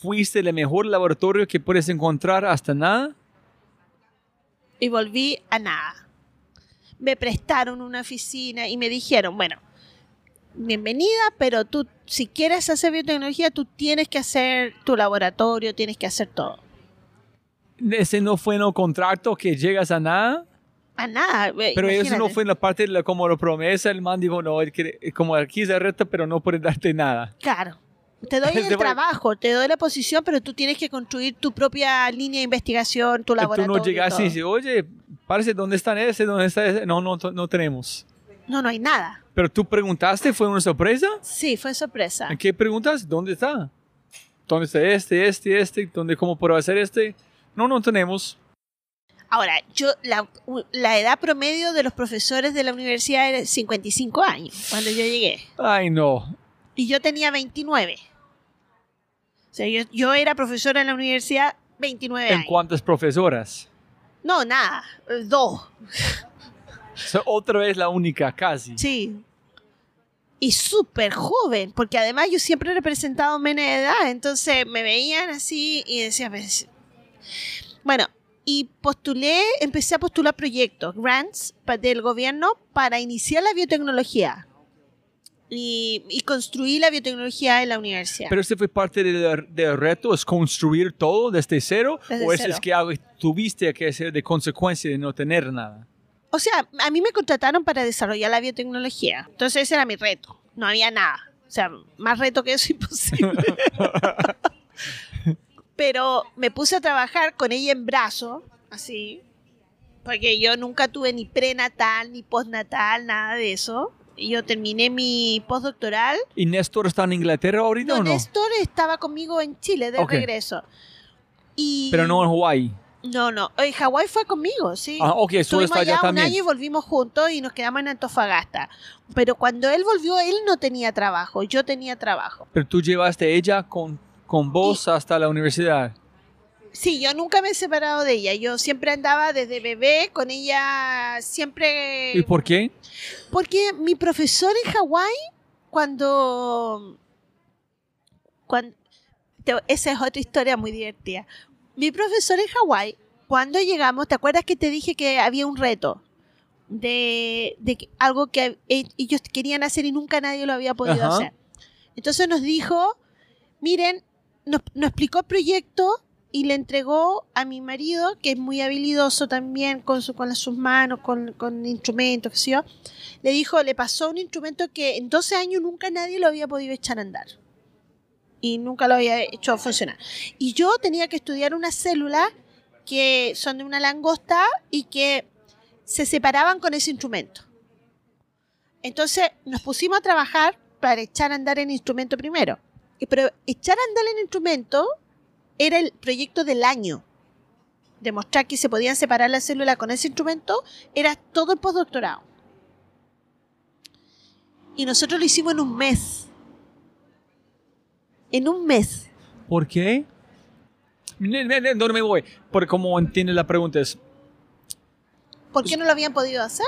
S1: fuiste el mejor laboratorio que puedes encontrar hasta nada.
S2: Y volví a nada. Me prestaron una oficina y me dijeron, bueno, bienvenida, pero tú, si quieres hacer biotecnología, tú tienes que hacer tu laboratorio, tienes que hacer todo.
S1: Ese no fue en el contrato que llegas a nada.
S2: A nada.
S1: Pero eso no fue en la parte de la, como la promesa. El man dijo, no, él quiere- como aquí se reta, pero no puede darte nada.
S2: Claro. Te doy el trabajo, te doy la posición, pero tú tienes que construir tu propia línea de investigación, tu
S1: Tú
S2: laboratorio.
S1: no llegaste y dices, oye, parece, ¿dónde están ese? ¿Dónde está ese? No, no, no tenemos.
S2: No, no hay nada.
S1: Pero tú preguntaste, ¿fue una sorpresa?
S2: Sí, fue sorpresa.
S1: ¿En qué preguntas? ¿Dónde está? ¿Dónde está este, este, este? ¿Dónde, cómo puedo hacer este? No, no tenemos.
S2: Ahora, yo la, la edad promedio de los profesores de la universidad era 55 años cuando yo llegué.
S1: Ay, no.
S2: Y yo tenía 29. O sea, yo, yo era profesora en la universidad 29
S1: ¿En
S2: años.
S1: cuántas profesoras?
S2: No, nada, dos.
S1: So, otra vez la única, casi.
S2: Sí. Y súper joven, porque además yo siempre he representado menos de edad, entonces me veían así y decía, "Pues". bueno, y postulé, empecé a postular proyectos, grants del gobierno para iniciar la biotecnología y, y construir la biotecnología en la universidad.
S1: Pero ese fue parte del, del reto, es construir todo desde cero,
S2: Desde
S1: o
S2: cero.
S1: es que algo tuviste que hacer de consecuencia de no tener nada.
S2: O sea, a mí me contrataron para desarrollar la biotecnología. Entonces ese era mi reto. No había nada. O sea, más reto que eso imposible. Pero me puse a trabajar con ella en brazo, así. Porque yo nunca tuve ni prenatal, ni postnatal, nada de eso. Y yo terminé mi postdoctoral.
S1: ¿Y Néstor está en Inglaterra ahorita
S2: No,
S1: o no?
S2: Néstor estaba conmigo en Chile de
S1: Ok.
S2: regreso. Y
S1: Pero no en Hawái.
S2: No, no. En Hawái fue conmigo, sí.
S1: Ah, ok,
S2: Estuvimos
S1: está allá
S2: allá un
S1: también.
S2: año y volvimos juntos y nos quedamos en Antofagasta. Pero cuando él volvió, él no tenía trabajo, yo tenía trabajo.
S1: Pero tú llevaste ella con, con vos hasta la universidad.
S2: Sí, yo nunca me he separado de ella. Yo siempre andaba desde bebé con ella, siempre...
S1: ¿Y por qué?
S2: Porque mi profesor en Hawái, cuando... cuando esa es otra historia muy divertida. Mi profesor en Hawái, cuando llegamos, ¿te acuerdas que te dije que había un reto? De, de algo que e- ellos querían hacer y nunca nadie lo había podido
S1: Ajá.
S2: hacer. Entonces nos dijo, miren, nos, nos explicó el proyecto y le entregó a mi marido, que es muy habilidoso también con, su, con sus manos, con, con instrumentos, qué sé yo. Le dijo, le pasó un instrumento que en 12 años nunca nadie lo había podido echar a andar. Y nunca lo había hecho funcionar. Y yo tenía que estudiar unas células que son de una langosta y que se separaban con ese instrumento. Entonces nos pusimos a trabajar para echar a andar el instrumento primero. Pero echar a andar el instrumento era el proyecto del año. Demostrar que se podían separar las células con ese instrumento era todo el postdoctorado. Y nosotros lo hicimos en un mes. En un mes.
S1: ¿Por qué? ¿Dónde me voy? Porque como entiende la pregunta es,
S2: ¿Por qué no lo habían podido hacer?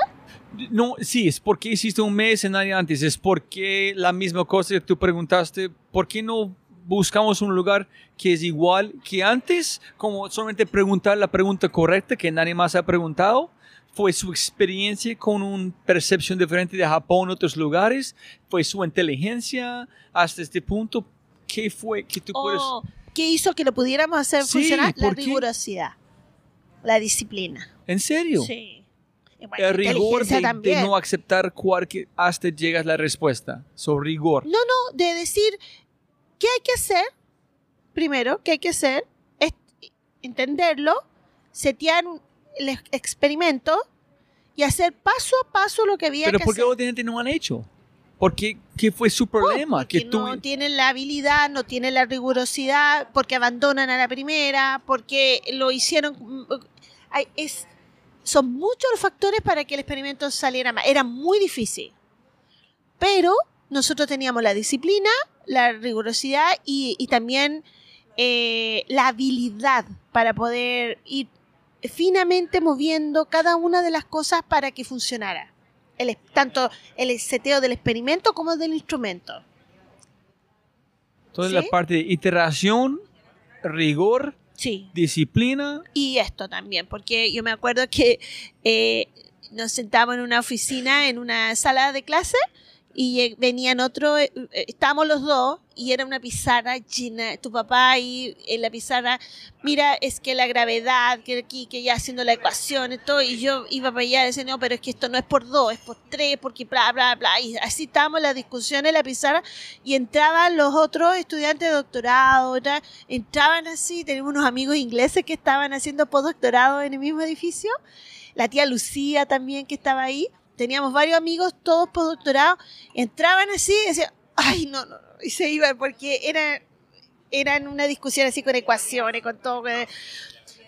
S1: No, sí, es porque hiciste un mes en año antes, es porque la misma cosa que tú preguntaste, ¿por qué no buscamos un lugar que es igual que antes? Como solamente preguntar la pregunta correcta que nadie más ha preguntado. ¿Fue su experiencia con una percepción diferente de Japón otros lugares? ¿Fue su inteligencia hasta este punto? ¿Qué fue que tú puedes...?
S2: Oh, ¿Qué hizo que lo pudiéramos hacer
S1: Sí,
S2: funcionar? La rigurosidad, la disciplina.
S1: ¿En serio?
S2: Sí. Bueno,
S1: El rigor de, de no aceptar cualquier hasta llegas la respuesta. So, rigor.
S2: No, no, de decir qué hay que hacer, primero, qué hay que hacer, es entenderlo, setear el ex- experimento y hacer paso a paso lo que había
S1: Pero
S2: que
S1: ¿por qué
S2: hacer.
S1: otra gente no han hecho? ¿Por qué? ¿Qué fue su problema?
S2: Porque
S1: que tú...
S2: no tienen la habilidad, no tienen la rigurosidad, porque abandonan a la primera, porque lo hicieron... mm, es, son muchos los factores para que el experimento saliera mal. Era muy difícil. Pero nosotros teníamos la disciplina, la rigurosidad y, y también eh, la habilidad para poder ir finamente moviendo cada una de las cosas para que funcionara. El, tanto el seteo del experimento como del instrumento.
S1: Toda
S2: ¿Sí?
S1: la parte de iteración, rigor,
S2: Sí.
S1: disciplina.
S2: Y esto también, porque yo me acuerdo que eh, nos sentábamos en una oficina, en una sala de clase, y venían otros, eh, eh, estábamos los dos, y era una pizarra llena, tu papá ahí en la pizarra, mira, es que la gravedad, que aquí, que ya haciendo la ecuación y todo, y yo iba para allá y decía, no, pero es que esto no es por dos, es por tres, porque bla, bla, bla, y así estábamos en la discusión en la pizarra, y entraban los otros estudiantes de doctorado, entraban así, tenemos unos amigos ingleses que estaban haciendo postdoctorado en el mismo edificio, la tía Lucía también que estaba ahí, teníamos varios amigos, todos postdoctorados, entraban así y decían, ay, no, no, no", y se iban porque era, eran una discusión así con ecuaciones, con todo.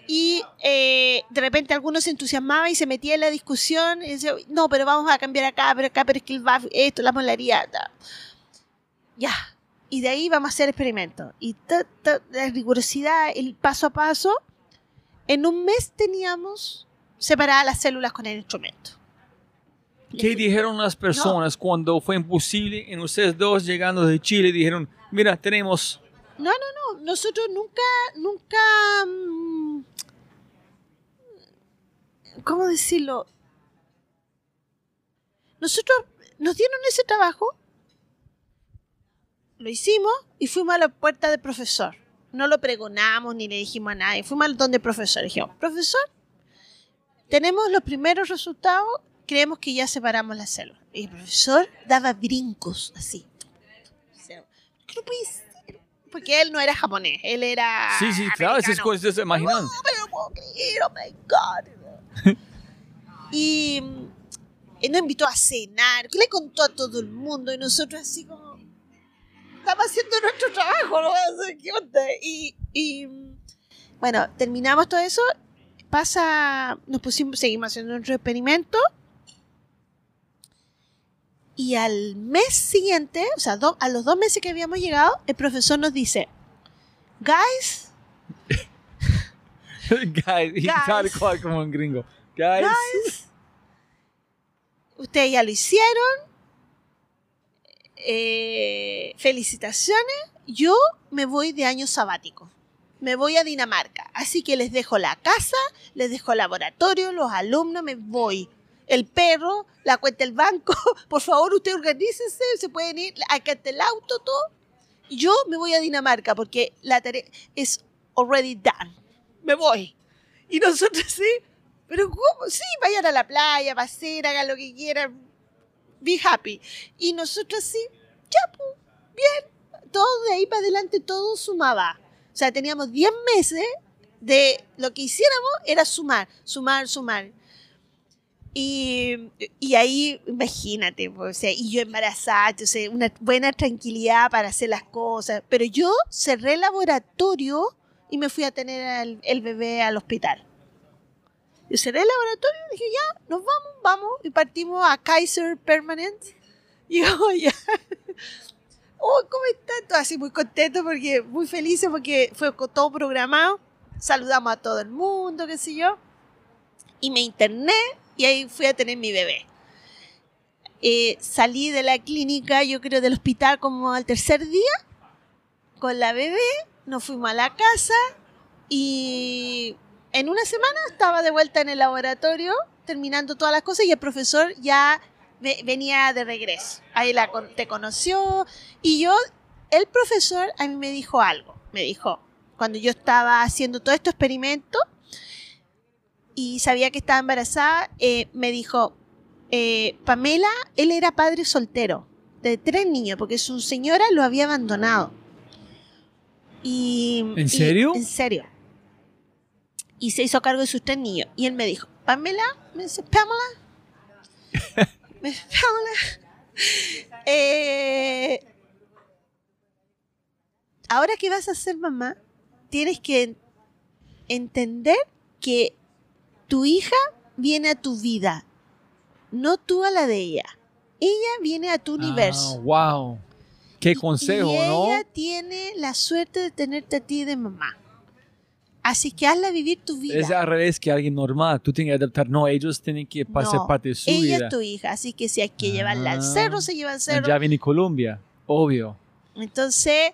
S2: Y eh, de repente algunos se entusiasmaban y se metían en la discusión y decían, no, pero vamos a cambiar acá, pero acá, pero es que el BAF, esto, la molaridad. ta". Ya, y de ahí vamos a hacer experimentos. Y ta, ta, la rigurosidad, el paso a paso, en un mes teníamos separadas las células con el instrumento.
S1: ¿Qué dijeron las personas cuando fue imposible en ustedes dos llegando de Chile? Dijeron, mira, tenemos...
S2: No, no, no, nosotros nunca, nunca... mm, ¿Cómo decirlo? Nosotros nos dieron ese trabajo, lo hicimos y fuimos a la puerta del profesor. No lo pregonamos ni le dijimos a nadie, fuimos al donde el profesor. Dijimos, profesor, tenemos los primeros resultados, creemos que ya separamos las células. Y el profesor daba brincos así. O sea, ¿qué no puede ser? Porque él no era japonés, él era.
S1: sí, sí, claro, esas cosas se imaginan.
S2: No, pero no puedo creer, oh my God. y, mm, él nos invitó a cenar, le contó a todo el mundo y nosotros así como, estamos haciendo nuestro trabajo, no qué onda. Y, y, mm, bueno, terminamos todo eso, pasa, nos pusimos, seguimos haciendo nuestro experimento. Y al mes siguiente, o sea, do- a los dos meses que habíamos llegado, el profesor nos dice, guys,
S1: Guys, y
S2: Guys.
S1: tal cual como un gringo. Guys.
S2: Guys, ustedes ya lo hicieron. Eh, felicitaciones. Yo me voy de año sabático. Me voy a Dinamarca. Así que les dejo la casa, les dejo el laboratorio, los alumnos, me voy. El perro, la cuenta del banco. Por favor, usted organícese, se pueden ir. Acá el auto, todo. Yo me voy a Dinamarca porque la tarea es already done. Me voy. Y nosotros sí, pero ¿cómo? Sí, vayan a la playa, pasen, hagan lo que quieran. Be happy. Y nosotros sí, ya, pues, bien. Todo de ahí para adelante, todo sumaba. O sea, teníamos 10 meses de lo que hiciéramos era sumar, sumar, sumar. Y, y ahí, imagínate, o sea, y yo embarazada, entonces una buena tranquilidad para hacer las cosas. Pero yo cerré el laboratorio y me fui a tener al- el bebé al hospital. Yo cerré el laboratorio y dije, ya, nos vamos, vamos. Y partimos a Kaiser Permanent. Y yo, ya. Oh, ¿cómo están? Todos así muy contentos porque, muy felices porque fue todo programado. Saludamos a todo el mundo, qué sé yo. Y me interné y ahí fui a tener mi bebé. Eh, salí de la clínica, yo creo, del hospital como al tercer día, con la bebé, nos fuimos a la casa y en una semana estaba de vuelta en el laboratorio, terminando todas las cosas y el profesor ya venía de regreso. Ahí la, te conoció y yo, el profesor a mí me dijo algo, me dijo, cuando yo estaba haciendo todo este experimento y sabía que estaba embarazada, eh, me dijo, eh, Pamela, él era padre soltero de tres niños, porque su señora lo había abandonado. Y,
S1: ¿En serio?
S2: en serio. Y se hizo cargo de sus tres niños. Y él me dijo, Pamela, me dice, Pamela, me dice, Pamela, eh, ahora que vas a ser mamá, tienes que entender que tu hija viene a tu vida, no tú a la de ella. Ella viene a tu
S1: Ah,
S2: universo.
S1: wow. Qué consejo,
S2: y
S1: ¿no?
S2: ella tiene la suerte de tenerte a ti de mamá. Así que hazla vivir tu vida.
S1: Es al revés que alguien normal. Tú tienes que adaptar. No, ellos tienen que pasar
S2: No,
S1: parte de su
S2: ella
S1: vida.
S2: es tu hija, así que si hay que llevarla al
S1: Ah.
S2: cerro, se lleva al cerro.
S1: Ya viene Colombia, obvio.
S2: Entonces,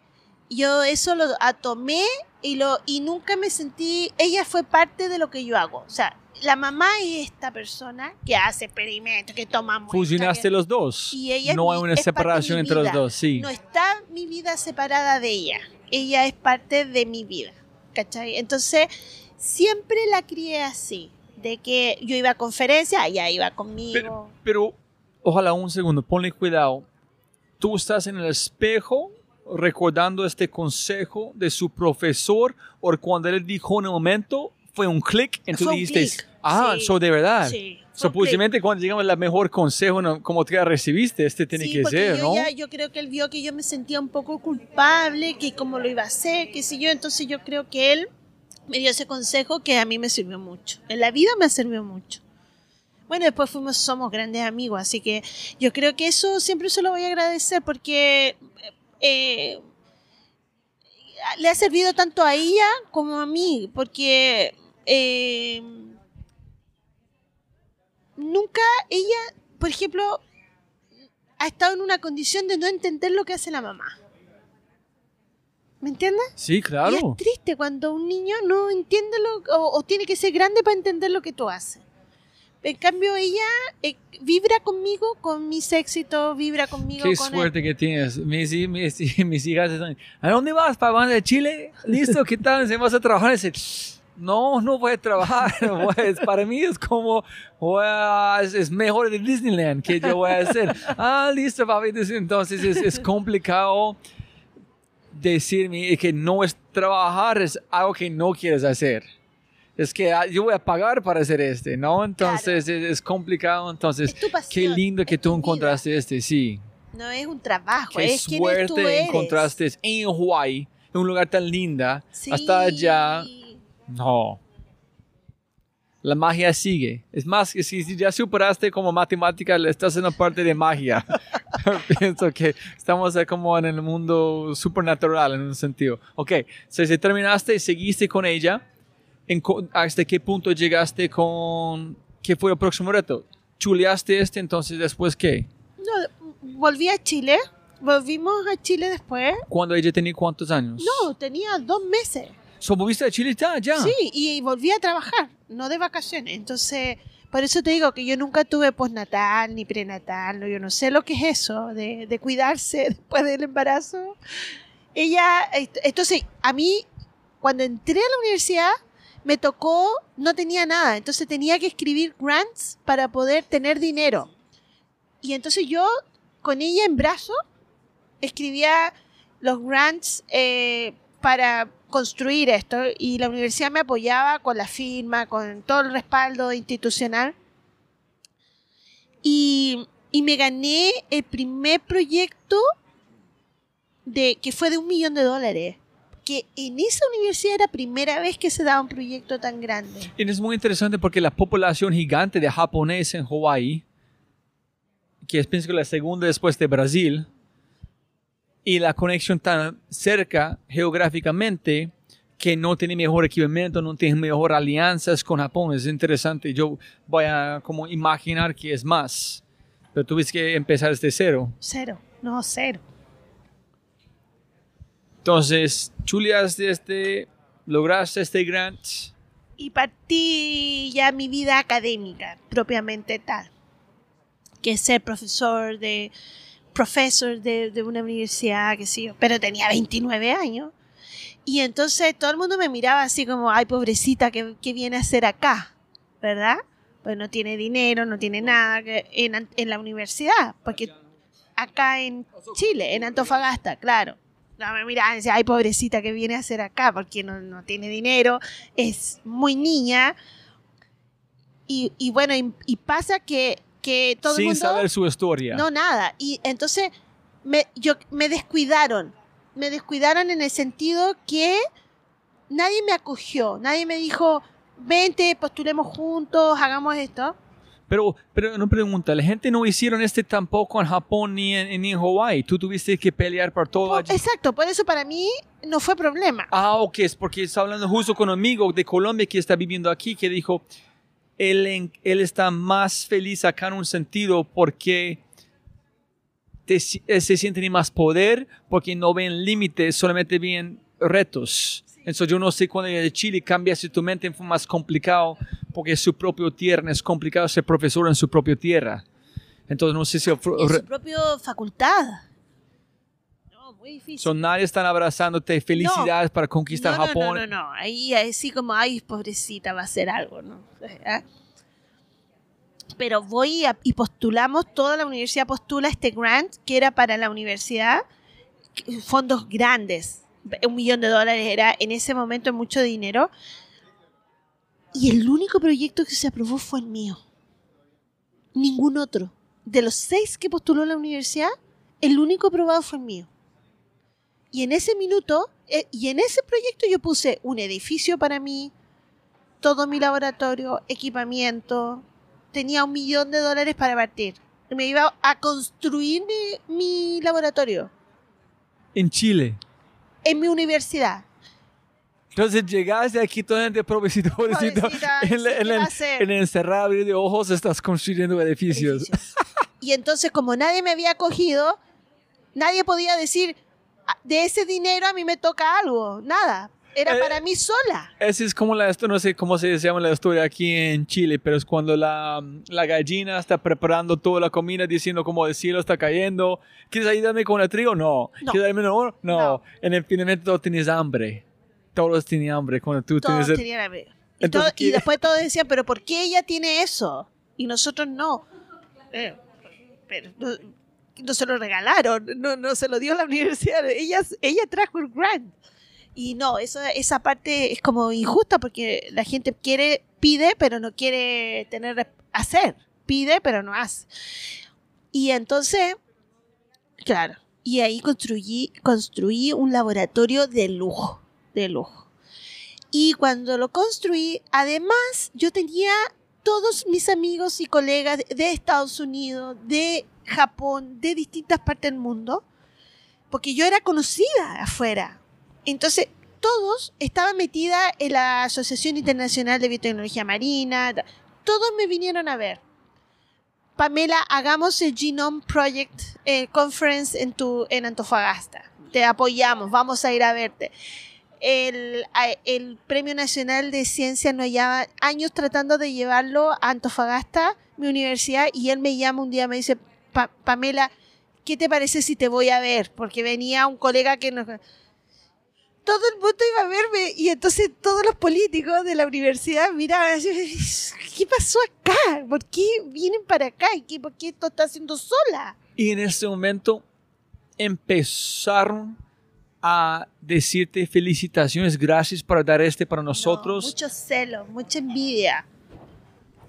S2: yo eso lo tomé y, lo, y nunca me sentí, ella fue parte de lo que yo hago. O sea, la mamá es esta persona que hace experimentos, que toma muestras,
S1: Fusionaste
S2: que-
S1: los dos.
S2: Y ella es
S1: no hay una separación entre los dos, sí.
S2: No está mi vida separada de ella. Ella es parte de mi vida. ¿Cachai? Entonces, siempre la crié así. De que yo iba a conferencias, ella iba conmigo.
S1: Pero, pero, ojalá un segundo, ponle cuidado. Tú estás en el espejo recordando este consejo de su profesor o cuando él dijo en un momento fue un clic
S2: un
S1: dijiste, ah,
S2: sí.
S1: so de verdad.
S2: Sí,
S1: cuando llegamos al mejor consejo ¿no? como te recibiste, este tiene
S2: Sí,
S1: que
S2: porque
S1: ser,
S2: yo
S1: ¿no?
S2: ya- yo creo que él vio que yo me sentía un poco culpable, que cómo lo iba a hacer, qué sé yo. Entonces yo creo que él me dio ese consejo que a mí me sirvió mucho. En la vida me sirvió mucho. Bueno, después fuimos, somos grandes amigos, así que yo creo que eso siempre se lo voy a agradecer porque eh, le ha servido tanto a ella como a mí, porque eh, nunca ella, por ejemplo, ha estado en una condición de no entender lo que hace la mamá. ¿Me entiendes?
S1: Sí,
S2: Y
S1: claro.
S2: es triste cuando un niño no entiende lo o, o tiene que ser grande para entender lo que tú haces. En cambio, ella eh, vibra conmigo con mis éxitos, vibra conmigo
S1: Qué
S2: con
S1: suerte que tienes. Mis, mis, mis hijas están, ¿a dónde vas? ¿Para van de Chile? ¿Listo? ¿Qué tal? ¿Se vas a trabajar? Dice, no, no voy a trabajar. Pues, para mí es como, a- es, mejor de Disneyland que yo voy a hacer. Ah, listo, papi. Entonces es, es complicado decirme que no es trabajar, es algo que no quieres hacer. Es que ah, yo voy a pagar para hacer este, ¿no? Entonces es, es complicado. Entonces,
S2: Es tu pasión,
S1: qué lindo que tú
S2: vida.
S1: encontraste este, sí.
S2: No es un trabajo,
S1: Qué
S2: es es tú
S1: suerte
S2: eres.
S1: encontraste en Hawaii, en un lugar tan linda,
S2: Sí.
S1: hasta allá. No. La magia sigue. Es más, que si, si ya superaste como matemática, estás en la parte de magia. Pienso que estamos como en el mundo supernatural en un sentido. Ok, so, si terminaste, seguiste con ella. ¿En ¿Hasta qué punto llegaste con... ¿Qué fue el próximo reto? ¿Chuleaste este? Entonces, ¿después qué?
S2: No, volví a Chile, volvimos a Chile después.
S1: ¿Cuándo ella tenía cuántos años?
S2: No, tenía dos meses.
S1: ¿So, ¿Volviste a Chile ya? ya?
S2: Sí, y volví a trabajar, no de vacaciones. Entonces, por eso te digo que yo nunca tuve postnatal ni prenatal, no, yo no sé lo que es eso, de, de cuidarse después del embarazo. Ella, entonces, a mí, cuando entré a la universidad, me tocó, no tenía nada, entonces tenía que escribir grants para poder tener dinero. Y entonces yo, con ella en brazo, escribía los grants eh, para construir esto y la universidad me apoyaba con la firma, con todo el respaldo institucional. Y, y me gané el primer proyecto de, que fue de un millón de dólares. Que en esa universidad era primera vez que se daba un proyecto tan grande.
S1: Y es muy interesante porque la población gigante de japoneses en Hawái, que es pienso que la segunda después de Brasil, y la conexión tan cerca geográficamente que no tiene mejor equipamiento, no tiene mejor alianzas con Japón. Es interesante. Yo voy a como imaginar que es más. Pero tuviste que empezar desde cero.
S2: Cero. No, cero.
S1: Entonces, Julias, este, lograste este grant.
S2: Y partí ya mi vida académica, propiamente tal. Que es ser profesor de profesor de, una universidad, que sí, pero tenía 29 años. Y entonces todo el mundo me miraba así como, ay, pobrecita, ¿qué, qué viene a hacer acá? ¿Verdad? Pues no tiene dinero, no tiene nada que, en, en la universidad, porque acá en Chile, en Antofagasta, claro. No, me miraban y decía, ay, pobrecita, ¿qué viene a hacer acá? Porque no, no tiene dinero, es muy niña. Y, y bueno, y pasa que, que todo
S1: Sin
S2: el mundo...
S1: saber su historia.
S2: No, nada. Y entonces me, yo, me descuidaron. Me descuidaron en el sentido que nadie me acogió. Nadie me dijo, vente, postulemos juntos, hagamos esto.
S1: Pero, pero una pregunta, la gente no hicieron este tampoco en Japón ni en, ni en Hawái. Tú tuviste que pelear por todo
S2: Por-
S1: allí.
S2: exacto, por eso para mí no fue problema.
S1: Ah, ok, es porque está hablando justo con un amigo de Colombia que está viviendo aquí que dijo, él, está más feliz acá en un sentido porque te eh, se siente más poder, porque no ven límites, solamente ven retos. Entonces yo no sé cuando de Chile cambia si tu mente fue más complicado porque su propio tierra es complicado ser profesor en su propia tierra. Entonces no sé si...
S2: En su propia facultad. Muy difícil.
S1: So, nadie están abrazándote. Felicidades para conquistar
S2: no, no,
S1: Japón.
S2: No, no, no. Ahí así como, ay, pobrecita, va a hacer algo, ¿no? ¿Ah? Pero voy a- y postulamos, toda la universidad postula este grant que era para la universidad, fondos grandes, un millón de dólares era en ese momento mucho dinero. Y el único proyecto que se aprobó fue el mío. Ningún otro. De los seis que postuló la universidad, el único aprobado fue el mío. Y en ese minuto, eh, y en ese proyecto yo puse un edificio para mí, todo mi laboratorio, equipamiento, tenía un millón de dólares para partir. Me iba a construir mi, mi laboratorio
S1: En Chile.
S2: en mi universidad.
S1: Entonces llegaste aquí todo de pobrecito, pobrecito.
S2: Pobrecita,
S1: en, en en el encerrado abrir de ojos estás construyendo edificios.
S2: edificios. Y entonces, como nadie me había acogido, nadie podía decir, "Ah, de ese dinero a mí me toca algo. Nada. Era
S1: Eh,
S2: para mí sola.
S1: Esa es como la, esto no sé cómo se llama la historia aquí en Chile, pero es cuando la, la gallina está preparando toda la comida diciendo como el cielo está cayendo. ¿Quieres ayudarme con el trigo? No.
S2: No.
S1: ¿Quieres ayudarme oro? No.
S2: No.
S1: En el finalmente todos tienes hambre. Todos tienen hambre cuando tú
S2: Todos
S1: tienes...
S2: tenían hambre. Y,
S1: Entonces,
S2: todo- y
S1: ¿qué-
S2: después todos decían, pero ¿por qué ella tiene eso? Y nosotros no. Eh, pero no, se lo regalaron, no, no se lo dio la universidad. Ella, ella trajo el grant. Y no, eso, esa parte es como injusta porque la gente quiere, pide, pero no quiere tener, hacer. Pide, pero no hace. Y entonces, claro, y ahí construí, construí un laboratorio de lujo, de lujo. Y cuando lo construí, además, yo tenía todos mis amigos y colegas de- Estados Unidos, de Japón, de distintas partes del mundo, porque yo era conocida afuera. Entonces, todos estaban metida en la Asociación Internacional de Biotecnología Marina, todos me vinieron a ver. Pamela, hagamos el Genome Project eh, Conference en, tu, en Antofagasta. Te apoyamos, vamos a ir a verte el, el Premio Nacional de Ciencia no lleva años tratando de llevarlo a Antofagasta, mi universidad, y él me llama un día, me dice, "Pa- Pamela, ¿qué te parece si te voy a ver? Porque venía un colega que nos... Todo el mundo iba a verme y entonces todos los políticos de la universidad miraban ¿qué pasó acá? ¿Por qué vienen para acá? ¿Y por qué esto está haciendo sola?
S1: Y en ese momento empezaron a decirte felicitaciones, gracias por dar este para nosotros.
S2: No, mucho celo, mucha envidia.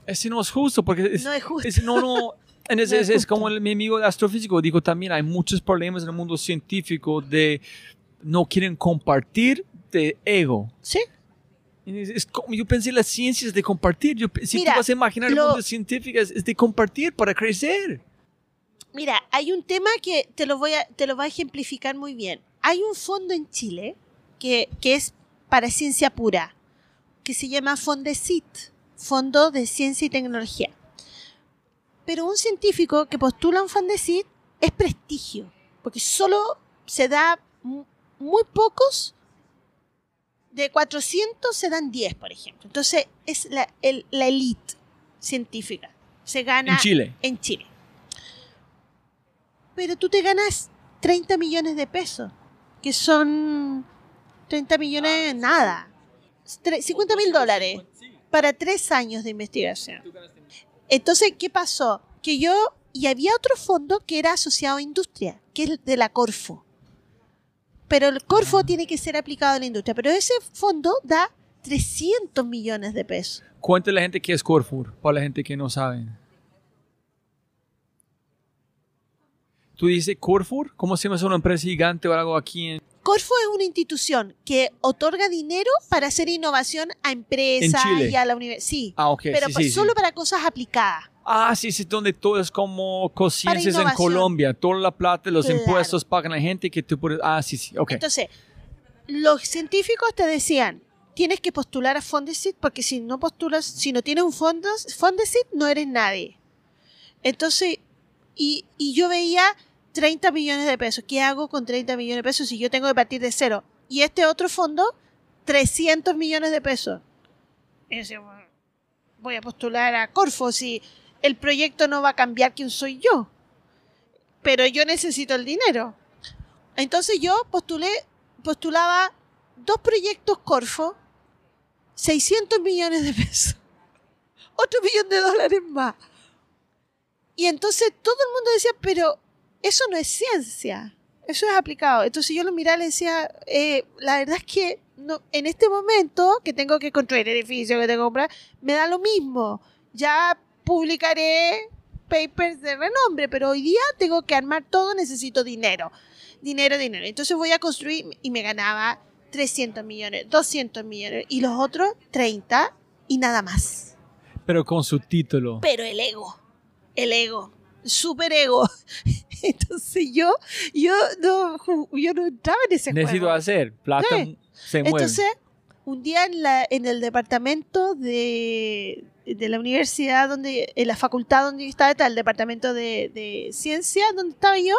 S1: Ese no es justo porque es,
S2: No es justo.
S1: es- no, no. Ese-
S2: No
S1: es,
S2: es
S1: es como el- mi amigo de astrofísico dijo también, hay muchos problemas en el mundo científico de no quieren compartir de ego.
S2: ¿Sí?
S1: Es- es como- yo pensé la ciencia es de compartir. Yo, si
S2: Mira,
S1: tú vas a imaginar
S2: lo-
S1: el mundo científico es, es de compartir para crecer.
S2: Mira, hay un tema que te lo voy a, te lo voy a ejemplificar muy bien. Hay un fondo en Chile que, que es para ciencia pura, que se llama Fondesit, Fondo de Ciencia y Tecnología. pero un científico que postula un Fondesit es prestigio, porque solo se da mu- muy pocos, de 400 se dan 10, por ejemplo. Entonces es la, el- la elite científica. Se gana
S1: En Chile.
S2: en Chile. Pero tú te ganas 30 millones de pesos, que son 30 millones nada. Tre- 50 mil dólares para tres años de investigación. Entonces, ¿qué pasó? Que yo, y había otro fondo que era asociado a industria, que es el de la Corfo. Pero el Corfo tiene que ser aplicado a la industria. Pero ese fondo da 300 millones de pesos.
S1: Cuéntale a la gente qué es Corfur, para la gente que no sabe. Tú dices Corfur, ¿cómo se llama? ¿Es una empresa gigante o algo aquí en,
S2: Corfo es una institución que otorga dinero para hacer innovación a empresas y a la universidad. Sí,
S1: Ah, ok.
S2: pero
S1: sí,
S2: pa-
S1: sí, sí.
S2: solo para cosas aplicadas.
S1: Ah, sí, sí, donde todo es como conciencias en. Colombia. Toda la plata, los
S2: Claro.
S1: impuestos pagan la gente que tú puedes... Ah, sí, sí, ok.
S2: Entonces, los científicos te decían, tienes que postular a Fondesit porque si no postulas, si no tienes un fondos, Fondesit no eres nadie. Entonces, y, y yo veía 30 millones de pesos. ¿Qué hago con 30 millones de pesos si yo tengo que partir de cero? Y este otro fondo, 300 millones de pesos. Decía, bueno, voy a postular a Corfo si el proyecto no va a cambiar quién soy yo. Pero yo necesito el dinero. Entonces yo postulé, postulaba dos proyectos Corfo, 600 millones de pesos, otro millón de dólares más. Y entonces todo el mundo decía, pero eso no es ciencia, eso es aplicado. Entonces yo lo miraba y le decía, eh, la verdad es que no, en este momento que tengo que construir edificios, que tengo que comprar, me da lo mismo. Ya publicaré papers de renombre, pero hoy día tengo que armar todo, necesito dinero. Dinero, dinero. Entonces voy a construir y me ganaba 300 millones, 200 millones y los otros 30 y nada más.
S1: Pero con su título.
S2: Pero el ego, el ego, super ego. Entonces yo, yo no, yo no entraba en ese
S1: Necesito
S2: juego.
S1: hacer. Plata
S2: Sí.
S1: se mueve.
S2: Entonces, un día en, la, en el departamento de, de la universidad, donde, en la facultad donde yo estaba, el departamento de, de ciencia, donde estaba yo,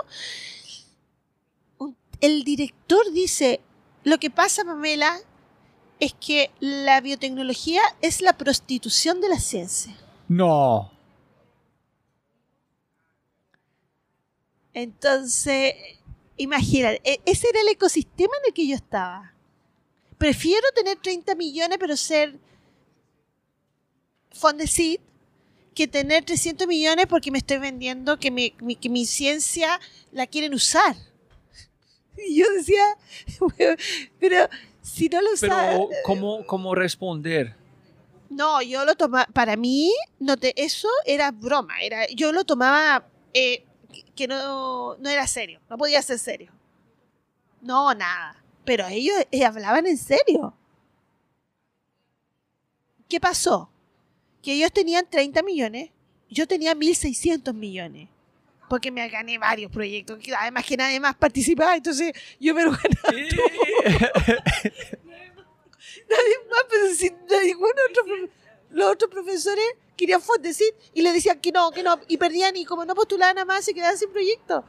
S2: el director dice, lo que pasa, Pamela, es que la biotecnología es la prostitución de la ciencia.
S1: No.
S2: Entonces, imagínate, e- ese era el ecosistema en el que yo estaba. Prefiero tener 30 millones, pero ser Fondesit, que tener 300 millones porque me estoy vendiendo que mi, mi- que mi ciencia la quieren usar. Y yo decía, pero si no lo
S1: Pero. ¿cómo, cómo responder?
S2: No, yo lo tomaba, para mí, no te, eso era broma, era, yo lo tomaba eh, que- no, no era serio, no podía ser serio. No, nada. Pero ellos eh, hablaban en serio. ¿Qué pasó? Que ellos tenían 30 millones, yo tenía 1.600 millones. Porque me gané varios proyectos, además que nadie más participaba, entonces yo me lo ganaba nadie más, pero si ningún otro, profe- los otros profesores querían Fondesit y le decían que no, que no, y perdían y como no postulaban nada más se quedaban sin proyecto.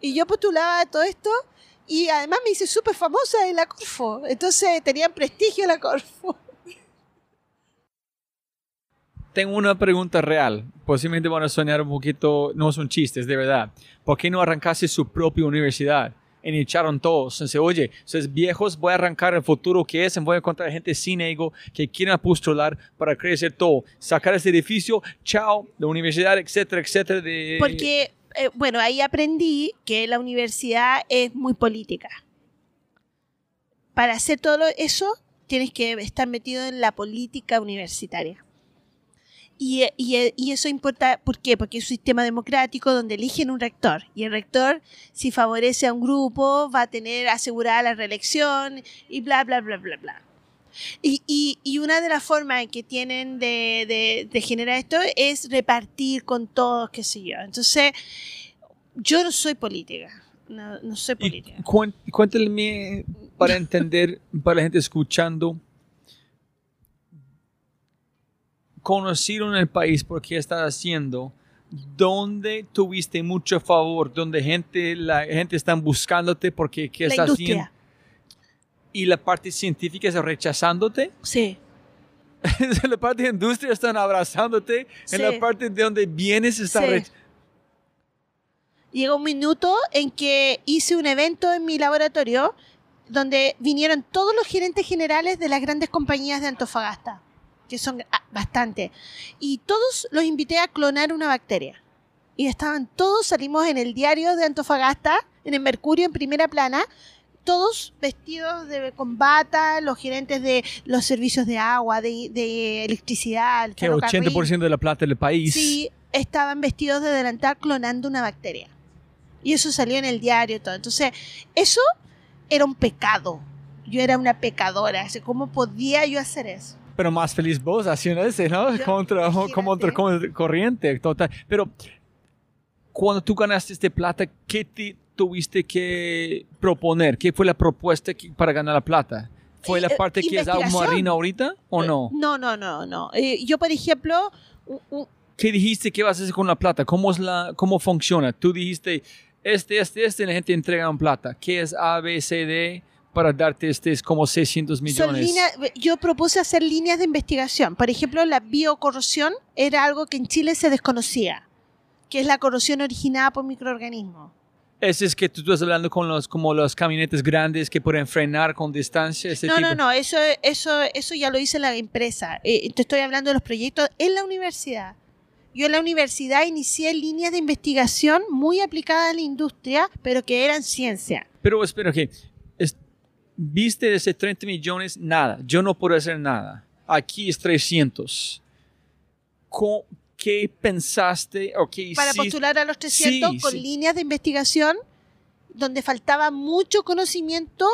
S2: Y yo postulaba todo esto y además me hice súper famosa en la Corfo, entonces tenían prestigio la Corfo.
S1: Tengo una pregunta real. Posiblemente van a soñar un poquito, no son chistes, de verdad. ¿Por qué no arrancaste su propia universidad? Y echaron todos. Dice, oye, ustedes viejos, voy a arrancar el futuro que es, voy a encontrar gente sin ego que quieran postular para crecer todo. Sacar este edificio, chao, la universidad, etcétera, etcétera. De...
S2: Porque, eh, bueno, ahí aprendí que la universidad es muy política. Para hacer todo eso, tienes que estar metido en la política universitaria. Y, y, y eso importa, ¿por qué? Porque es un sistema democrático donde eligen un rector. Y el rector, si favorece a un grupo, va a tener asegurada la reelección y bla, bla, bla, bla, bla. Y, y- y una de las formas que tienen de, de- de generar esto es repartir con todos, qué sé yo. Entonces, yo no soy política. No, no soy política.
S1: para entender, para la gente escuchando, conocido en el país por qué estás haciendo, ¿dónde tuviste mucho favor? ¿Dónde gente, la gente está buscándote porque qué
S2: La
S1: estás
S2: industria.
S1: haciendo? ¿Y la parte científica está rechazándote?
S2: Sí.
S1: en la parte de industria están abrazándote.
S2: Sí.
S1: En la parte de donde vienes está
S2: Sí. Llegó un minuto en que hice un evento en mi laboratorio donde vinieron todos los gerentes generales de las grandes compañías de Antofagasta, que son ah, bastante. Y todos los invité a clonar una bacteria. Y estaban todos, salimos en el diario de Antofagasta, en el Mercurio, en primera plana, todos vestidos de con bata, los gerentes de los servicios de agua, de, de electricidad, el
S1: Que
S2: ferrocarril.
S1: 80% de la plata del país.
S2: Sí, estaban vestidos de delantal clonando una bacteria. Y eso salió en el diario todo. Entonces, eso era un pecado. Yo era una pecadora. Así, ¿Cómo podía yo hacer eso?
S1: Pero más feliz vos haciendo ese, ¿no?
S2: Yo-
S1: contra, como otra
S2: imagínate.
S1: co- corriente, total. Pero cuando tú ganaste este plata, ¿qué te tuviste que proponer? ¿Qué fue la propuesta que- para ganar la plata? ¿Fue la
S2: Eh,
S1: parte que es
S2: investigación.
S1: marina ahorita o no?
S2: No, no, no, no. Eh, yo, por ejemplo,
S1: ¿Qué dijiste que vas a hacer con la plata? ¿Cómo, es la, cómo funciona? Tú dijiste, este, este, este, y la gente entrega un plata. ¿Qué es A, B, C, D para darte este, es como 600
S2: son
S1: millones?
S2: líneas- yo propuse hacer líneas de investigación. Por ejemplo, la biocorrosión era algo que en Chile se desconocía, que es la corrosión originada por microorganismos.
S1: Ese es que tú estás hablando con los, como los camionetes grandes que pueden frenar con distancia. Ese
S2: No,
S1: tipo.
S2: no, no, eso, eso, eso ya lo hice en la empresa. Eh, te estoy hablando de los proyectos en la universidad. Yo en la universidad inicié líneas de investigación muy aplicadas a la industria, pero que eran ciencia.
S1: Pero espera, que viste de ese 30 millones, nada. Yo no puedo hacer nada. Aquí es 300. Co- ¿Qué pensaste o qué
S2: Para
S1: hiciste?
S2: postular a los 300
S1: Sí,
S2: con
S1: sí.
S2: líneas de investigación donde faltaba mucho conocimiento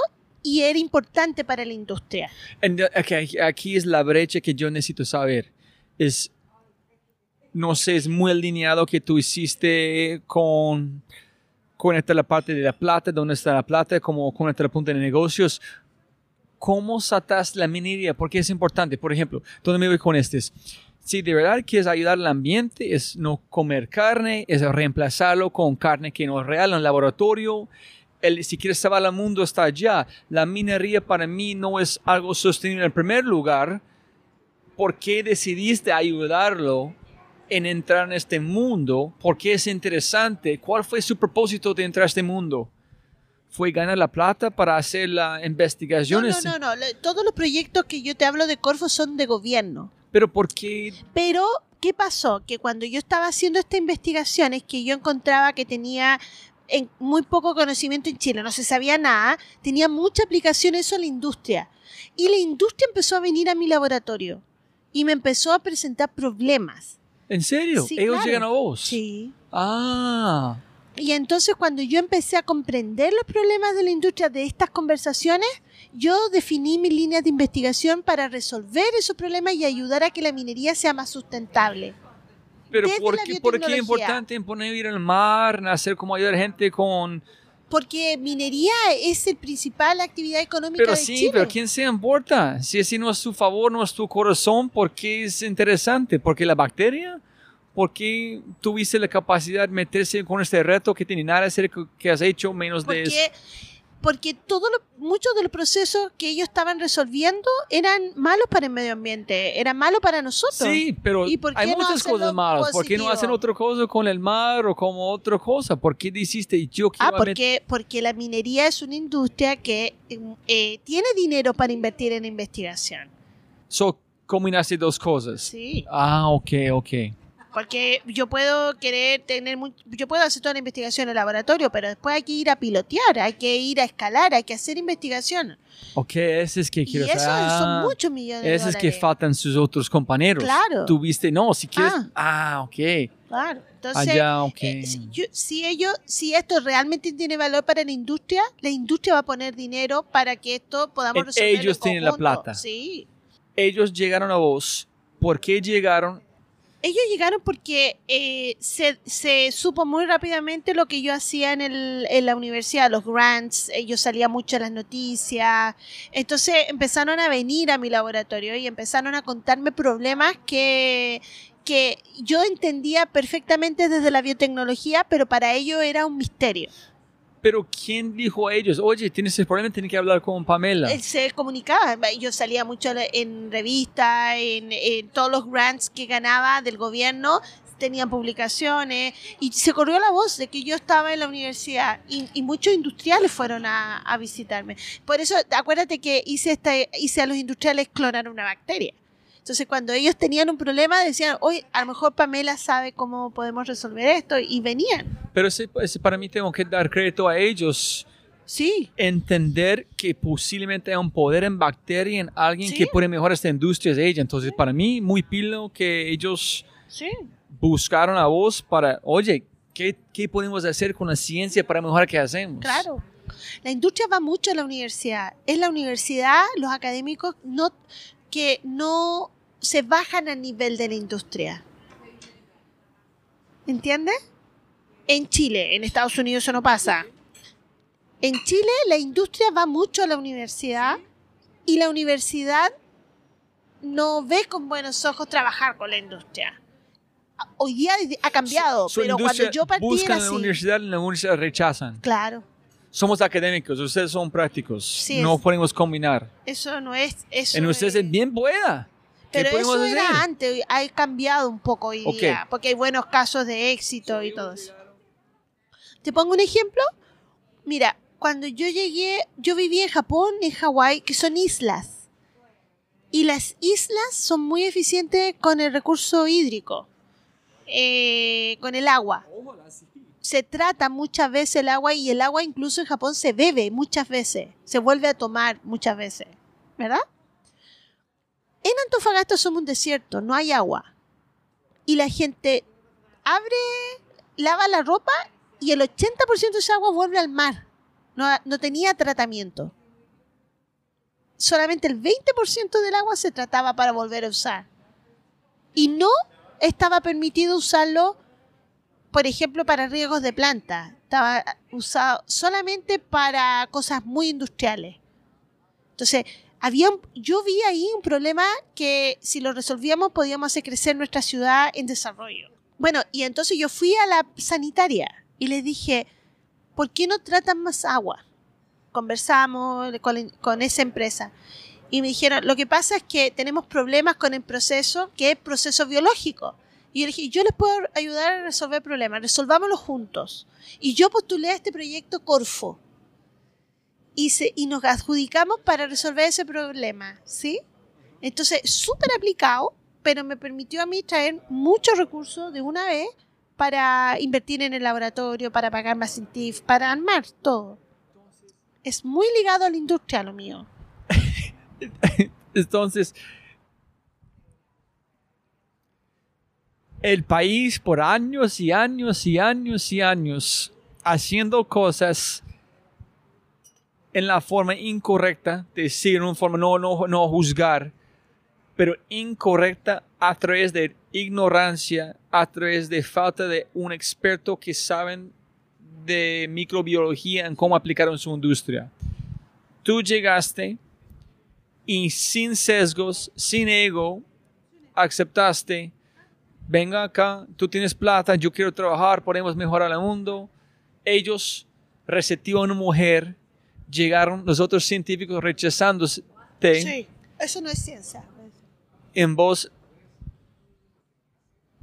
S2: y era importante para la industria.
S1: And, okay, aquí es la brecha que yo necesito saber. Es, no sé, es muy alineado que tú hiciste con, con esta la parte de la plata, dónde está la plata, como con esta la punta de negocios. ¿Cómo satas la minería? Porque es importante. Por ejemplo, ¿dónde me voy con este? Es, Si de verdad quieres ayudar al ambiente, es no comer carne, es reemplazarlo con carne que no es real en el laboratorio. El, si quieres salvar al mundo está allá. La minería para mí no es algo sostenible en primer lugar. ¿Por qué decidiste ayudarlo en entrar en este mundo? ¿Por qué es interesante? ¿Cuál fue su propósito de entrar a este mundo? ¿Fue ganar la plata para hacer la
S2: No,
S1: investigación?
S2: no, no, no. Todos los proyectos que yo te hablo de Corfo son de gobierno.
S1: Pero ¿por qué?
S2: Pero, ¿qué pasó? Que cuando yo estaba haciendo esta investigación es que yo encontraba que tenía en- muy poco conocimiento en Chile, no se sabía nada, tenía mucha aplicación eso a la industria. Y la industria empezó a venir a mi laboratorio y me empezó a presentar problemas.
S1: ¿En serio?
S2: Sí,
S1: ¿Ellos
S2: claro.
S1: llegan a vos?
S2: Sí.
S1: Ah.
S2: Y entonces cuando yo empecé a comprender los problemas de la industria de estas conversaciones, yo definí mis líneas de investigación para resolver esos problemas y ayudar a que la minería sea más sustentable.
S1: Pero ¿por qué, ¿por qué es importante poner ir al mar, hacer como ayudar gente con...
S2: Porque minería es el principal actividad económica
S1: Pero
S2: de
S1: sí,
S2: Chile.
S1: pero ¿quién se importa? Si ese no es tu favor, no es tu corazón, ¿por qué es interesante? ¿Porque la bacteria? ¿Por qué tuviste la capacidad de meterse con este reto que tiene nada que hacer que has hecho menos de eso?
S2: Porque, todo lo- muchos de los procesos que ellos estaban resolviendo eran malos para el medio ambiente, eran malos para nosotros.
S1: Sí, pero
S2: ¿Y por
S1: hay
S2: no
S1: muchas cosas malas. ¿Por qué no
S2: positivo?
S1: hacen otra cosa con el mar o como otra cosa? ¿Por qué dijiste yo quiero
S2: Ah, porque, porque la minería es una industria que eh, tiene dinero para invertir en investigación.
S1: So, combinaste dos cosas.
S2: Sí.
S1: Ah, ok, ok.
S2: Porque yo puedo querer tener, mu- yo puedo hacer toda la investigación en el laboratorio, pero después hay que ir a pilotear, hay que ir a escalar, hay que hacer investigación.
S1: Ok, ese es que
S2: Y
S1: quiero
S2: eso
S1: saber.
S2: son
S1: Ah,
S2: muchos millones de
S1: Ese es que faltan sus otros compañeros.
S2: Claro.
S1: Tuviste, no, si quieres.
S2: Ah.
S1: Ah, ok.
S2: Claro. Entonces,
S1: Allá, ok.
S2: eh, si, yo- si ellos, si esto realmente tiene valor para la industria, la industria va a poner dinero para que esto podamos
S1: En-
S2: resolver.
S1: ellos tienen la plata.
S2: Sí.
S1: Ellos llegaron a vos. ¿Por qué llegaron?
S2: Ellos llegaron porque eh, se, supo muy rápidamente lo que yo hacía en, el, en la universidad, los grants, ellos salían mucho en las noticias. Entonces empezaron a venir a mi laboratorio y empezaron a contarme problemas que, que yo entendía perfectamente desde la biotecnología, pero para ellos era un misterio.
S1: Pero ¿quién dijo a ellos, oye, tienes ese problema, tienes que hablar con Pamela?
S2: Se comunicaba, yo salía mucho en revistas, en, en todos los grants que ganaba del gobierno, tenían publicaciones y se corrió la voz de que yo estaba en la universidad y, muchos industriales fueron a, a, visitarme. Por eso, acuérdate que hice, esta, hice a los industriales clonar una bacteria. Entonces, cuando ellos tenían un problema, decían, hoy a lo mejor Pamela sabe cómo podemos resolver esto, y venían.
S1: Pero ese, para mí tengo que dar crédito a ellos.
S2: Sí.
S1: Entender que posiblemente hay un poder en bacteria en alguien que puede mejorar esta industria de ella. Entonces, para mí, muy pilo que ellos
S2: sí.
S1: buscaron a vos para, oye, ¿qué, ¿qué podemos hacer con la ciencia para mejorar qué hacemos?
S2: Claro. La industria va mucho a la universidad. Es la universidad, los académicos no, que no se bajan a nivel de la industria. ¿Entiendes? En Chile, en Estados Unidos eso no pasa. En Chile la industria va mucho a la universidad y la universidad no ve con buenos ojos trabajar con la industria. Hoy día ha cambiado, pero cuando yo partí
S1: buscan
S2: era
S1: en la universidad y la universidad rechazan.
S2: Claro.
S1: Somos académicos, ustedes son prácticos.
S2: Sí,
S1: no
S2: es-
S1: podemos combinar.
S2: Eso no es eso.
S1: En ustedes es
S2: es-
S1: bien buena. ¿Qué
S2: Pero eso
S1: hacer?
S2: era antes, ha cambiado un poco hoy día, porque hay buenos casos de éxito y todo eso. ¿Te pongo un ejemplo? Mira, cuando yo llegué, yo viví en Japón, en Hawái, que son islas. Y las islas son muy eficientes con el recurso hídrico, eh, con el agua. Se trata muchas veces el agua y el agua incluso en Japón se bebe muchas veces, se vuelve a tomar muchas veces, ¿verdad? En Antofagasta somos un desierto, no hay agua. Y la gente abre, lava la ropa y el 80% de esa agua vuelve al mar. No, no tenía tratamiento. Solamente el 20% del agua se trataba para volver a usar. Y no estaba permitido usarlo, por ejemplo, para riegos de planta. Estaba usado solamente para cosas muy industriales. Entonces, yo vi ahí un problema que si lo resolvíamos podíamos hacer crecer nuestra ciudad en desarrollo. Bueno, y entonces yo fui a la sanitaria y les dije, ¿por qué no tratan más agua? Conversamos con, esa empresa y me dijeron, lo que pasa es que tenemos problemas con el proceso, que es proceso biológico. Y le yo les puedo ayudar a resolver problemas, resolvámoslo juntos. Y yo postulé a este proyecto Corfo y, nos adjudicamos para resolver ese problema, ¿sí? Entonces, súper aplicado, pero me permitió a mí traer muchos recursos de una vez para invertir en el laboratorio, para pagar más CINTIF, para armar todo. Es muy ligado a la industria lo mío.
S1: Entonces, el país por años y años y años y años haciendo cosas en la forma incorrecta, decir en una forma no, no, no juzgar, pero incorrecta a través de ignorancia, a través de falta de un experto que saben de microbiología en cómo aplicar en su industria. Tú llegaste y sin sesgos, sin ego, aceptaste, venga acá, tú tienes plata, yo quiero trabajar, podemos mejorar el mundo. Ellos receptivan a una mujer, llegaron los otros científicos rechazándote
S2: Sí, eso no es ciencia.
S1: en vos,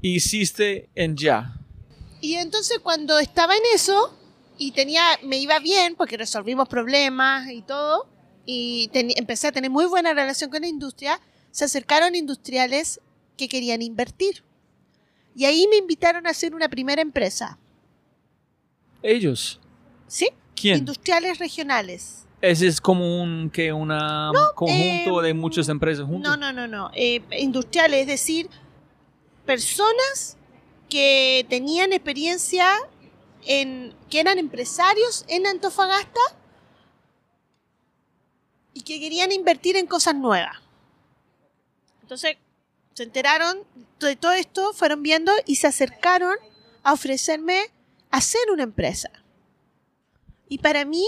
S1: hiciste en ya.
S2: Y entonces cuando estaba en eso y tenía, me iba bien porque resolvimos problemas y todo, y teni- empecé a tener muy buena relación con la industria, se acercaron industriales que querían invertir. Y ahí me invitaron a hacer una primera empresa.
S1: Ellos.
S2: ¿Sí?
S1: ¿Quién?
S2: Industriales regionales.
S1: Ese es como un que una conjunto
S2: eh,
S1: de muchas empresas juntas.
S2: No, no, no, no. Eh, industriales, es decir, personas que tenían experiencia en, que eran empresarios en Antofagasta y que querían invertir en cosas nuevas. Entonces, se enteraron de todo esto, fueron viendo y se acercaron a ofrecerme hacer una empresa. Y para mí,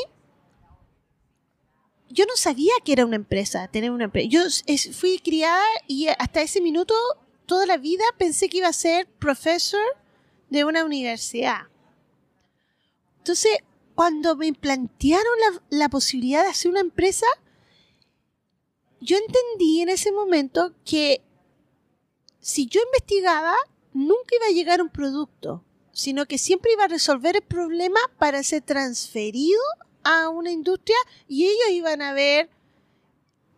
S2: yo no sabía que era una empresa, tener una empresa. Yo fui criada y hasta ese minuto toda la vida pensé que iba a ser profesor de una universidad. Entonces, cuando me plantearon la, la posibilidad de hacer una empresa, yo entendí en ese momento que si yo investigaba, nunca iba a llegar un producto, sino que siempre iba a resolver el problema para ser transferido a una industria y ellos iban a ver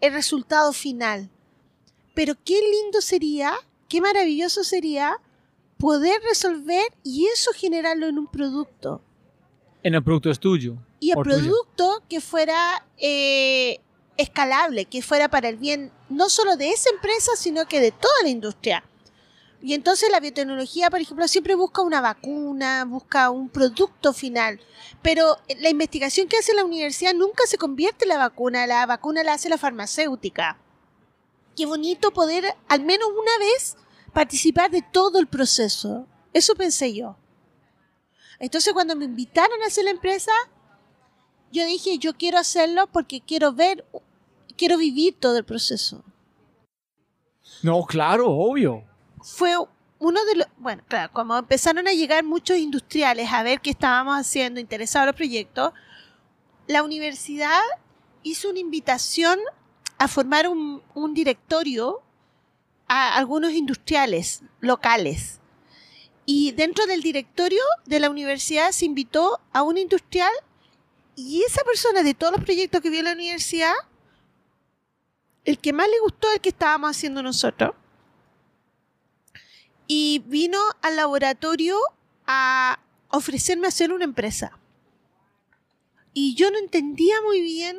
S2: el resultado final. Pero qué lindo sería, qué maravilloso sería poder resolver y eso generarlo en un producto.
S1: En el producto es tuyo.
S2: Y el
S1: tuyo.
S2: producto que fuera eh, escalable, que fuera para el bien no solo de esa empresa, sino que de toda la industria. Y entonces la biotecnología, por ejemplo, siempre busca una vacuna, busca un producto final. Pero la investigación que hace la universidad nunca se convierte en la vacuna, la vacuna la hace la farmacéutica. Qué bonito poder, al menos una vez, participar de todo el proceso. Eso pensé yo. Entonces cuando me invitaron a hacer la empresa, yo dije, yo quiero hacerlo porque quiero ver, quiero vivir todo el proceso.
S1: No, claro, obvio.
S2: Fue uno de los, bueno, claro, como empezaron a llegar muchos industriales a ver qué estábamos haciendo, interesados en los proyectos, la universidad hizo una invitación a formar un, un directorio a algunos industriales locales. Y dentro del directorio de la universidad se invitó a un industrial y esa persona de todos los proyectos que vio en la universidad, el que más le gustó el que estábamos haciendo nosotros. Y vino al laboratorio a ofrecerme hacer una empresa. Y yo no entendía muy bien,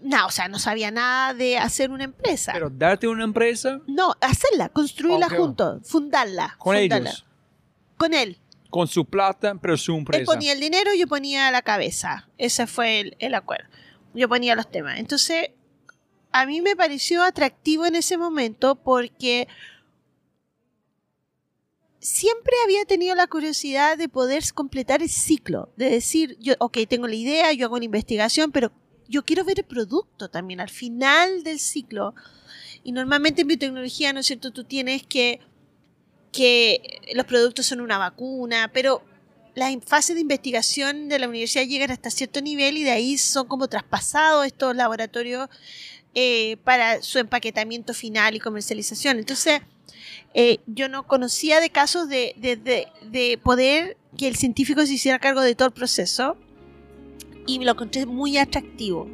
S2: no, o sea, no sabía nada de hacer una empresa.
S1: Pero darte una empresa
S2: no, hacerla, construirla
S1: Ok.
S2: juntos, fundarla.
S1: con
S2: fundarla.
S1: ellos.
S2: Con él.
S1: Con su plata, pero su
S2: Él
S1: empresa.
S2: ponía el dinero, yo ponía la cabeza. Ese fue el, el acuerdo. Yo ponía los temas. Entonces, a mí me pareció atractivo en ese momento porque siempre había tenido la curiosidad de poder completar el ciclo, de decir, yo, ok, tengo la idea, yo hago la investigación, pero yo quiero ver el producto también al final del ciclo. Y normalmente en biotecnología, ¿no es cierto? Tú tienes que que los productos son una vacuna, pero las fases de investigación de la universidad llegan hasta cierto nivel y de ahí son como traspasados estos laboratorios eh, para su empaquetamiento final y comercialización. Entonces, eh, yo no conocía de casos de, de, de, de poder que el científico se hiciera cargo de todo el proceso y me lo encontré muy atractivo.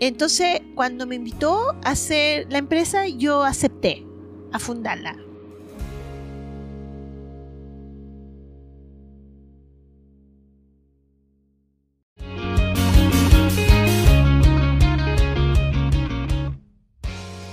S2: Entonces, cuando me invitó a hacer la empresa, yo acepté a fundarla.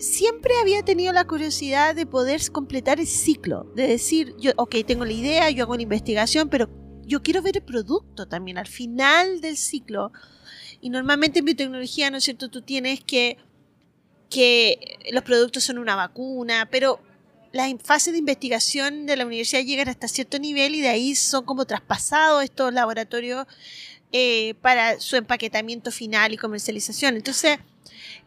S2: Siempre había tenido la curiosidad de poder completar el ciclo, de decir, yo, ok, tengo la idea, yo hago una investigación, pero yo quiero ver el producto también al final del ciclo. Y normalmente en biotecnología, ¿no es cierto? Tú tienes que, que los productos son una vacuna, pero las fases de investigación de la universidad llegan hasta cierto nivel y de ahí son como traspasados estos laboratorios eh, para su empaquetamiento final y comercialización. Entonces,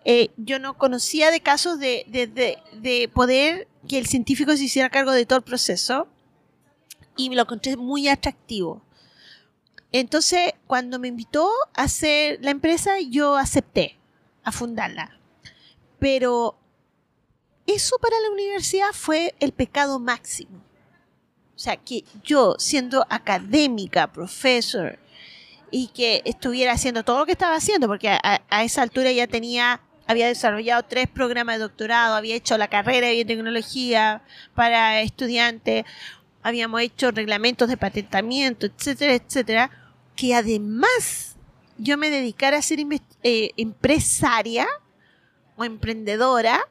S2: eh, yo no conocía de casos de, de, de, de, poder que el científico se hiciera cargo de todo el proceso y me lo encontré muy atractivo. Entonces, cuando me invitó a hacer la empresa, yo acepté a fundarla. Pero eso para la universidad fue el pecado máximo. O sea, que yo, siendo académica, profesor, y que estuviera haciendo todo lo que estaba haciendo, porque a, esa altura ya tenía, había desarrollado tres programas de doctorado, había hecho la carrera de biotecnología para estudiantes, habíamos hecho reglamentos de patentamiento, etcétera, etcétera, que además yo me dedicara a ser eh, empresaria o emprendedora,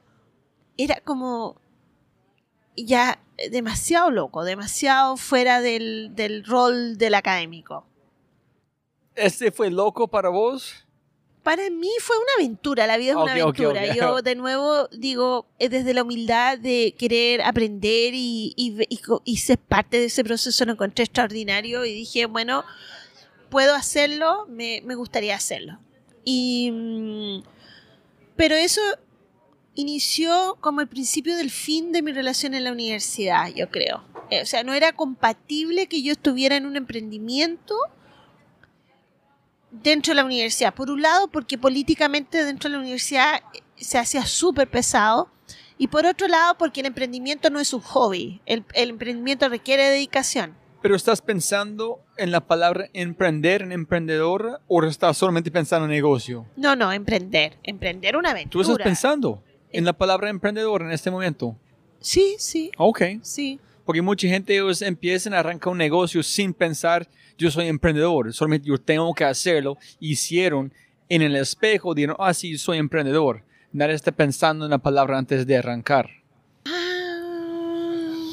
S2: era como ya demasiado loco, demasiado fuera del, rol del académico.
S1: ¿Este fue loco para vos?
S2: Para mí fue una aventura, la vida es una aventura. Yo de nuevo digo, desde la humildad de querer aprender y, y, ser parte de ese proceso lo encontré extraordinario y dije, bueno, puedo hacerlo, me, me gustaría hacerlo. Y, mm, pero eso inició como el principio del fin de mi relación en la universidad, yo creo. Eh, o sea, no era compatible que yo estuviera en un emprendimiento dentro de la universidad. Por un lado, porque políticamente dentro de la universidad eh, se hacía súper pesado. Y por otro lado, porque el emprendimiento no es un hobby. El, emprendimiento requiere dedicación.
S1: ¿Pero estás pensando en la palabra emprender, en emprendedor, o estás solamente pensando en negocio?
S2: No, no, emprender. Emprender una aventura.
S1: ¿Tú estás pensando en la palabra emprendedor en este momento?
S2: Sí, sí.
S1: Ok.
S2: Sí.
S1: Porque mucha gente ellos empiezan a arrancar un negocio sin pensar yo soy emprendedor, solamente yo tengo que hacerlo. Hicieron en el espejo, dijeron, ah, sí, soy emprendedor. Nadie está pensando en la palabra antes de arrancar. Ah,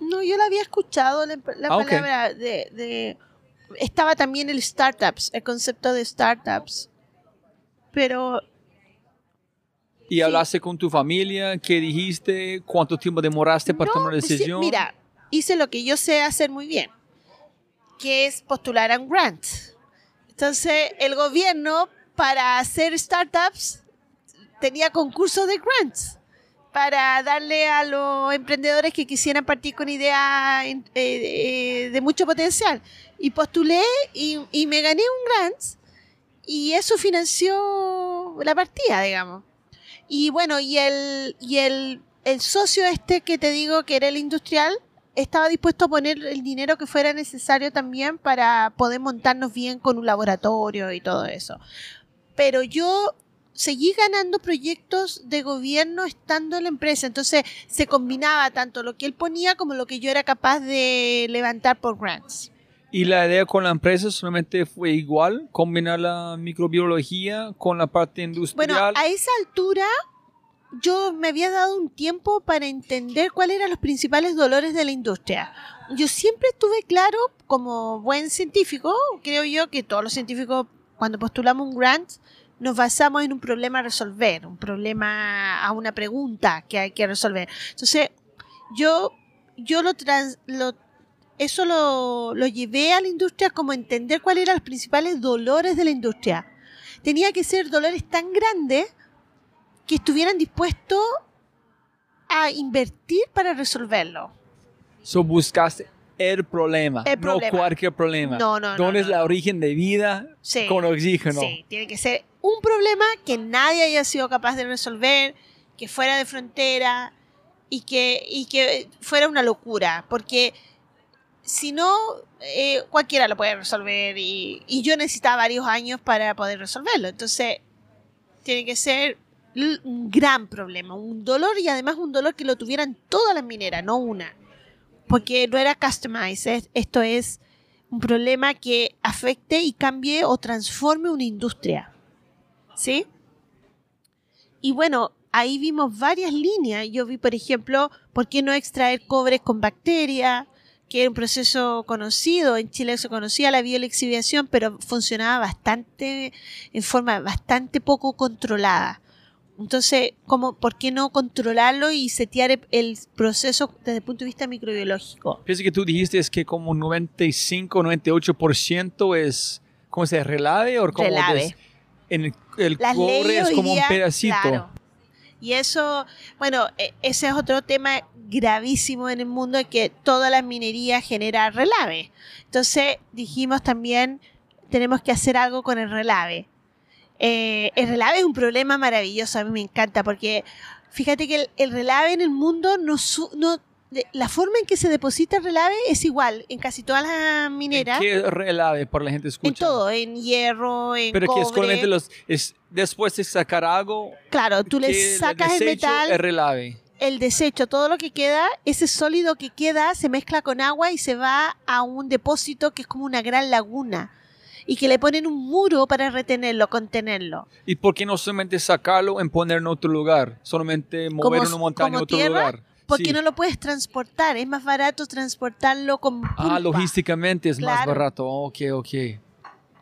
S2: no, yo la había escuchado, la, ah, palabra de, Estaba también el startups, el concepto de startups. Pero
S1: ¿Y hablaste con tu familia? ¿Qué dijiste? ¿Cuánto tiempo demoraste para tomar la decisión?
S2: mira, hice lo que yo sé hacer muy bien que es postular a un grant. Entonces, el gobierno para hacer startups tenía concursos de grants para darle a los emprendedores que quisieran partir con ideas eh, eh, de mucho potencial. Y postulé y, y, me gané un grant y eso financió la partida, digamos. Y bueno, y el, y el, el socio este que te digo que era el industrial, estaba dispuesto a poner el dinero que fuera necesario también para poder montarnos bien con un laboratorio y todo eso. Pero yo seguí ganando proyectos de gobierno estando en la empresa, entonces se combinaba tanto lo que él ponía como lo que yo era capaz de levantar por grants.
S1: ¿Y la idea con la empresa solamente fue igual, combinar la microbiología con la parte industrial?
S2: Bueno, a esa altura yo me había dado un tiempo para entender cuáles eran los principales dolores de la industria. Yo siempre estuve claro, como buen científico, creo yo que todos los científicos cuando postulamos un grant nos basamos en un problema a resolver, un problema a una pregunta que hay que resolver. Entonces, yo, yo lo, lo eso lo, lo llevé a la industria como entender cuáles eran los principales dolores de la industria. Tenía que ser dolores tan grandes que estuvieran dispuestos a invertir para resolverlo.
S1: So buscaste el problema, no cualquier problema.
S2: No, no,
S1: ¿Dónde es la origen de vida con oxígeno?
S2: Sí, tiene que ser un problema que nadie haya sido capaz de resolver, que fuera de frontera y que, y que fuera una locura, porque si no, eh, cualquiera lo puede resolver y, y yo necesitaba varios años para poder resolverlo. Entonces, tiene que ser un gran problema, un dolor y además un dolor que lo tuvieran todas las mineras, no una. Porque no era customized, esto es un problema que afecte y cambie o transforme una industria. ¿Sí? Y bueno, ahí vimos varias líneas. Yo vi, por ejemplo, ¿por qué no extraer cobre con bacteria? Que era un proceso conocido. En Chile se conocía la biolexiviación, pero funcionaba bastante, en forma bastante poco controlada. Entonces, ¿cómo, ¿por qué no controlarlo y setear el proceso desde el punto de vista microbiológico?
S1: Pienso que tú dijiste es que como 95, 98% es, ¿cómo se dice? ¿Relave? O como
S2: relave.
S1: en el, cobre es como un pedacito. Claro.
S2: Y eso, bueno, e, ese es otro tema gravísimo en el mundo, que toda la minería genera relave. Entonces dijimos también, tenemos que hacer algo con el relave. Eh, el relave es un problema maravilloso, a mí me encanta, porque fíjate que el, relave en el mundo no, de- la forma en que se deposita el relave es igual en casi todas las mineras.
S1: ¿Qué relave por la gente escucha?
S2: En todo, en hierro, en
S1: Pero que es solamente los, es, después de sacar algo,
S2: Claro, tú le sacas el
S1: desecho
S2: metal,
S1: es relave.
S2: el desecho, todo lo que queda, ese sólido que queda se mezcla con agua y se va a un depósito que es como una gran laguna y que le ponen un muro para retenerlo, contenerlo.
S1: ¿Y por qué no solamente sacarlo y poner en otro lugar? Solamente mover una montaña a otro
S2: tierra,
S1: lugar.
S2: Porque
S1: Sí.
S2: no lo puedes transportar, es más barato transportarlo con
S1: Ah,
S2: pulpa.
S1: logísticamente es más
S2: Claro.
S1: barato. Ok, ok.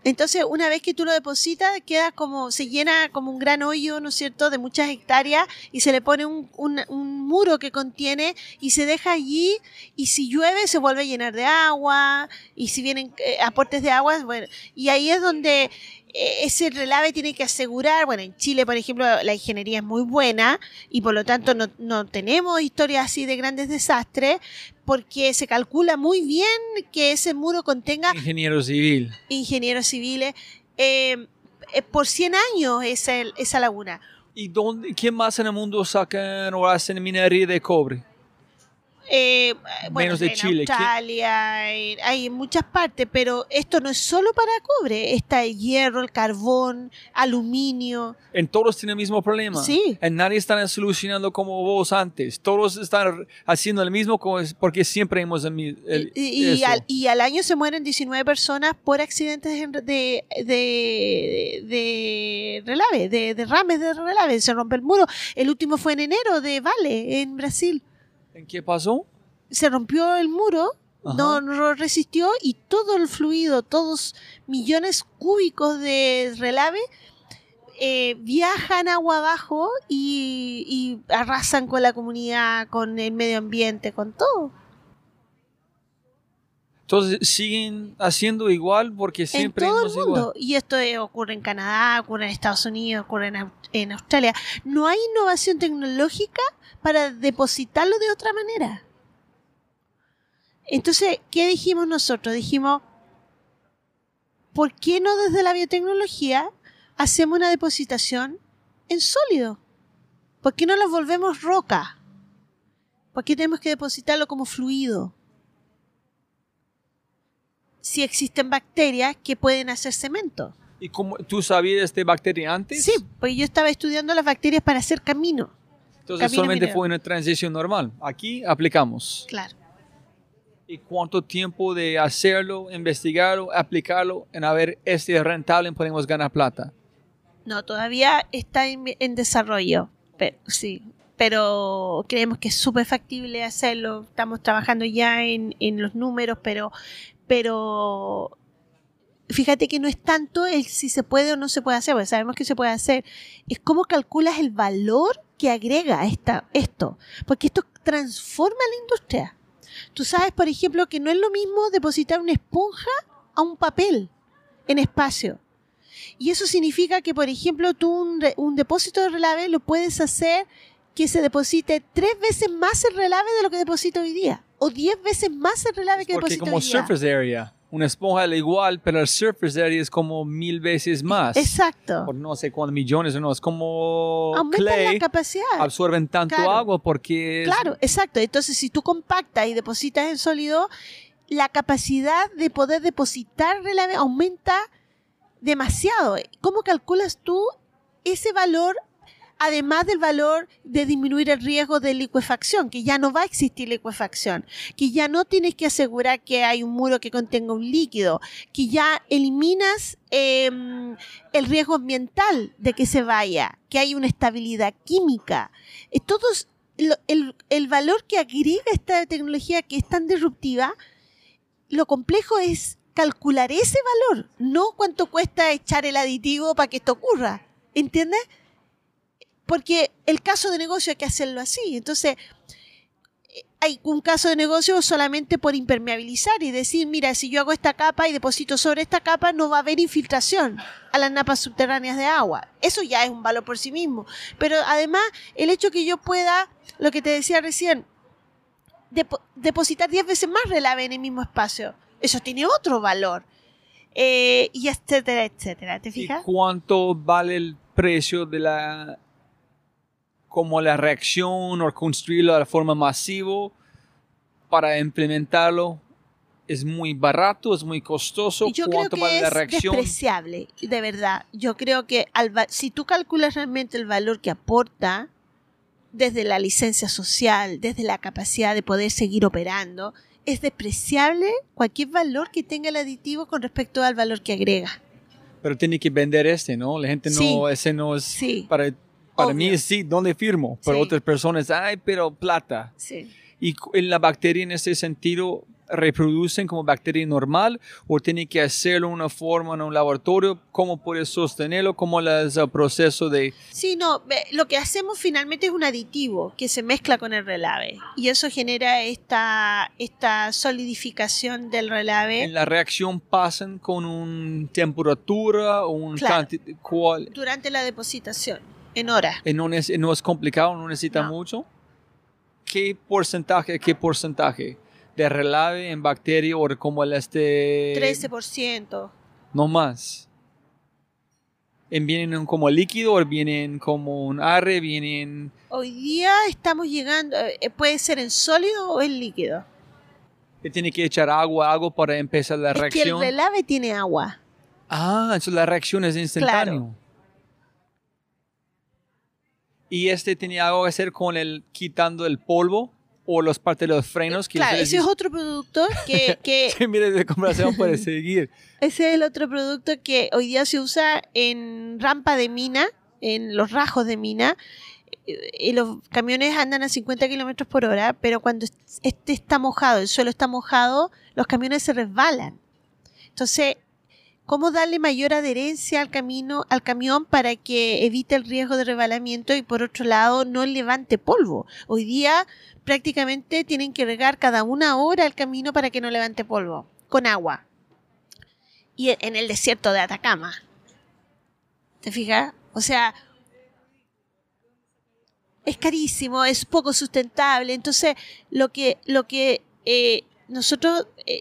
S2: Entonces, una vez que tú lo depositas, queda como, se llena como un gran hoyo, ¿no es cierto?, de muchas hectáreas y se le pone un, un- muro que contiene y se deja allí y si llueve se vuelve a llenar de agua y si vienen eh, aportes de agua, bueno, y ahí es donde eh, ese relave tiene que asegurar, bueno, en Chile, por ejemplo, la ingeniería es muy buena y por lo tanto no, no tenemos historias así de grandes desastres porque se calcula muy bien que ese muro contenga
S1: Ingeniero civil.
S2: ingenieros civiles eh, eh, por 100 años esa, esa laguna.
S1: ¿Y dónde, quién más en el mundo sacan o hacen minería de cobre?
S2: Eh, bueno,
S1: Menos de
S2: en
S1: Chile, ¿quién-
S2: Australia, en- hay en muchas partes, pero esto no es solo para cobre, está el hierro, el carbón, aluminio.
S1: En todos tienen el mismo problema.
S2: Sí.
S1: En nadie están solucionando como vos antes. Todos están haciendo el mismo como es- porque siempre hemos el, mi- el-
S2: y, al, y al año se mueren 19 personas por accidentes en- de, de, de relave, de derrames de relave, se rompe el muro. El último fue en enero de Vale, en Brasil.
S1: ¿En qué pasó?
S2: se rompió el muro, no, no resistió y todo el fluido, todos millones cúbicos de relave eh, viajan agua abajo y, y arrasan con la comunidad, con el medio ambiente, con todo.
S1: Entonces siguen haciendo igual porque siempre
S2: en todo el mundo.
S1: igual.
S2: Y esto eh, ocurre en Canadá, ocurre en Estados Unidos, ocurre en, en Australia. No hay innovación tecnológica para depositarlo de otra manera. Entonces, ¿qué dijimos nosotros? Dijimos, ¿por qué no desde la biotecnología hacemos una depositación en sólido? ¿Por qué no lo volvemos roca? ¿Por qué tenemos que depositarlo como fluido? Si existen bacterias que pueden hacer cemento.
S1: ¿Y cómo, tú sabías de bacteria antes?
S2: Sí, porque yo estaba estudiando las bacterias para hacer camino.
S1: Entonces
S2: camino
S1: solamente
S2: minero.
S1: fue una transición normal. Aquí aplicamos.
S2: Claro.
S1: ¿Y cuánto tiempo de hacerlo, investigarlo, aplicarlo, en a ver, este es rentable y podemos ganar plata?
S2: No, todavía está en, en desarrollo. Pero, sí, pero creemos que es súper factible hacerlo. Estamos trabajando ya en, en los números, pero, pero fíjate que no es tanto el si se puede o no se puede hacer, porque sabemos que se puede hacer. Es cómo calculas el valor que agrega esta, esto. Porque esto transforma la industria. Tú sabes, por ejemplo, que no es lo mismo depositar una esponja a un papel en espacio. Y eso significa que, por ejemplo, tú un, un depósito de relave lo puedes hacer que se deposite tres veces más el relave de lo que deposita hoy día. O diez veces más el relave que
S1: Porque como surface area, una esponja es igual, pero el surface area es como mil veces más.
S2: Exacto.
S1: Por no sé cuántos millones o no, es como
S2: Aumenta
S1: clay,
S2: la capacidad.
S1: absorben tanto
S2: Claro.
S1: agua porque es-
S2: Claro, exacto. Entonces, si tú compactas y depositas en sólido, la capacidad de poder depositar relave aumenta demasiado. ¿Cómo calculas tú ese valor, además del valor de disminuir el riesgo de liquefacción, que ya no va a existir liquefacción, que ya no tienes que asegurar que hay un muro que contenga un líquido, que ya eliminas em, el riesgo ambiental de que se vaya, que hay una estabilidad química. Eh, Todos el valor que agrega esta tecnología que es tan disruptiva, lo complejo es calcular ese valor, no cuánto cuesta echar el aditivo para que esto ocurra. ¿Entiendes? Porque el caso de negocio hay que hacerlo así. Entonces, eh, hay un caso de negocio solamente por impermeabilizar y decir, mira, si yo hago esta capa y deposito sobre esta capa, no va a haber infiltración a las napas subterráneas de agua. Eso ya es un valor por sí mismo. Pero además, el hecho que yo pueda, lo que te decía recién, depo- depositar 10 veces más relave en el mismo espacio, eso tiene otro valor. Eh, y etcétera, etcétera. ¿Te
S1: ¿Y
S2: fijas?
S1: cuánto vale el precio de la como la reacción o construirlo de forma masiva para implementarlo es muy barato, es muy costoso.
S2: Yo creo
S1: ¿Cuánto
S2: que
S1: vale
S2: es
S1: la reacción?
S2: despreciable, de verdad. Yo creo que al si tú calculas realmente el valor que aporta desde la licencia social, desde la capacidad de poder seguir operando, es despreciable cualquier valor que tenga el aditivo con respecto al valor que agrega.
S1: Pero tiene que vender este, ¿no? La gente no,
S2: Sí.
S1: ese no es
S2: Sí.
S1: para, para
S2: Obvio.
S1: mí sí, ¿dónde firmo? Pero
S2: Sí.
S1: otras personas, ay, pero plata.
S2: Sí.
S1: ¿Y en la bacteria en ese sentido reproducen como bacteria normal o tiene que hacerlo de una forma en un laboratorio? ¿Cómo puedes sostenerlo? ¿Cómo es el proceso de...
S2: Sí, no, lo que hacemos finalmente es un aditivo que se mezcla con el relave y eso genera esta, esta solidificación del relave
S1: En la reacción pasan con una temperatura o un
S2: Claro.
S1: canti- cuál-
S2: durante la depositación, en horas.
S1: eh, no, es, no es complicado, no necesita
S2: No.
S1: mucho. ¿Qué porcentaje, qué porcentaje de relave en bacteria o como el este...
S2: 13%.
S1: No más. ¿En ¿Vienen como líquido o vienen como un arre? ¿Vienen...?
S2: Hoy día estamos llegando, eh, puede ser en sólido o en líquido.
S1: ¿Que tiene que echar agua, algo para empezar la
S2: Es que el
S1: reacción?
S2: relave tiene agua.
S1: Ah, entonces la reacción es instantánea. ¿Y este tenía algo que hacer con el quitando el polvo o los partes de los frenos? que
S2: Claro, ese es otro producto que, que
S1: Sí, mire, de comparación puede seguir.
S2: ese es el otro producto que hoy día se usa en rampa de mina, en los rajos de mina. eh, Y los camiones andan a 50 kilómetros por hora, pero cuando este está mojado, el suelo está mojado, los camiones se resbalan. Entonces, ¿cómo darle mayor adherencia al camino, al camión para que evite el riesgo de resbalamiento y por otro lado no levante polvo? Hoy día prácticamente tienen que regar cada una hora el camino para que no levante polvo, con agua. Y e- en el desierto de Atacama. ¿Te fijas? O sea, es carísimo, es poco sustentable. Entonces, lo que, lo que eh, nosotros eh,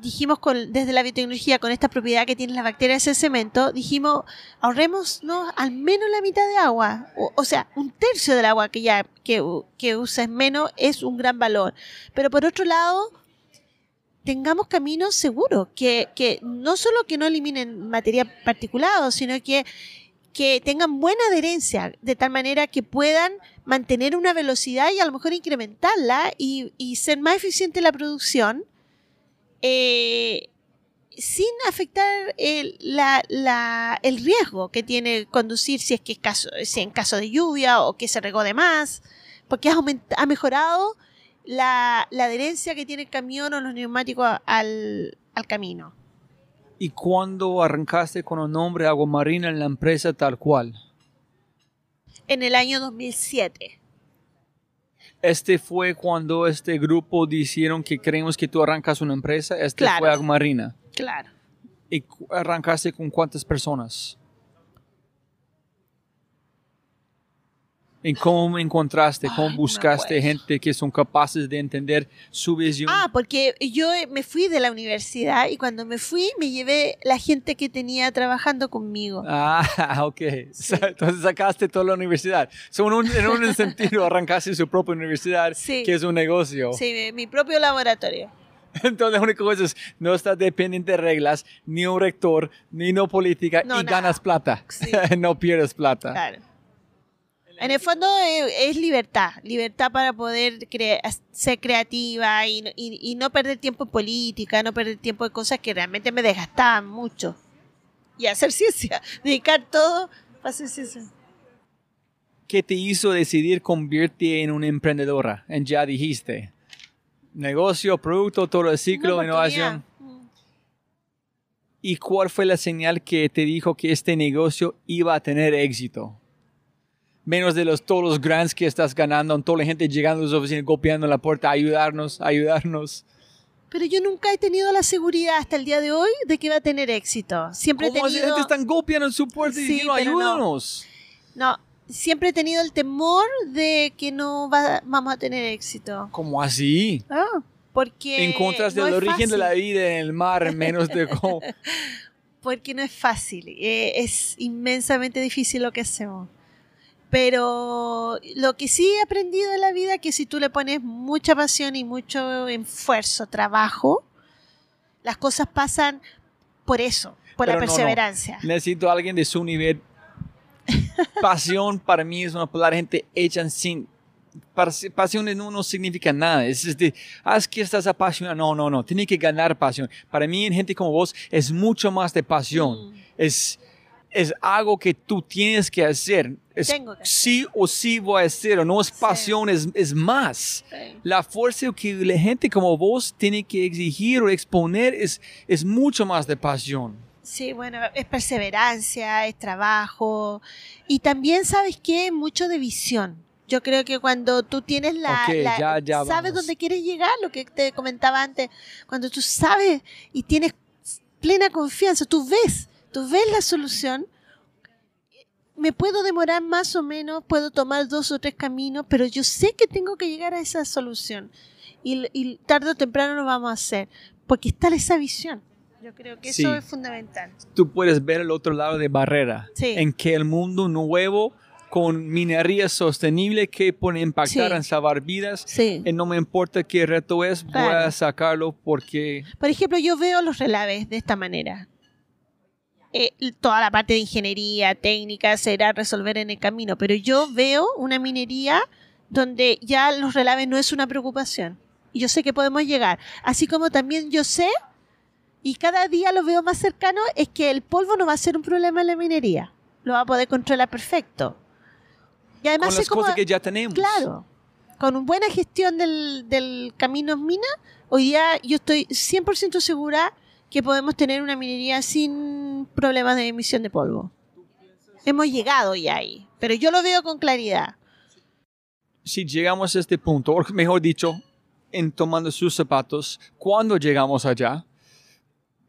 S2: dijimos con, desde la biotecnología, con esta propiedad que tiene las bacterias ese cemento, dijimos, ahorremos ¿no? al menos la mitad de agua. O, sea, un tercio del agua que ya que, que uses menos es un gran valor. Pero por otro lado, tengamos caminos seguros, que, que no solo que no eliminen material particulado, sino que que tengan buena adherencia, de tal manera que puedan mantener una velocidad y a lo mejor incrementarla y, y ser más eficiente en la producción eh, sin afectar el, la- la- el riesgo que tiene conducir si es que es caso, si en caso de lluvia o que se regó de más, porque ha, mejorado la, la adherencia que tiene el camión o los neumáticos al, al camino.
S1: ¿Y cuándo arrancaste con el nombre Agua Marina en la empresa tal cual?
S2: En el año 2007.
S1: Este fue cuando este grupo dijeron que queremos que tú arrancas una empresa. Este
S2: Claro.
S1: fue Agua Marina.
S2: Claro.
S1: ¿Y arrancaste con cuántas personas? ¿Y cómo encontraste? ¿Cómo
S2: Ay, no
S1: buscaste
S2: acuerdo.
S1: gente que son capaces de entender su visión?
S2: Ah, porque yo eh, me fui de la universidad y cuando me fui me llevé la gente que tenía trabajando conmigo.
S1: Ah, ok. Entonces sacaste toda la universidad. So, en, un, en un sentido, arrancaste su propia universidad,
S2: Sí.
S1: que es un negocio.
S2: Sí, mi- mi propio laboratorio.
S1: Entonces, la única cosa es, no estás dependiente de reglas, ni un rector, ni no política,
S2: No,
S1: y
S2: nada.
S1: ganas plata.
S2: Sí.
S1: no pierdes plata.
S2: Claro. En el fondo eh, es libertad, libertad para poder crea- ser creativa y, no- y- y no perder tiempo en política, no perder tiempo en cosas que realmente me desgastaban mucho. Y hacer ciencia, dedicar todo para hacer ciencia.
S1: ¿Qué te hizo decidir convertirte en una emprendedora? En ya dijiste. Negocio, producto, todo el ciclo, innovación.
S2: Mm.
S1: ¿Y cuál fue la señal que te dijo que este negocio iba a tener éxito? Menos de los, todos los grants que estás ganando, toda la gente llegando a las oficinas, golpeando la puerta, ayudarnos, ayudarnos.
S2: Pero yo nunca he tenido la seguridad hasta el día de hoy de que va a tener éxito. Siempre he
S1: ¿Cómo la
S2: tenido...
S1: gente están golpeando en su puerta y
S2: Sí,
S1: diciendo,
S2: no.
S1: ayúdanos?
S2: No, siempre he tenido el temor de que no va- vamos a tener éxito.
S1: ¿Cómo así?
S2: Ah, porque no
S1: el origen de la
S2: fácil,
S1: vida en el mar en menos de cómo...
S2: Porque no es fácil. eh, es inmensamente difícil lo que hacemos. Pero lo que sí he aprendido en la vida es que si tú le pones mucha pasión y mucho esfuerzo, trabajo, las cosas pasan por eso, por la
S1: Pero no, no.
S2: perseverancia.
S1: Necesito a alguien de su nivel. Pasión para mí es una palabra gente hecha sin. pas- Pasión no, no significa nada. Es, es de, ah, es que estás apasionado. No, no, no. Tiene que ganar pasión. Para mí, en gente como vos, es mucho más de pasión.
S2: Mm.
S1: Es, es algo que tú tienes que hacer. Es
S2: Tengo que
S1: sí o sí voy a hacerlo. No es pasión, es, es más.
S2: Sí.
S1: La fuerza que la gente como vos tiene que exigir o exponer es, es mucho más de pasión.
S2: Sí, bueno, es perseverancia, es trabajo y también, ¿sabes qué? Mucho de visión. Yo creo que cuando tú tienes la...
S1: Ya, ya
S2: sabes
S1: vamos.
S2: dónde quieres llegar, lo que te comentaba antes, cuando tú sabes y tienes plena confianza, tú ves, tú ves la solución, me puedo demorar más o menos, puedo tomar dos o tres caminos, pero yo sé que tengo que llegar a esa solución y, y tarde o temprano lo vamos a hacer, porque está esa visión. Yo creo que
S1: Sí.
S2: eso es fundamental.
S1: tú puedes ver el otro lado de barrera,
S2: Sí.
S1: en que el mundo nuevo con minería sostenible que puede impactar
S2: Sí.
S1: en salvar vidas.
S2: Sí.
S1: Y no me importa qué reto es, voy
S2: Claro.
S1: a sacarlo porque
S2: Por ejemplo, yo veo los relaves de esta manera. Eh, toda la parte de ingeniería técnica será resolver en el camino, pero yo veo una minería donde ya los relaves no es una preocupación. Y yo sé que podemos llegar. Así como también yo sé, y cada día lo veo más cercano, es que el polvo no va a ser un problema en la minería. Lo va a poder controlar perfecto. Y además
S1: con las
S2: cómo-
S1: cosas que ya tenemos.
S2: Claro. Con una buena gestión del, del camino en mina, hoy día yo estoy 100% segura que podemos tener una minería sin problemas de emisión de polvo. Hemos llegado ya ahí, pero yo lo veo con claridad.
S1: Si llegamos a este punto, o mejor dicho, en tomando sus zapatos, cuando llegamos allá,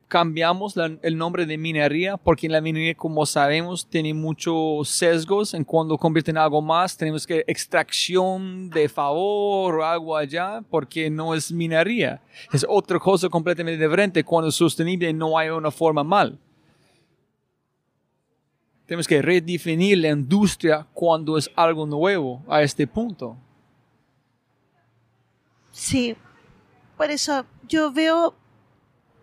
S1: cambiamos el nombre de minería porque la minería, como sabemos, tiene muchos sesgos en cuando convierte en algo más. Tenemos que extracción de favor o algo allá porque no es minería. Es otra cosa completamente diferente cuando es sostenible no hay una forma mal. Tenemos que redefinir la industria cuando es algo nuevo a este punto.
S2: Sí, por eso yo veo,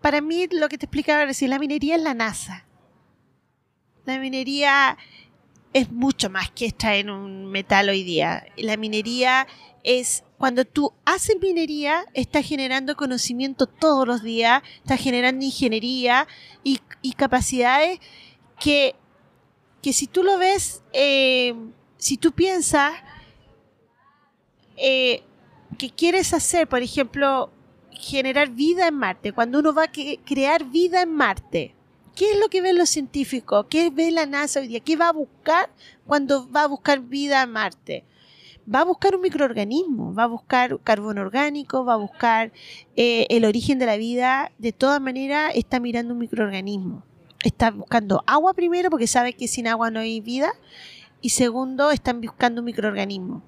S2: para mí lo que te explicaba recién, la minería es la NASA. La minería es mucho más que extraer un metal hoy día. La minería es, cuando tú haces minería, estás generando conocimiento todos los días, estás generando ingeniería y, y capacidades que, que si tú lo ves, eh, si tú piensas, eh, que quieres hacer, por ejemplo, generar vida en Marte, cuando uno va a crear vida en Marte, ¿qué es lo que ven los científicos? ¿Qué ve la NASA hoy día? ¿Qué va a buscar cuando va a buscar vida en Marte? Va a buscar un microorganismo, va a buscar carbono orgánico, va a buscar eh, el origen de la vida. De todas maneras, está mirando un microorganismo. Está buscando agua primero, porque sabe que sin agua no hay vida. Y segundo, están buscando un microorganismo.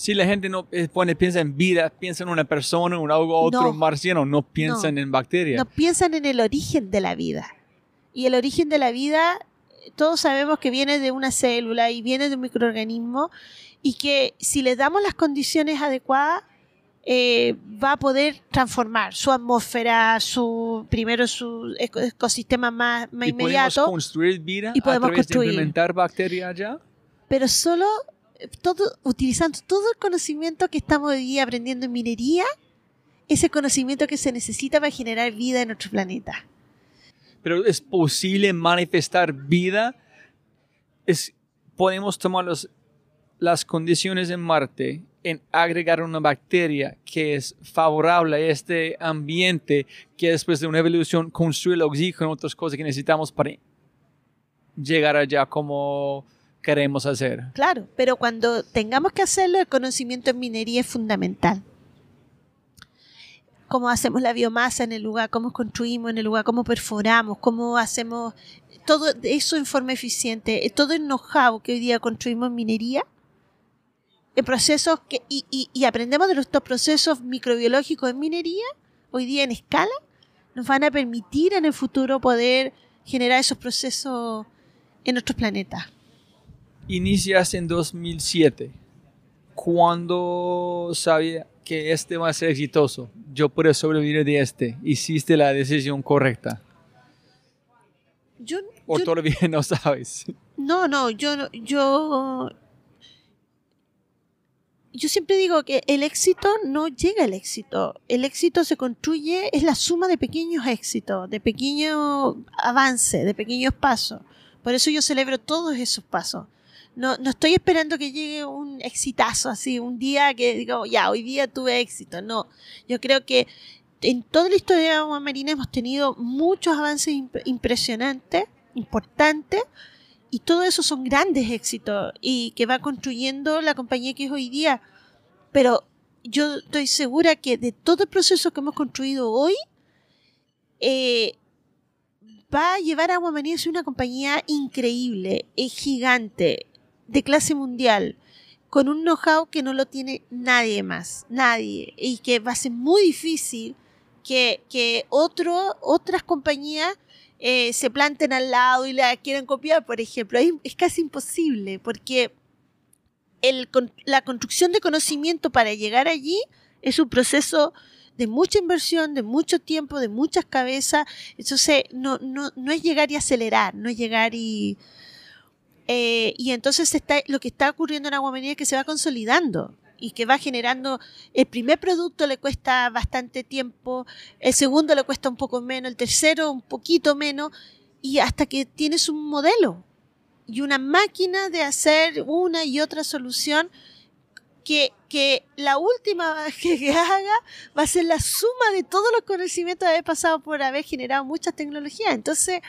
S1: Si la gente no eh, pone, piensa en vida, piensa en una persona, en algo otro
S2: No.
S1: marciano, no piensan en bacterias.
S2: no piensan en el origen de la vida. Y el origen de la vida, todos sabemos que viene de una célula y viene de un microorganismo y que si le damos las condiciones adecuadas, eh, va a poder transformar su atmósfera, su primero su eco- ecosistema más, más
S1: y podemos
S2: inmediato,
S1: construir vida
S2: y podemos
S1: a través
S2: construir.
S1: de implementar bacterias allá.
S2: pero solo todo, utilizando todo el conocimiento que estamos hoy día aprendiendo en minería, ese conocimiento que se necesita para generar vida en nuestro planeta.
S1: Pero es posible manifestar vida. Es, podemos tomar los- las condiciones en Marte en agregar una bacteria que es favorable a este ambiente que después de una evolución construye el oxígeno y otras cosas que necesitamos para llegar allá como queremos hacer.
S2: Claro, pero cuando tengamos que hacerlo, el conocimiento en minería es fundamental. Cómo hacemos la biomasa en el lugar, cómo construimos en el lugar, cómo perforamos, cómo hacemos todo eso en forma eficiente, eh, todo el know-how que hoy día construimos en minería, en procesos que, y, y- y aprendemos de estos procesos microbiológicos en minería, hoy día en escala, nos van a permitir en el futuro poder generar esos procesos en nuestros planetas.
S1: Inicias en 2007. ¿Cuándo sabía que este va a ser exitoso? Yo puedo sobrevivir de este. ¿Hiciste la decisión correcta?
S2: Yo,
S1: ¿O
S2: yo-
S1: todavía no sabes?
S2: no, no, yo, no- yo, yo siempre digo que el éxito no llega al éxito. El éxito se construye, es la suma de pequeños éxitos, de pequeños avances, de pequeños pasos. Por eso yo celebro todos esos pasos. No, no estoy esperando que llegue un exitazo así, un día que digo, ya, hoy día tuve éxito. No, yo creo que en toda la historia de Agua Marina hemos tenido muchos avances imp- impresionantes, importantes, y todo eso son grandes éxitos y que va construyendo la compañía que es hoy día. Pero yo estoy segura que de todo el proceso que hemos construido hoy, eh, va a llevar a Agua Marina a ser una compañía increíble, es gigante, de clase mundial, con un know-how que no lo tiene nadie más, nadie, y que va a ser muy difícil que, que otro, otras compañías eh, se planten al lado y la quieran copiar, por ejemplo. Es, casi imposible, porque el la construcción de conocimiento para llegar allí es un proceso de mucha inversión, de mucho tiempo, de muchas cabezas. Entonces, no, no, no es llegar y acelerar, no es llegar y... eh, y entonces está, lo que está ocurriendo en Aguamanía es que se va consolidando y que va generando, el primer producto le cuesta bastante tiempo, el segundo le cuesta un poco menos, el tercero un poquito menos, y hasta que tienes un modelo y una máquina de hacer una y otra solución que, que la última que, que haga va a ser la suma de todos los conocimientos de haber pasado por haber generado muchas tecnologías. Entonces,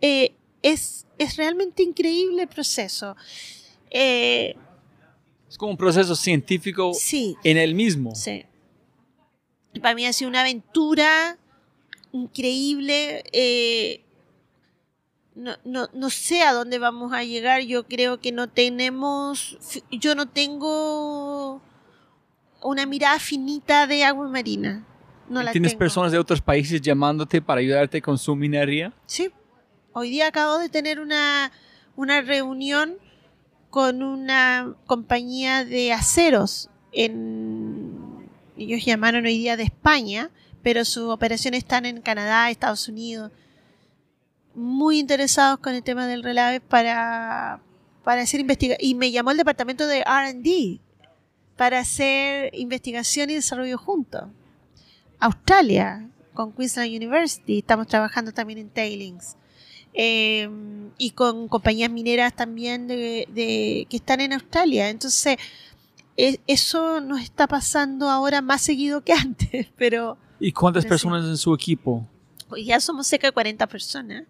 S2: eh, es, es realmente increíble el proceso. Eh,
S1: Es como un proceso científico
S2: sí,
S1: en el mismo.
S2: sí. Para mí ha sido una aventura increíble. eh, no, no, no sé a dónde vamos a llegar. Yo creo que no tenemos. Yo no tengo una mirada finita de agua marina. No la
S1: ¿Tienes
S2: tengo.
S1: personas de otros países llamándote para ayudarte con su minería?
S2: Sí. Hoy día acabo de tener una, una reunión con una compañía de aceros. En, ellos llamaron hoy día de España, pero sus operaciones están en Canadá, Estados Unidos. Muy interesados con el tema del relave para, para hacer investigación. Y me llamó el departamento de RD para hacer investigación y desarrollo juntos. Australia, con Queensland University, estamos trabajando también en tailings. Eh, y con compañías mineras también de, de- que están en Australia. Entonces, e- eso nos está pasando ahora más seguido que antes, pero
S1: ¿Y cuántas
S2: Sí.
S1: personas en su equipo?
S2: ya somos cerca de 40 personas.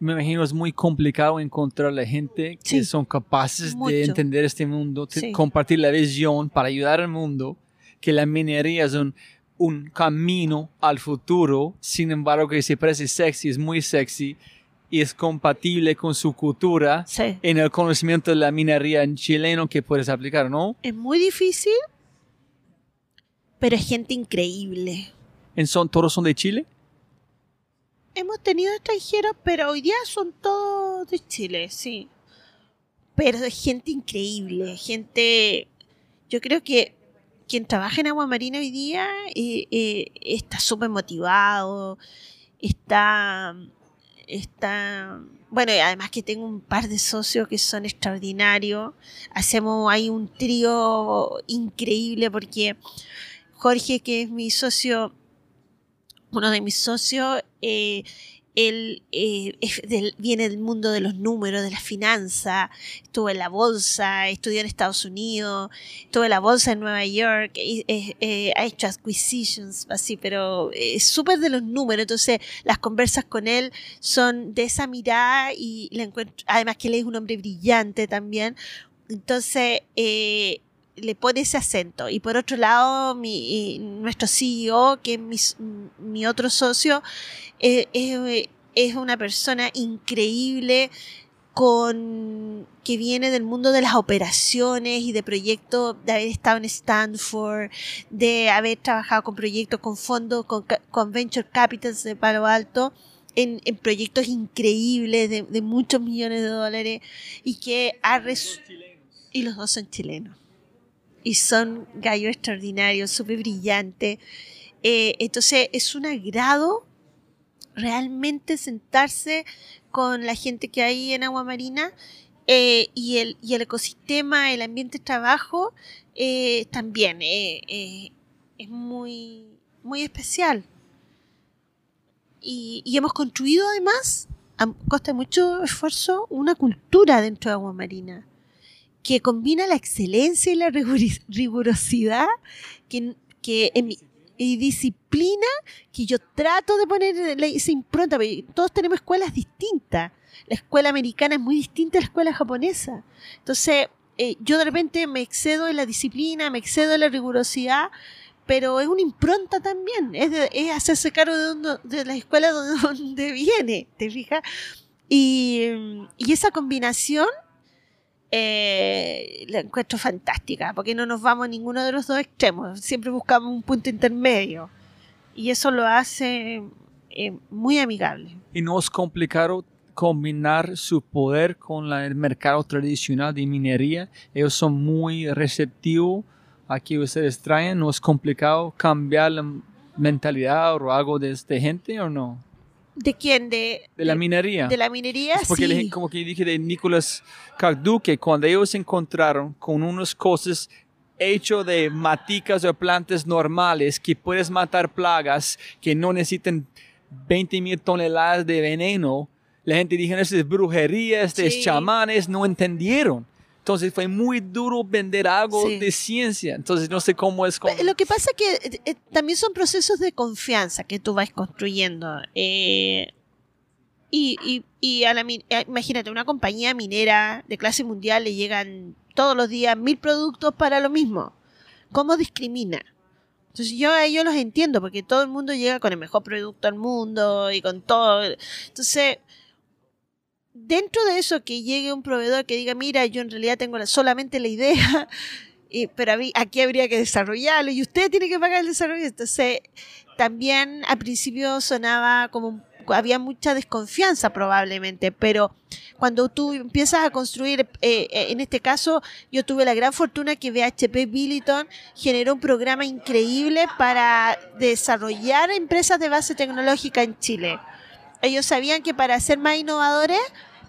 S1: Me imagino es muy complicado encontrar la gente que
S2: Sí.
S1: son capaces
S2: Mucho.
S1: de entender este mundo,
S2: Sí.
S1: compartir la visión para ayudar al mundo, que la minería es un, un camino al futuro, sin embargo que se parece sexy, es muy sexy y es compatible con su cultura
S2: Sí.
S1: en el conocimiento de la minería en chileno que puedes aplicar, ¿no?
S2: Es muy difícil, pero es gente increíble.
S1: En son, ¿Todos son de Chile?
S2: Hemos tenido extranjeros, pero hoy día son todos de Chile, sí. Pero es gente increíble, gente... Yo creo que quien trabaja en Agua Marina hoy día eh, eh, está súper motivado, está... está bueno, además que tengo un par de socios que son extraordinarios. Hacemos ahí un trío increíble porque Jorge, que es mi socio, uno de mis socios, eh, él eh, del- viene del mundo de los números, de la finanza, estuvo en la bolsa, estudió en Estados Unidos, estuvo en la bolsa en Nueva York, y, eh, eh, ha hecho acquisitions, así, pero eh, es súper de los números, entonces las conversas con él son de esa mirada y le encuentro, además que él es un hombre brillante también, entonces eh, le pone ese acento. Y por otro lado, mi, y nuestro CEO, que es mi, mi otro socio, eh, es, es una persona increíble con que viene del mundo de las operaciones y de proyectos, de haber estado en Stanford, de haber trabajado con proyectos con fondos, con, con Venture Capitals de Palo Alto. en, proyectos increíbles de, muchos millones de dólares y que ha y los dos son chilenos y son gallos extraordinarios, súper brillantes. Eh, entonces es un agrado realmente sentarse con la gente que hay en Agua Marina eh, y, el, y el ecosistema, el ambiente de trabajo eh, también es muy, muy especial. Y, hemos construido además, a costa de mucho esfuerzo, una cultura dentro de Agua Marina que combina la excelencia y la rigurosidad que, que y disciplina que yo trato de poner esa impronta. Todos tenemos escuelas distintas. La escuela americana es muy distinta a la escuela japonesa. Entonces, eh, yo de repente me excedo en la disciplina, me excedo en la rigurosidad, pero es una impronta también, es, es hacerse cargo de, de la escuela donde, donde, viene, ¿te fijas? Y esa combinación eh, la encuentro fantástica, porque no nos vamos a ninguno de los dos extremos, siempre buscamos un punto intermedio y eso lo hace eh, muy amigable.
S1: ¿Y no es complicado combinar su poder con el mercado tradicional de minería? Ellos son muy receptivos a que ustedes traen, ¿no es complicado cambiar la mentalidad o algo de esta gente o no?
S2: ¿De quién? De,
S1: de la minería.
S2: De la minería,
S1: porque
S2: sí.
S1: como que dije de Nicolás Cagdu, que cuando ellos se encontraron con unas cosas hechas de maticas o plantas normales que puedes matar plagas que no necesitan 20 mil toneladas de veneno, la gente dijo, eso es brujería, chamanes, no entendieron. Entonces fue muy duro vender algo de ciencia. Entonces no sé cómo es.
S2: Lo que pasa es que eh, eh, también son procesos de confianza que tú vas construyendo. Eh, y, y, a la, imagínate, una compañía minera de clase mundial le llegan todos los días mil productos para lo mismo. ¿Cómo discrimina? Entonces yo a ellos los entiendo porque todo el mundo llega con el mejor producto del mundo y con todo. Entonces dentro de eso que llegue un proveedor que diga, mira, yo en realidad tengo solamente la idea, pero aquí habría que desarrollarlo y usted tiene que pagar el desarrollo. Entonces, también al principio sonaba como había mucha desconfianza probablemente, pero cuando tú empiezas a construir, eh, eh, en este caso yo tuve la gran fortuna que BHP Billiton generó un programa increíble para desarrollar empresas de base tecnológica en Chile. Ellos sabían que para ser más innovadores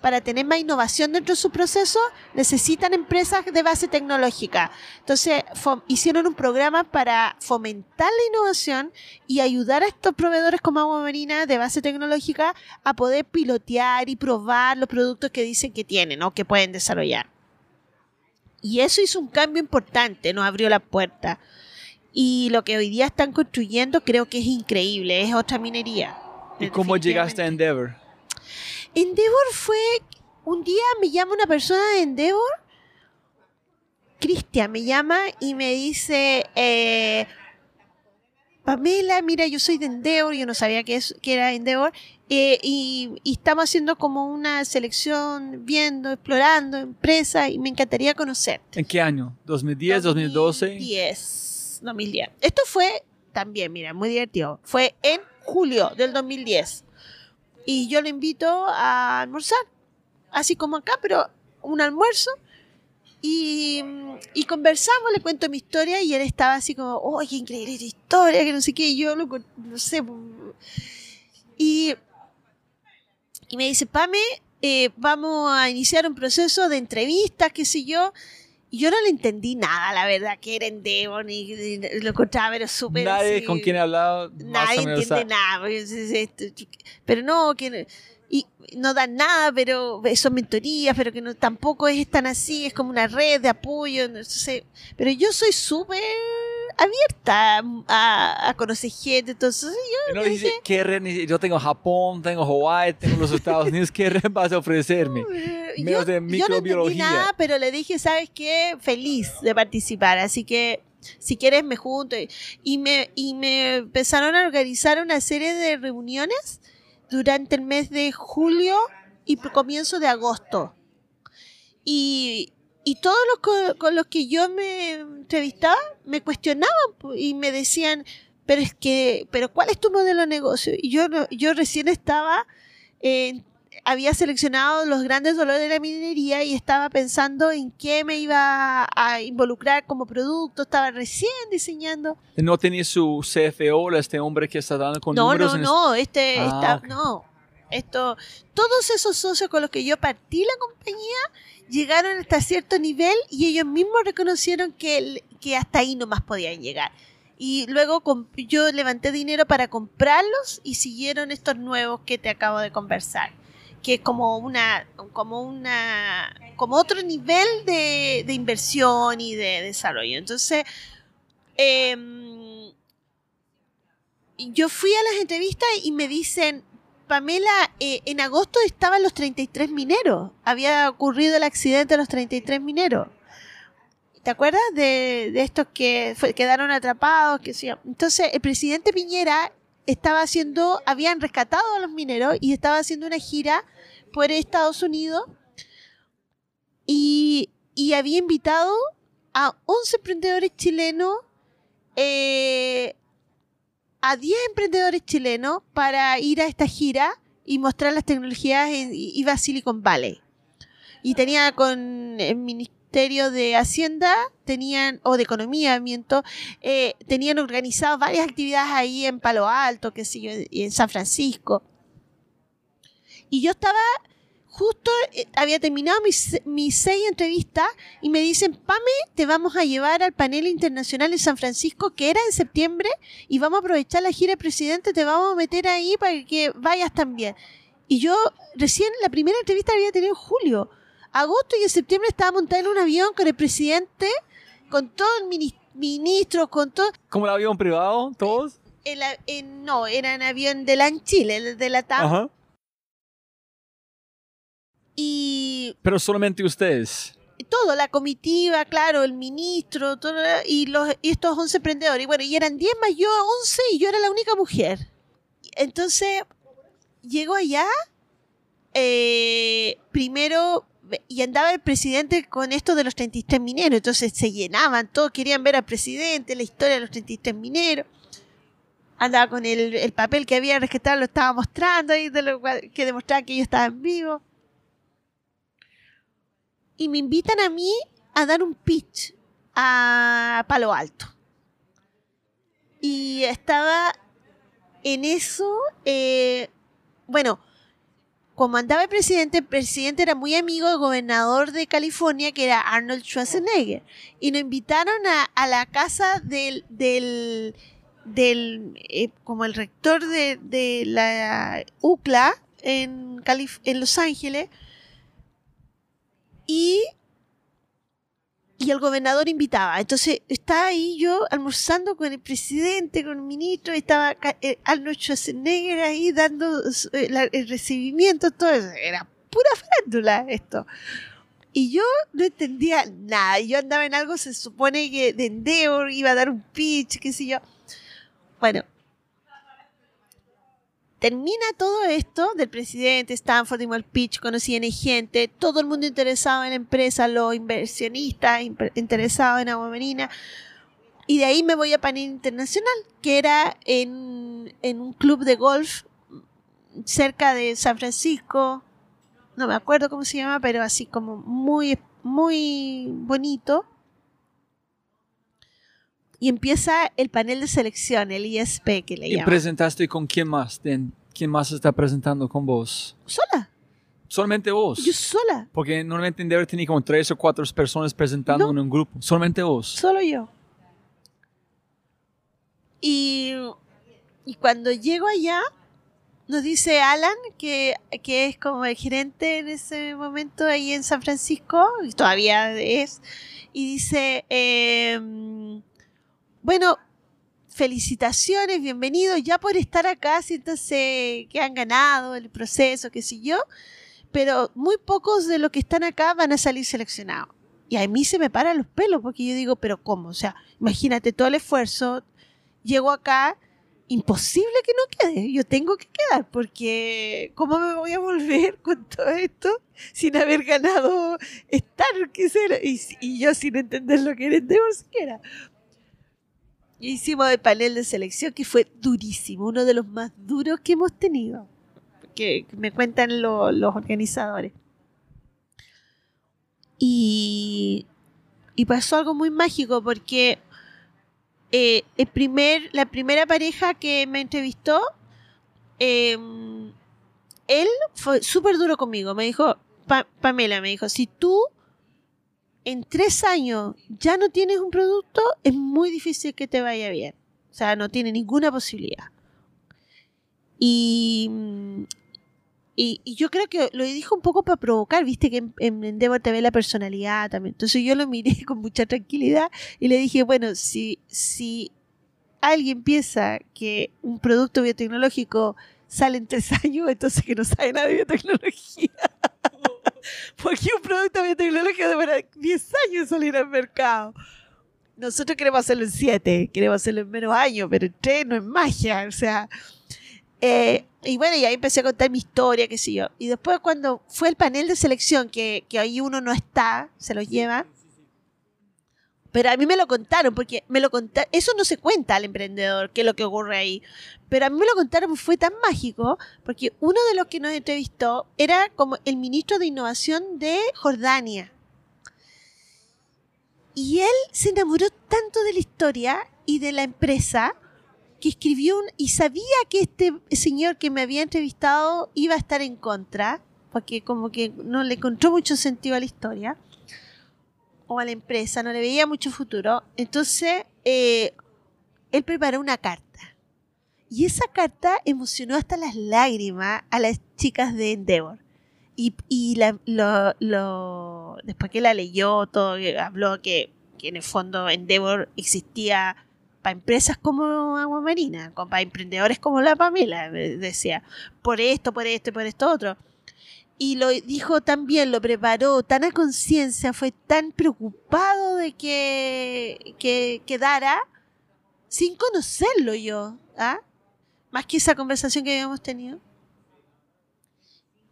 S2: para tener más innovación dentro de su proceso, necesitan empresas de base tecnológica. Entonces, hicieron un programa para fomentar la innovación y ayudar a estos proveedores como Agua Marina de base tecnológica a poder pilotear y probar los productos que dicen que tienen o que pueden desarrollar. Y eso hizo un cambio importante, nos abrió la puerta. Y lo que hoy día están construyendo creo que es increíble, es otra minería.
S1: ¿Y cómo llegaste a Endeavor?
S2: Endeavor fue. Un día me llama una persona de Endeavor. Cristian me llama y me dice. Eh, Pamela, mira, yo soy de Endeavor, yo no sabía que, era Endeavor, eh, y, estamos haciendo como una selección, viendo, explorando empresas, y me encantaría conocerte.
S1: ¿En qué año? ¿2010, 2012?
S2: 2010, 2010. Esto fue también, mira, muy divertido. Fue en julio del 2010 y yo le invito a almorzar, así como acá, pero un almuerzo. Y, conversamos, le cuento mi historia y él estaba así como, qué increíble esta historia, que no sé qué, y yo no sé. Y, y me dice, Pame, eh, vamos a iniciar un proceso de entrevistas, qué sé yo. Y yo no le entendí nada, la verdad, que era en Devon y, lo encontraba, pero súper.
S1: Nadie con quien he hablado.
S2: Nadie entiende nada. Pero no, que. Y no dan nada, pero son mentorías, pero que no, tampoco es tan así, es como una red de apoyo. No sé, pero yo soy súper abierta a, conocer gente. Entonces, yo,
S1: no. Yo tengo Japón, tengo Hawaii, tengo los Estados Unidos, ¿qué red vas a ofrecerme?
S2: Menos de microbiología. no nada, pero le dije, ¿sabes qué? Feliz de participar. Así que si quieres me junto. Y me, y me empezaron a organizar una serie de reuniones durante el mes de julio y comienzo de agosto. Y, y todos los con, los que yo me entrevistaba me cuestionaban y me decían, pero es que, pero ¿cuál es tu modelo de negocio? Y yo, yo recién estaba, había seleccionado los grandes dolores de la minería y estaba pensando en qué me iba a involucrar como producto, estaba recién diseñando.
S1: ¿No tenía su CFO, este hombre que está dando con
S2: no,
S1: números?
S2: No, no, no, este, ah, no. Esto, todos esos socios con los que yo partí la compañía llegaron hasta cierto nivel y ellos mismos reconocieron que, que hasta ahí nomás podían llegar. Y luego yo levanté dinero para comprarlos y siguieron estos nuevos que te acabo de conversar. Que es como una, como una, como otro nivel de, inversión y de desarrollo. Entonces, em, yo fui a las entrevistas y me dicen, Pamela, eh, en agosto estaban los 33 mineros. Había ocurrido el accidente de los 33 mineros. ¿Te acuerdas de, estos que quedaron atrapados? Que, Entonces, el presidente Piñera estaba haciendo, habían rescatado a los mineros y estaba haciendo una gira por Estados Unidos y, había invitado a 11 emprendedores chilenos eh, a 10 emprendedores chilenos para ir a esta gira y mostrar las tecnologías en iba a Silicon Valley. Y tenía con el Ministerio de Hacienda, tenían, o de Economía, miento, eh, tenían organizado varias actividades ahí en Palo Alto, que sé y en San Francisco. Y yo estaba justo eh, había terminado mis, mis, seis entrevistas y me dicen, Pame, te vamos a llevar al panel internacional en San Francisco, que era en septiembre, y vamos a aprovechar la gira del presidente, te vamos a meter ahí para que vayas también. Y yo recién la primera entrevista la había tenido en julio. Agosto y en septiembre estaba montada en un avión con el presidente, con todos los ministros, con todo.
S1: ¿Como el avión privado? ¿Todos?
S2: El, no, era en avión de la Chile, de la TAM. Ajá y...
S1: Pero solamente ustedes.
S2: Todo, la comitiva, claro, el ministro, todo, y, los, estos 11 emprendedores. Y bueno, y eran 10 más yo 11 y yo era la única mujer. Entonces, llego allá, eh, primero, y andaba el presidente con esto de los 33 mineros, entonces se llenaban, todos querían ver al presidente, la historia de los 33 mineros andaba con el, papel que había rescatado, lo estaba mostrando ahí, de lo, que demostraba que ellos estaban vivos y me invitan a mí a dar un pitch a Palo Alto. Y estaba en eso, eh, bueno, como andaba el presidente, el presidente era muy amigo del gobernador de California, que era Arnold Schwarzenegger, y nos invitaron a, la casa del, del, eh, como el rector de, la UCLA en, en Los Ángeles, y, y el gobernador invitaba. Entonces estaba ahí yo almorzando con el presidente, con el ministro, estaba eh, Arnold Schwarzenegger ahí dando eh, el recibimiento, todo eso. Era pura frándula esto. Y yo no entendía nada. Yo andaba en algo, se supone que de Endeavor iba a dar un pitch, qué sé yo. Bueno, Termina todo esto del presidente, Stanford, el pitch, conocían gente, todo el mundo interesado en la empresa, los inversionistas interesados en Agua Marina. Y de ahí me voy a Panel Internacional, que era en, en un club de golf cerca de San Francisco. No me acuerdo cómo se llama, pero así como muy, muy bonito y empieza el panel de selección, el ISP que le llaman.
S1: ¿Y presentaste con quién más? ¿Quién más está presentando con vos?
S2: Sola.
S1: ¿Solamente vos?
S2: Yo sola.
S1: Porque normalmente en Denver tenía como tres o cuatro personas presentando en un grupo. ¿Solamente vos?
S2: Solo yo. Y, y cuando llego allá, nos dice Alan, que, que, es como el gerente en ese momento ahí en San Francisco, y todavía es, y dice, eh, bueno, felicitaciones, bienvenidos ya por estar acá, siéntanse que han ganado el proceso, qué sé yo, pero muy pocos de los que están acá van a salir seleccionados. Y a mí se me paran los pelos porque yo digo, pero ¿cómo? O sea, imagínate todo el esfuerzo, llego acá, imposible que no quede, yo tengo que quedar porque ¿cómo me voy a volver con todo esto sin haber ganado estar? ¿Qué será? Y, yo sin entender lo que era Endeavor siquiera. Hicimos el panel de selección que fue durísimo, uno de los más duros que hemos tenido, que me cuentan los organizadores. Y, y, pasó algo muy mágico porque eh, el primer, la primera pareja que me entrevistó, em, él fue súper duro conmigo. Me dijo, Pamela, me dijo, si tú en tres años ya no tienes un producto, es muy difícil que te vaya bien. O sea, no tiene ninguna posibilidad. Y, y, yo creo que lo dijo un poco para provocar, viste que en, en te ve la personalidad también. Entonces yo lo miré con mucha tranquilidad y le dije, bueno, si, si alguien piensa que un producto biotecnológico sale en tres años, entonces que no sabe nada de biotecnología. Porque un producto biotecnológico demora 10 años salir al mercado. Nosotros queremos hacerlo en 7, queremos hacerlo en menos años, pero en 3 no es magia. O sea, eh, y bueno, y ahí empecé a contar mi historia, qué sé yo. Y después cuando fue el panel de selección, que, que ahí uno no está, se los lleva, pero a mí me lo contaron, porque me lo contaron, eso no se cuenta al emprendedor, qué es lo que ocurre ahí. Pero a mí me lo contaron, fue tan mágico, porque uno de los que nos entrevistó era como el ministro de Innovación de Jordania. Y él se enamoró tanto de la historia y de la empresa que escribió y sabía que este señor que me había entrevistado iba a estar en contra, porque como que no le encontró mucho sentido a la historia o a la empresa, no le veía mucho futuro. Entonces, eh, él preparó una carta. Y esa carta emocionó hasta las lágrimas a las chicas de Endeavor. Y, y lo, después que la leyó, todo, habló que, que en el fondo Endeavor existía para empresas como Agua Marina, para emprendedores como la Pamela, decía, por esto, por esto y por esto otro y lo dijo tan bien, lo preparó tan a conciencia, fue tan preocupado de que, que quedara sin conocerlo yo, ¿ah? más que esa conversación que habíamos tenido.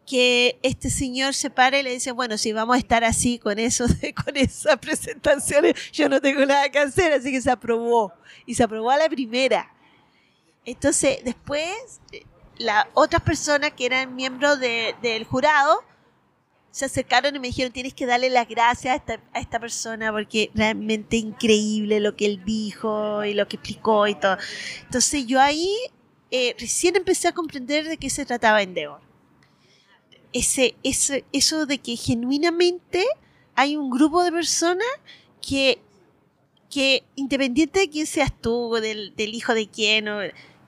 S2: Que este señor se para y le dice, bueno, si vamos a estar así con eso, con esas presentaciones, yo no tengo nada que hacer, así que se aprobó. Y se aprobó a la primera. Entonces, después las otras personas que eran miembros del jurado se acercaron y me dijeron, tienes que darle las gracias a esta, persona porque realmente increíble lo que él dijo y lo que explicó y todo. Entonces yo ahí eh, recién empecé a comprender de qué se trataba Endeavor. Ese, ese, eso de que genuinamente hay un grupo de personas que, que independiente de quién seas tú, del, del hijo de quién, o,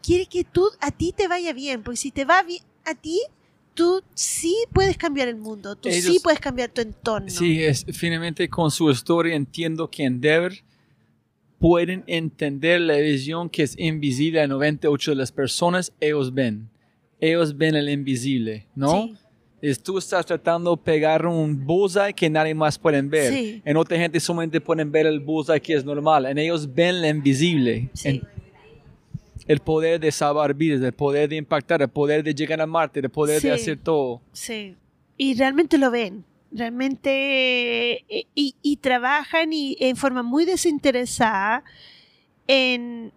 S2: quiere que tú, a ti te vaya bien, porque si te va bien a ti, tú sí puedes cambiar el mundo, tú sí puedes cambiar tu entorno.
S1: Sí, es, finalmente con su historia entiendo que Endeavor pueden entender la visión que es invisible a 98 de las personas, ellos ven. Ellos ven el invisible, ¿no? Es, tú estás tratando de pegar un bullseye que nadie más puede ver. En otra gente solamente pueden ver el bullseye que es normal. En ellos ven lo invisible.
S2: Sí
S1: el poder de salvar vidas, el poder de impactar, el poder de llegar a Marte, el poder de hacer todo.
S2: Sí, y realmente lo ven, realmente, eh, y, trabajan y, en forma muy desinteresada en,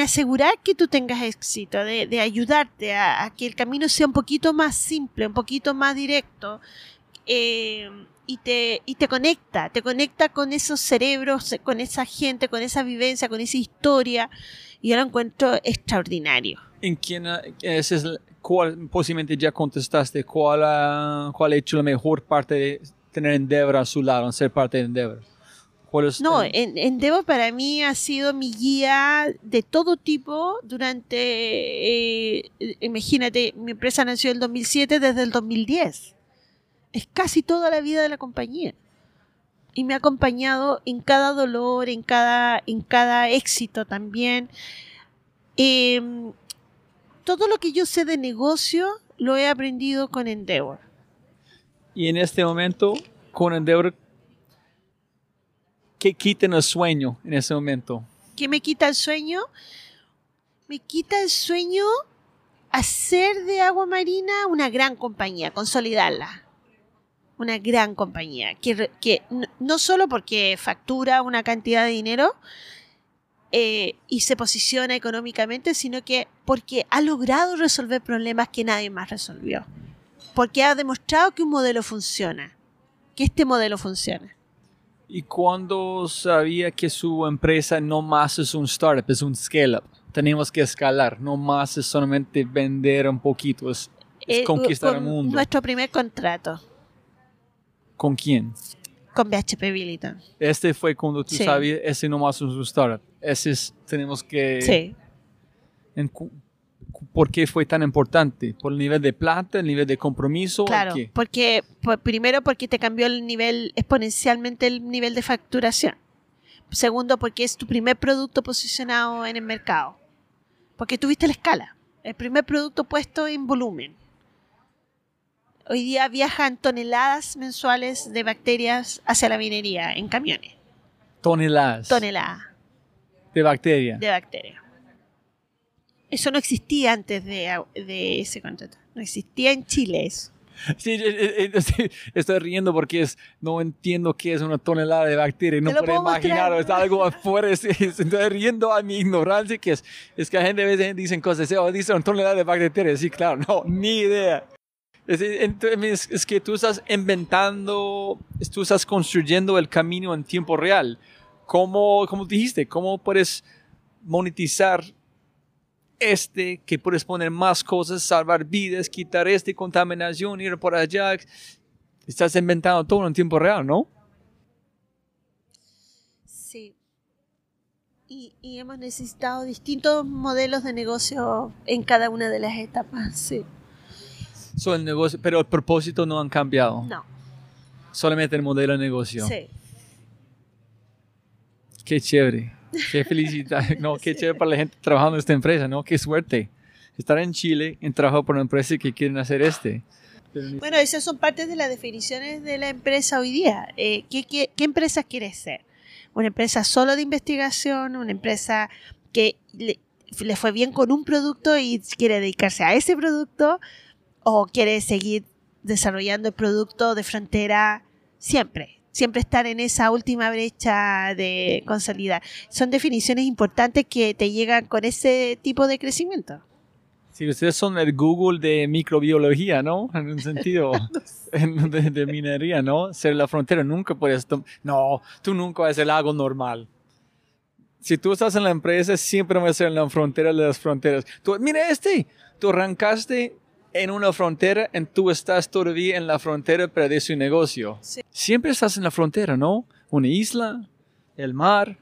S2: asegurar que tú tengas éxito, de, ayudarte a, que el camino sea un poquito más simple, un poquito más directo. Eh, y te, y te conecta, te conecta con esos cerebros, con esa gente, con esa vivencia, con esa historia y yo lo encuentro extraordinario.
S1: ¿En quién es, cuál, posiblemente ya contestaste, cuál ha, cuál ha hecho la mejor parte de tener Endeavor a su lado, ser parte de Endeavor?
S2: no, en, Endeavor para mí ha sido mi guía de todo tipo durante, eh, imagínate, mi empresa nació en el 2007 desde el 2010. Es casi toda la vida de la compañía y me ha acompañado en cada dolor, en cada, en cada éxito también. Em, todo lo que yo sé de negocio lo he aprendido con Endeavor.
S1: Y en este momento, con Endeavor, ¿qué quita el sueño en ese momento?
S2: ¿Qué me quita el sueño? Me quita el sueño hacer de Agua Marina una gran compañía, consolidarla una gran compañía, que, que no solo porque factura una cantidad de dinero, eh, y se posiciona económicamente, sino que porque ha logrado resolver problemas que nadie más resolvió. Porque ha demostrado que un modelo funciona, que este modelo funciona.
S1: ¿Y cuando sabía que su empresa no más es un startup, es un scale-up? Tenemos que escalar, no más es solamente vender un poquito, es, es
S2: Eh,
S1: conquistar el mundo.
S2: Nuestro primer contrato
S1: ¿Con quién?
S2: con BHP Billiton.
S1: Este fue cuando tú
S2: Sí.
S1: sabías, ese no más es un startup. Ese es, tenemos que...
S2: Sí.
S1: en ¿Por qué fue tan importante? ¿Por el nivel de plata, el nivel de compromiso?
S2: Claro,
S1: ¿Qué?
S2: porque por- primero porque te cambió el nivel exponencialmente el nivel de facturación. Segundo porque es tu primer producto posicionado en el mercado. Porque tuviste la escala. El primer producto puesto en volumen. Hoy día viajan toneladas mensuales de bacterias hacia la minería en camiones.
S1: Toneladas
S2: Toneladas
S1: de bacterias.
S2: de bacterias. Eso no existía antes de, de ese contrato. No existía en Chile eso.
S1: Sí, eh, eh, eh, estoy riendo porque es, no entiendo qué es una tonelada de bacterias. No puedo
S2: puedo
S1: imaginar, es algo afuera. es- es- Estoy riendo a mi ignorancia, que es, es que la gente a veces dicen cosas, oh, dice una tonelada de bacterias. Sí, claro, no, ni idea. Es, es que tú estás inventando, tú estás construyendo el camino en tiempo real. ¿Cómo, como dijiste, cómo puedes monetizar este, que puedes poner más cosas, salvar vidas, quitar este, contaminación, ir por allá? Estás inventando todo en tiempo real, ¿no?
S2: Sí. Y, y hemos necesitado distintos modelos de negocio en cada una de las etapas. Sí.
S1: So, el negocio, pero el propósito no han cambiado.
S2: No.
S1: Solamente el modelo de negocio.
S2: Sí.
S1: Qué chévere. Qué felicidad. No, qué chévere para la gente trabajando en esta empresa, ¿no? Qué suerte. Estar en Chile en trabajo por una empresa que quieren hacer este.
S2: Bueno, esas son partes de las definiciones de la empresa hoy día. Eh, ¿qué, qué, qué empresa quieres ser? ¿Una empresa solo de investigación? ¿Una empresa que le, le fue bien con un producto y quiere dedicarse a ese producto? ¿O quiere seguir desarrollando el producto de frontera siempre? Siempre estar en esa última brecha de consolidar. Son definiciones importantes que te llegan con ese tipo de crecimiento.
S1: Si ustedes son el Google de microbiología, ¿no? En un sentido en- de, de minería, ¿no? Ser la frontera, nunca puedes... No, tú nunca vas a hacer algo normal. Si tú estás en la empresa, siempre vas a ser en la frontera de las fronteras. Tú, mira este, tú arrancaste en una frontera y tú estás todavía en la frontera pero de su negocio.
S2: Sí.
S1: Siempre estás en la frontera, ¿no? Una isla, el mar,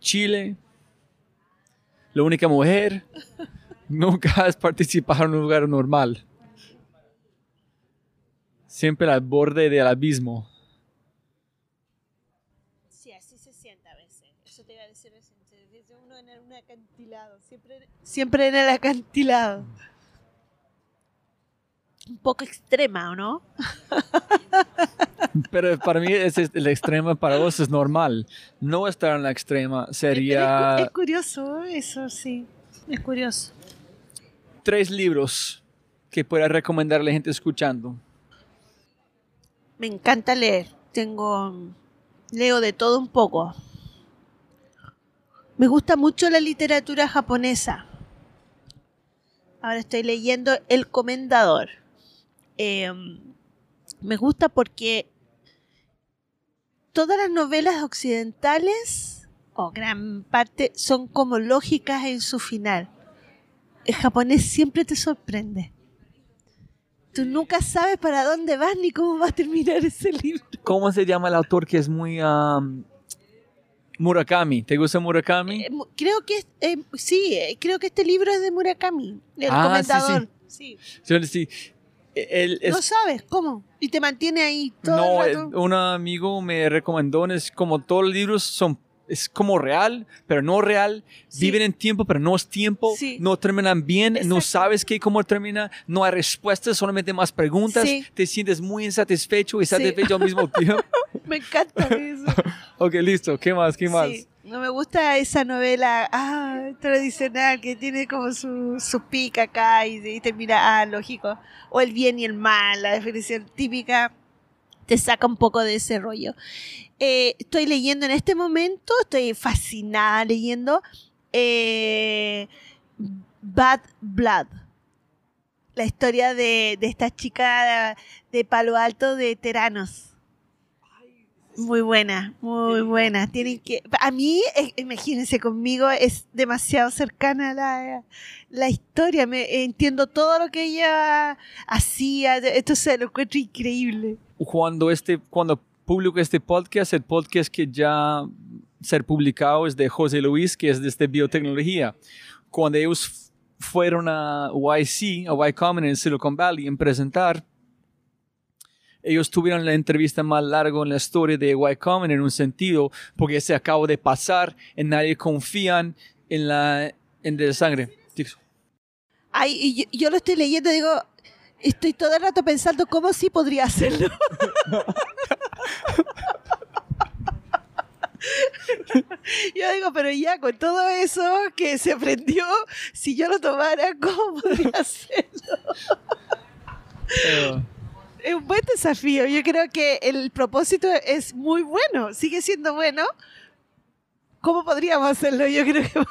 S1: Chile, la única mujer. Nunca has participado en un lugar normal. Siempre al borde del abismo.
S2: Sí, así se siente a veces. Eso te iba a decir recién. Uno en un acantilado. Siempre, siempre en el acantilado. Un poco extrema, ¿o no?
S1: Pero para mí es el extremo para vos es normal. No estar en la extrema
S2: es,
S1: sería
S2: es curioso eso, sí. Es curioso.
S1: tres libros que pueda recomendar a la gente escuchando.
S2: Me encanta leer. Tengo. Leo de todo un poco. Me gusta mucho la literatura japonesa. Ahora estoy leyendo El Comendador. Eh, me gusta porque todas las novelas occidentales, o gran parte, son como lógicas en su final. El japonés siempre te sorprende. Tú nunca sabes para dónde vas ni cómo va a terminar ese libro.
S1: ¿Cómo se llama el autor que es muy um, Murakami? ¿Te gusta Murakami?
S2: Eh, creo que eh, sí, eh, creo que este libro es de Murakami, el
S1: Ah, sí,
S2: comentador. Sí,
S1: Yo sí, él es
S2: No sabes cómo. Y te mantiene ahí todo
S1: No,
S2: el
S1: eh,
S2: rato.
S1: un amigo me recomendó, es como todos los libros son, es como real, pero no real,
S2: Sí.
S1: viven en tiempo, pero no es tiempo,
S2: Sí.
S1: no terminan bien, no
S2: Exacto.
S1: sabes qué, cómo termina, no hay respuestas, solamente más preguntas,
S2: Sí.
S1: te sientes muy insatisfecho y satisfecho al mismo tiempo.
S2: Me encanta eso.
S1: ok, listo, ¿qué más? ¿Qué más?
S2: No me gusta esa novela ah, tradicional que tiene como su, su pica acá y, y termina, ah, lógico. O el bien y el mal, la definición típica te saca un poco de ese rollo. Eh, estoy leyendo en este momento, estoy fascinada leyendo eh, Bad Blood. La historia de, de esta chica de Palo Alto de Teranos. Muy buena, muy buena. Tienen que, a mí, eh, imagínense conmigo, es demasiado cercana la, la historia. Me entiendo todo lo que ella hacía. Esto se lo encuentro increíble.
S1: Cuando este, cuando publico este podcast, el podcast que ya ser publicado es de José Luis, que es de este biotecnología. Cuando ellos fueron a YC, a Y Combinator en Silicon Valley, en presentar, ellos tuvieron la entrevista más larga en la historia de Y Combinator en un sentido, porque se acabó de pasar y nadie confía en la en de sangre.
S2: Ay, yo, yo, lo estoy leyendo y digo, estoy todo el rato pensando cómo sí podría hacerlo. Yo digo, pero ya con todo eso que se aprendió, si yo lo tomara, ¿cómo podría hacerlo? Es un buen desafío. Yo creo que el propósito es muy bueno, sigue siendo bueno. ¿Cómo podríamos hacerlo? Yo creo que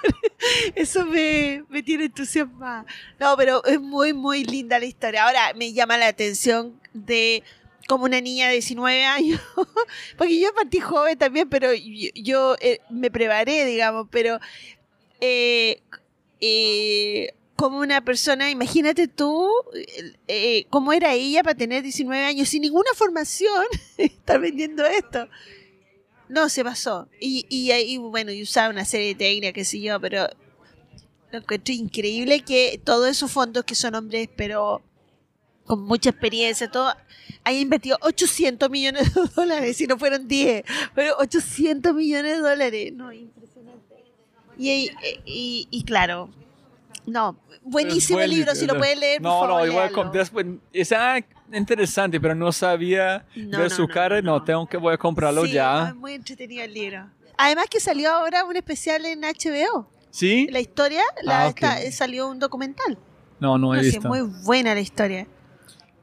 S2: eso me, me tiene entusiasmada. No, pero es muy, muy linda la historia. Ahora me llama la atención de como una niña de 19 años, porque yo partí joven también, pero yo, eh, me preparé, digamos, pero eh, eh, como una persona, imagínate tú, cómo era ella para tener 19 años sin ninguna formación, estar vendiendo esto. No, se pasó. Y, y, y bueno, y usaba una serie de técnicas, qué sé yo, pero lo encuentro increíble que todos esos fondos que son hombres, pero con mucha experiencia, todo, haya invertido 800 millones de dólares, si no fueron 10, pero 800 millones de dólares. No, impresionante. Y, claro, no, buenísimo el libro, si lo puedes leer.
S1: No,
S2: no,
S1: igual con, después, es interesante, pero no sabía de su cara, no, tengo que voy a comprarlo
S2: sí,
S1: ya.
S2: Es muy entretenido el libro. Además que salió ahora un especial en HBO.
S1: ¿Sí?
S2: La historia, la, ah, está, salió un documental.
S1: No, no he no, visto.
S2: Sí, muy buena la historia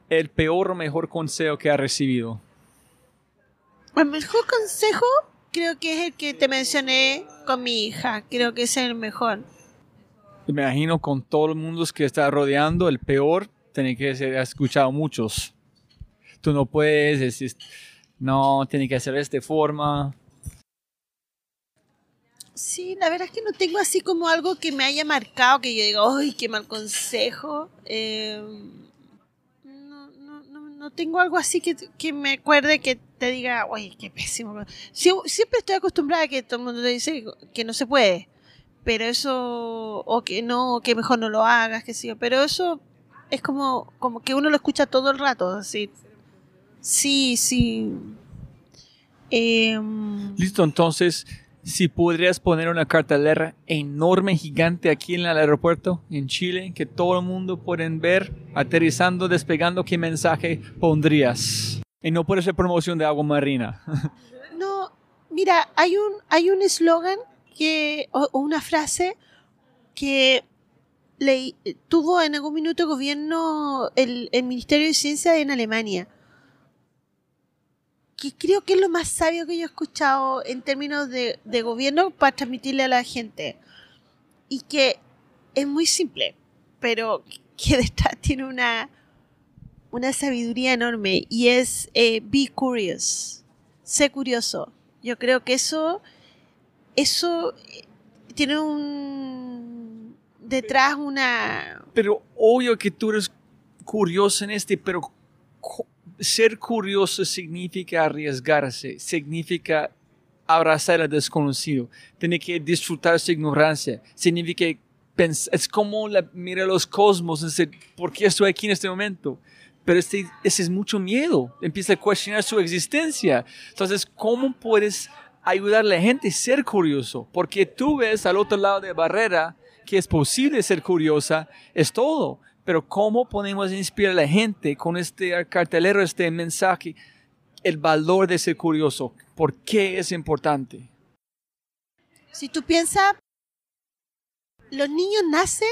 S1: el peor o mejor consejo que ha recibido?
S2: El mejor consejo creo que es el que te mencioné con mi hija. Creo que es el mejor.
S1: Me imagino con todo el mundo que está rodeando, el peor tiene que ser, has escuchado muchos. Tú no puedes decir, no, tiene que hacer de esta forma.
S2: Sí, la verdad es que no tengo así como algo que me haya marcado, que yo diga, ¡ay, qué mal consejo! Eh, no tengo algo así que, que, me acuerde que te diga, oye, qué pésimo. siempre estoy acostumbrada a que todo el mundo te dice que no se puede, pero eso, o que no, que mejor no lo hagas, que sí, pero eso es como, como que uno lo escucha todo el rato, así. Sí, sí. Em,
S1: Listo, entonces si podrías poner una cartelera enorme, gigante aquí en el aeropuerto en Chile, que todo el mundo pueden ver, aterrizando, despegando, ¿qué mensaje pondrías? Y no puede ser promoción de agua marina.
S2: no, mira, hay un hay un eslogan que una frase que tuvo en algún minuto gobierno el, el Ministerio de Ciencia en Alemania que creo que es lo más sabio que yo he escuchado en términos de, de gobierno para transmitirle a la gente. Y que es muy simple, pero que detrás tiene una, una sabiduría enorme y es eh, be curious, sé curioso. Yo creo que eso, eso eh, tiene un detrás una...
S1: Pero obvio que tú eres curioso en este, pero ser curioso significa arriesgarse, significa abrazar al desconocido, tiene que disfrutar su ignorancia, significa pensar, es como la, mira los cosmos, decir, ¿por qué estoy aquí en este momento? Pero este, ese es mucho miedo, empieza a cuestionar su existencia. Entonces, ¿cómo puedes ayudar a la gente a ser curioso? Porque tú ves al otro lado de la barrera que es posible ser curiosa, es todo pero ¿cómo podemos inspirar a la gente con este cartelero, este mensaje, el valor de ser curioso? ¿Por qué es importante?
S2: Si tú piensas, los niños nacen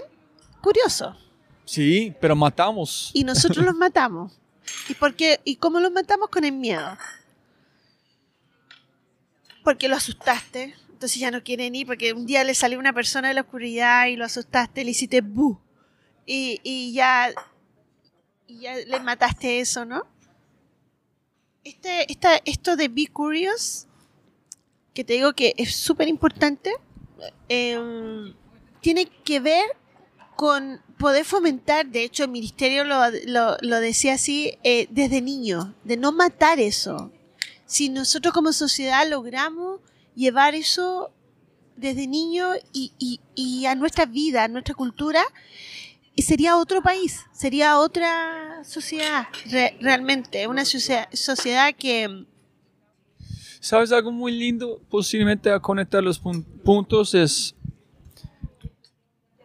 S2: curiosos.
S1: Sí, pero matamos.
S2: Y nosotros los matamos. ¿Y, por qué, ¿Y cómo lo matamos con el miedo? Porque lo asustaste, entonces ya no quiere ni porque un día le salió una persona de la oscuridad y lo asustaste, le hiciste bu y, y ya y ya le mataste eso, ¿no? Este, esta, esto de Be Curious, que te digo que es súper importante, em, tiene que ver con poder fomentar, de hecho el ministerio lo, lo, decía así, eh, desde niño, de no matar eso. Si nosotros como sociedad logramos llevar eso desde niño y, y, y a nuestra vida, a nuestra cultura, sería otro país, sería otra sociedad realmente, una sociedad, que...
S1: ¿Sabes algo muy lindo? Posiblemente a conectar los puntos es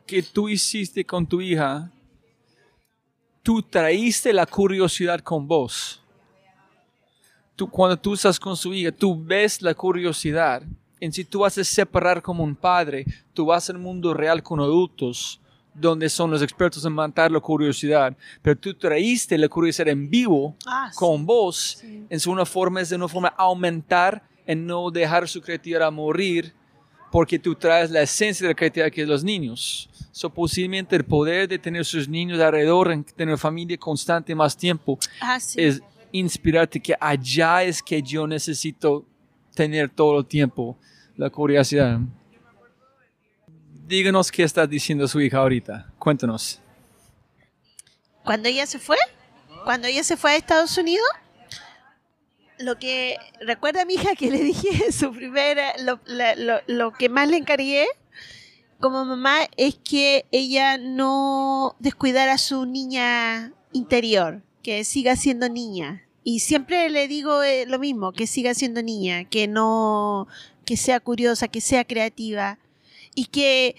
S1: que tú hiciste con tu hija, tú traíste la curiosidad con vos. Tú, cuando tú estás con su hija, tú ves la curiosidad. En si tú vas a separar como un padre, tú vas al mundo real con adultos, donde son los expertos en matar la curiosidad, pero tú traíste la curiosidad en vivo ah, con vos, en su una forma es de una forma aumentar en no dejar su creatividad morir, porque tú traes la esencia de la creatividad que es los niños. So, posiblemente el poder de tener sus niños alrededor, en tener familia constante más tiempo, ah, es inspirarte que allá es que yo necesito tener todo el tiempo la curiosidad díganos qué está diciendo su hija ahorita. Cuéntanos.
S2: Cuando ella se fue, cuando ella se fue a Estados Unidos, lo que recuerda a mi hija que le dije su primera, lo, lo que más le encargué como mamá es que ella no descuidara a su niña interior, que siga siendo niña. Y siempre le digo eh, lo mismo, que siga siendo niña, que no, que sea curiosa, que sea creativa y que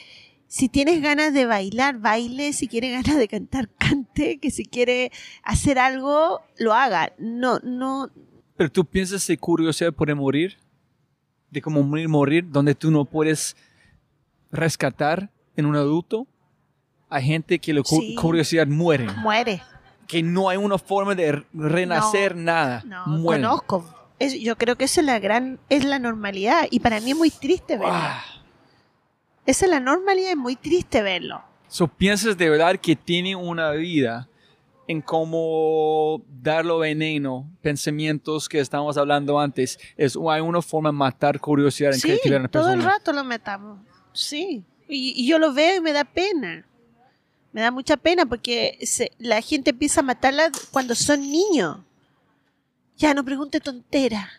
S2: si tienes ganas de bailar, baile, si quieres ganas de cantar, cante, que si quiere hacer algo, lo haga. No, no.
S1: Pero tú piensas de curiosidad por morir, de cómo morir, morir, donde tú no puedes rescatar en un adulto. Hay gente que la curiosidad muere.
S2: Muere.
S1: Que no hay una forma de renacer nada. No,
S2: conozco. yo creo que esa es la gran, es la normalidad. Y para mí es muy triste verlo. Esa es la normalidad, es muy triste verlo.
S1: So, ¿Piensas de verdad que tiene una vida en cómo darlo veneno, pensamientos que estábamos hablando antes? Es, hay una forma de matar curiosidad en
S2: sí,
S1: creatividad en
S2: todo el rato lo metamos. Sí, y, yo lo veo y me da pena. Me da mucha pena porque la gente empieza a matarla cuando son niños. Ya, no pregunte tontera.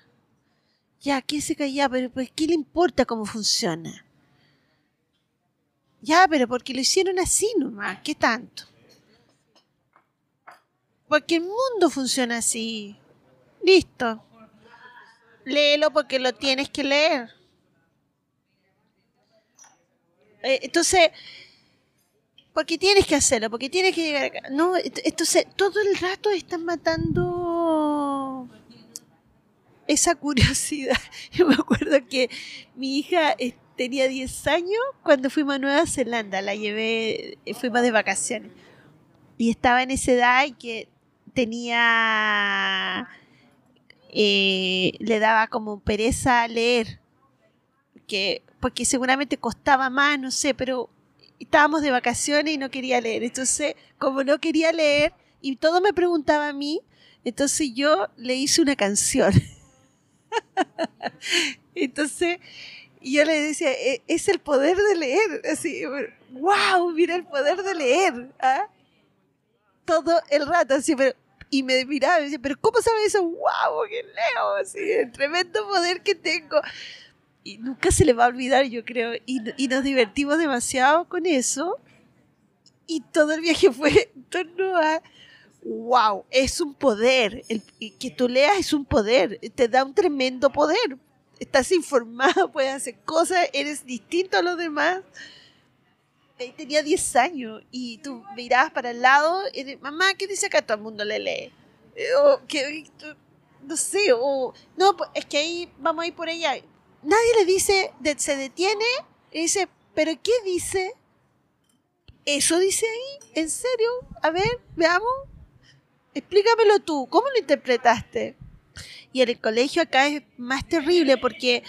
S2: Ya, ¿qué se calla? Pero pues, ¿qué le importa cómo funciona? Ya, pero porque lo hicieron así nomás, ¿qué tanto? Porque el mundo funciona así. Listo. Léelo porque lo tienes que leer. Eh, entonces, porque tienes que hacerlo, porque tienes que llegar acá. No, entonces todo el rato están matando esa curiosidad. Yo me acuerdo que mi hija tenía 10 años cuando fuimos a Nueva Zelanda, la llevé, fuimos de vacaciones. Y estaba en esa edad y que tenía, eh, le daba como pereza leer, que, porque seguramente costaba más, no sé, pero estábamos de vacaciones y no quería leer. Entonces, como no quería leer y todo me preguntaba a mí, entonces yo le hice una canción. entonces, yo le decía, e, es el poder de leer. Así, wow, mira el poder de leer. ¿ah? Todo el rato, así, pero, y me miraba y decía, pero ¿cómo sabe eso? ¡Wow! ¡Que leo! Así, el tremendo poder que tengo. Y nunca se le va a olvidar, yo creo. Y, y nos divertimos demasiado con eso. Y todo el viaje fue en torno a, wow, es un poder. El, que tú leas es un poder. Te da un tremendo poder estás informado, puedes hacer cosas, eres distinto a los demás. Tenía 10 años y tú mirabas para el lado, y, mamá, ¿qué dice acá? Todo el mundo le lee. Eh, o, que, no sé, o no, pues, es que ahí vamos a ir por allá. Nadie le dice, se detiene y dice, ¿pero qué dice? ¿Eso dice ahí? ¿En serio? A ver, veamos. explícamelo tú, ¿cómo lo interpretaste? Y en el colegio acá es más terrible porque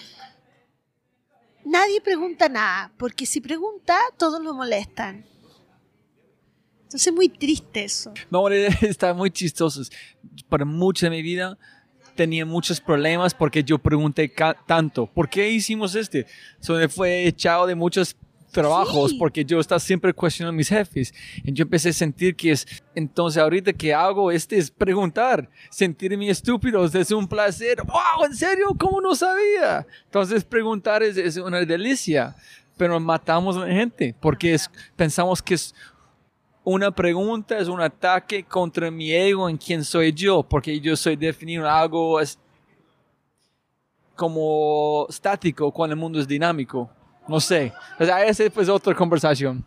S2: nadie pregunta nada, porque si pregunta, todos lo molestan. Entonces es muy triste eso.
S1: No, está muy chistoso. Para mucha de mi vida tenía muchos problemas porque yo pregunté tanto, ¿por qué hicimos este? So, me fue echado de muchos trabajos porque yo estaba siempre cuestionando a mis jefes. Y yo empecé a sentir que es, entonces ahorita que hago este es preguntar, sentirme estúpido, es un placer. ¡Wow! ¿En serio? ¿Cómo no sabía? Entonces preguntar es, es una delicia, pero matamos a la gente porque es, pensamos que es una pregunta, es un ataque contra mi ego en quién soy yo, porque yo soy definido algo como estático cuando el mundo es dinámico. No sé. O sea, esa es otra conversación.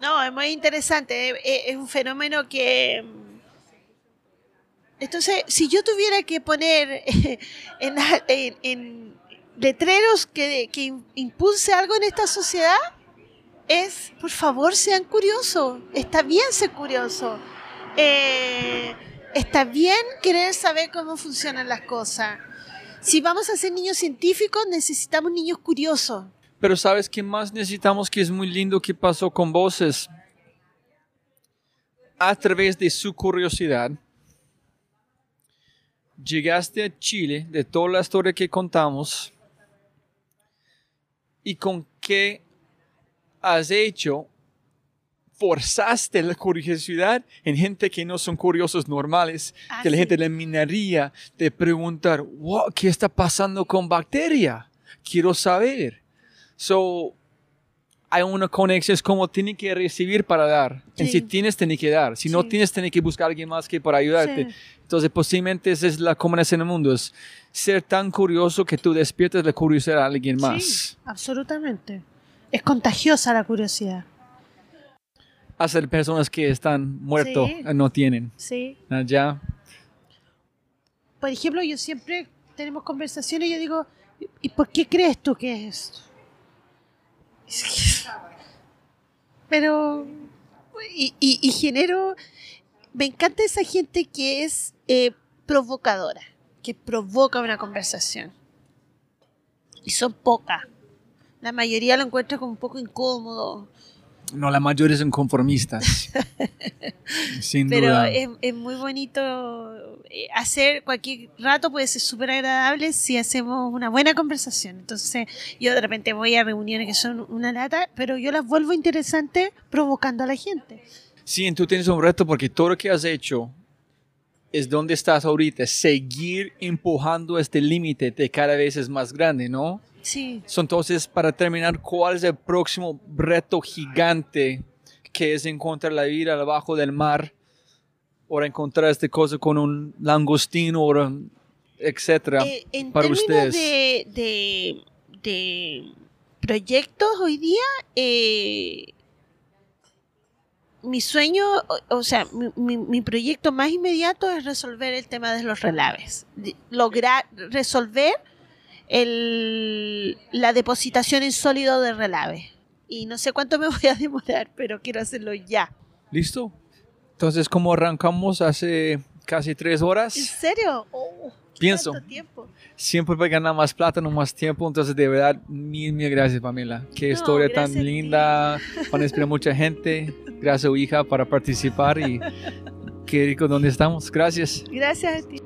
S2: No, es muy interesante. Es, un fenómeno que... Entonces, si yo tuviera que poner en, letreros que, que impulse algo en esta sociedad, es, por favor, sean curiosos. Está bien ser curioso. Eh, está bien querer saber cómo funcionan las cosas. Si vamos a ser niños científicos, necesitamos niños curiosos.
S1: Pero sabes qué más necesitamos que es muy lindo que pasó con voces. A través de su curiosidad, llegaste a Chile de toda la historia que contamos y con qué has hecho forzaste la curiosidad en gente que no son curiosos normales, ah, que la gente le minaría de preguntar, wow, ¿qué está pasando con bacteria? Quiero saber. So, hay una conexión, es como tiene que recibir para dar. si tienes, tiene que dar. Si no tienes, tiene que buscar a alguien más que para ayudarte. Entonces, posiblemente esa es la comunicación en el mundo, es ser tan curioso que tú despiertes la curiosidad a alguien más. Sí,
S2: absolutamente. Es contagiosa la curiosidad.
S1: Hacer personas que están muertos no tienen.
S2: Sí.
S1: Ya.
S2: Por ejemplo, yo siempre tenemos conversaciones y yo digo, ¿y por qué crees tú que es esto? Pero, y, genero, me encanta esa gente que es eh, provocadora, que provoca una conversación. Y son pocas. La mayoría lo encuentra como un poco incómodo.
S1: No, la mayoría son conformistas. Sin
S2: Pero
S1: duda.
S2: Es, es, muy bonito eh, hacer cualquier rato, puede ser súper agradable si hacemos una buena conversación. Entonces, yo de repente voy a reuniones que son una lata, pero yo las vuelvo interesantes provocando a la gente.
S1: Sí, tú tienes un reto porque todo lo que has hecho es donde estás ahorita, seguir empujando este límite de cada vez es más grande, ¿no?
S2: Sí.
S1: entonces, para terminar, ¿cuál es el próximo reto gigante que es encontrar la vida abajo del mar? O encontrar esta cosa con un langostino, o etcétera,
S2: eh, en para ustedes. De, de, de, proyectos hoy día, eh, mi sueño, o, sea, mi, mi, proyecto más inmediato es resolver el tema de los relaves. Lograr resolver el, la depositación en sólido de relave. Y no sé cuánto me voy a demorar, pero quiero hacerlo ya.
S1: ¿Listo? Entonces, como arrancamos hace casi tres horas.
S2: ¿En serio? Oh,
S1: pienso. Tiempo? Siempre voy a ganar más plata, no más tiempo. Entonces, de verdad, mil, mil gracias, Pamela. Qué historia tan linda. Van a inspirar mucha gente. Gracias, hija, para participar y qué rico donde estamos. Gracias.
S2: Gracias a ti.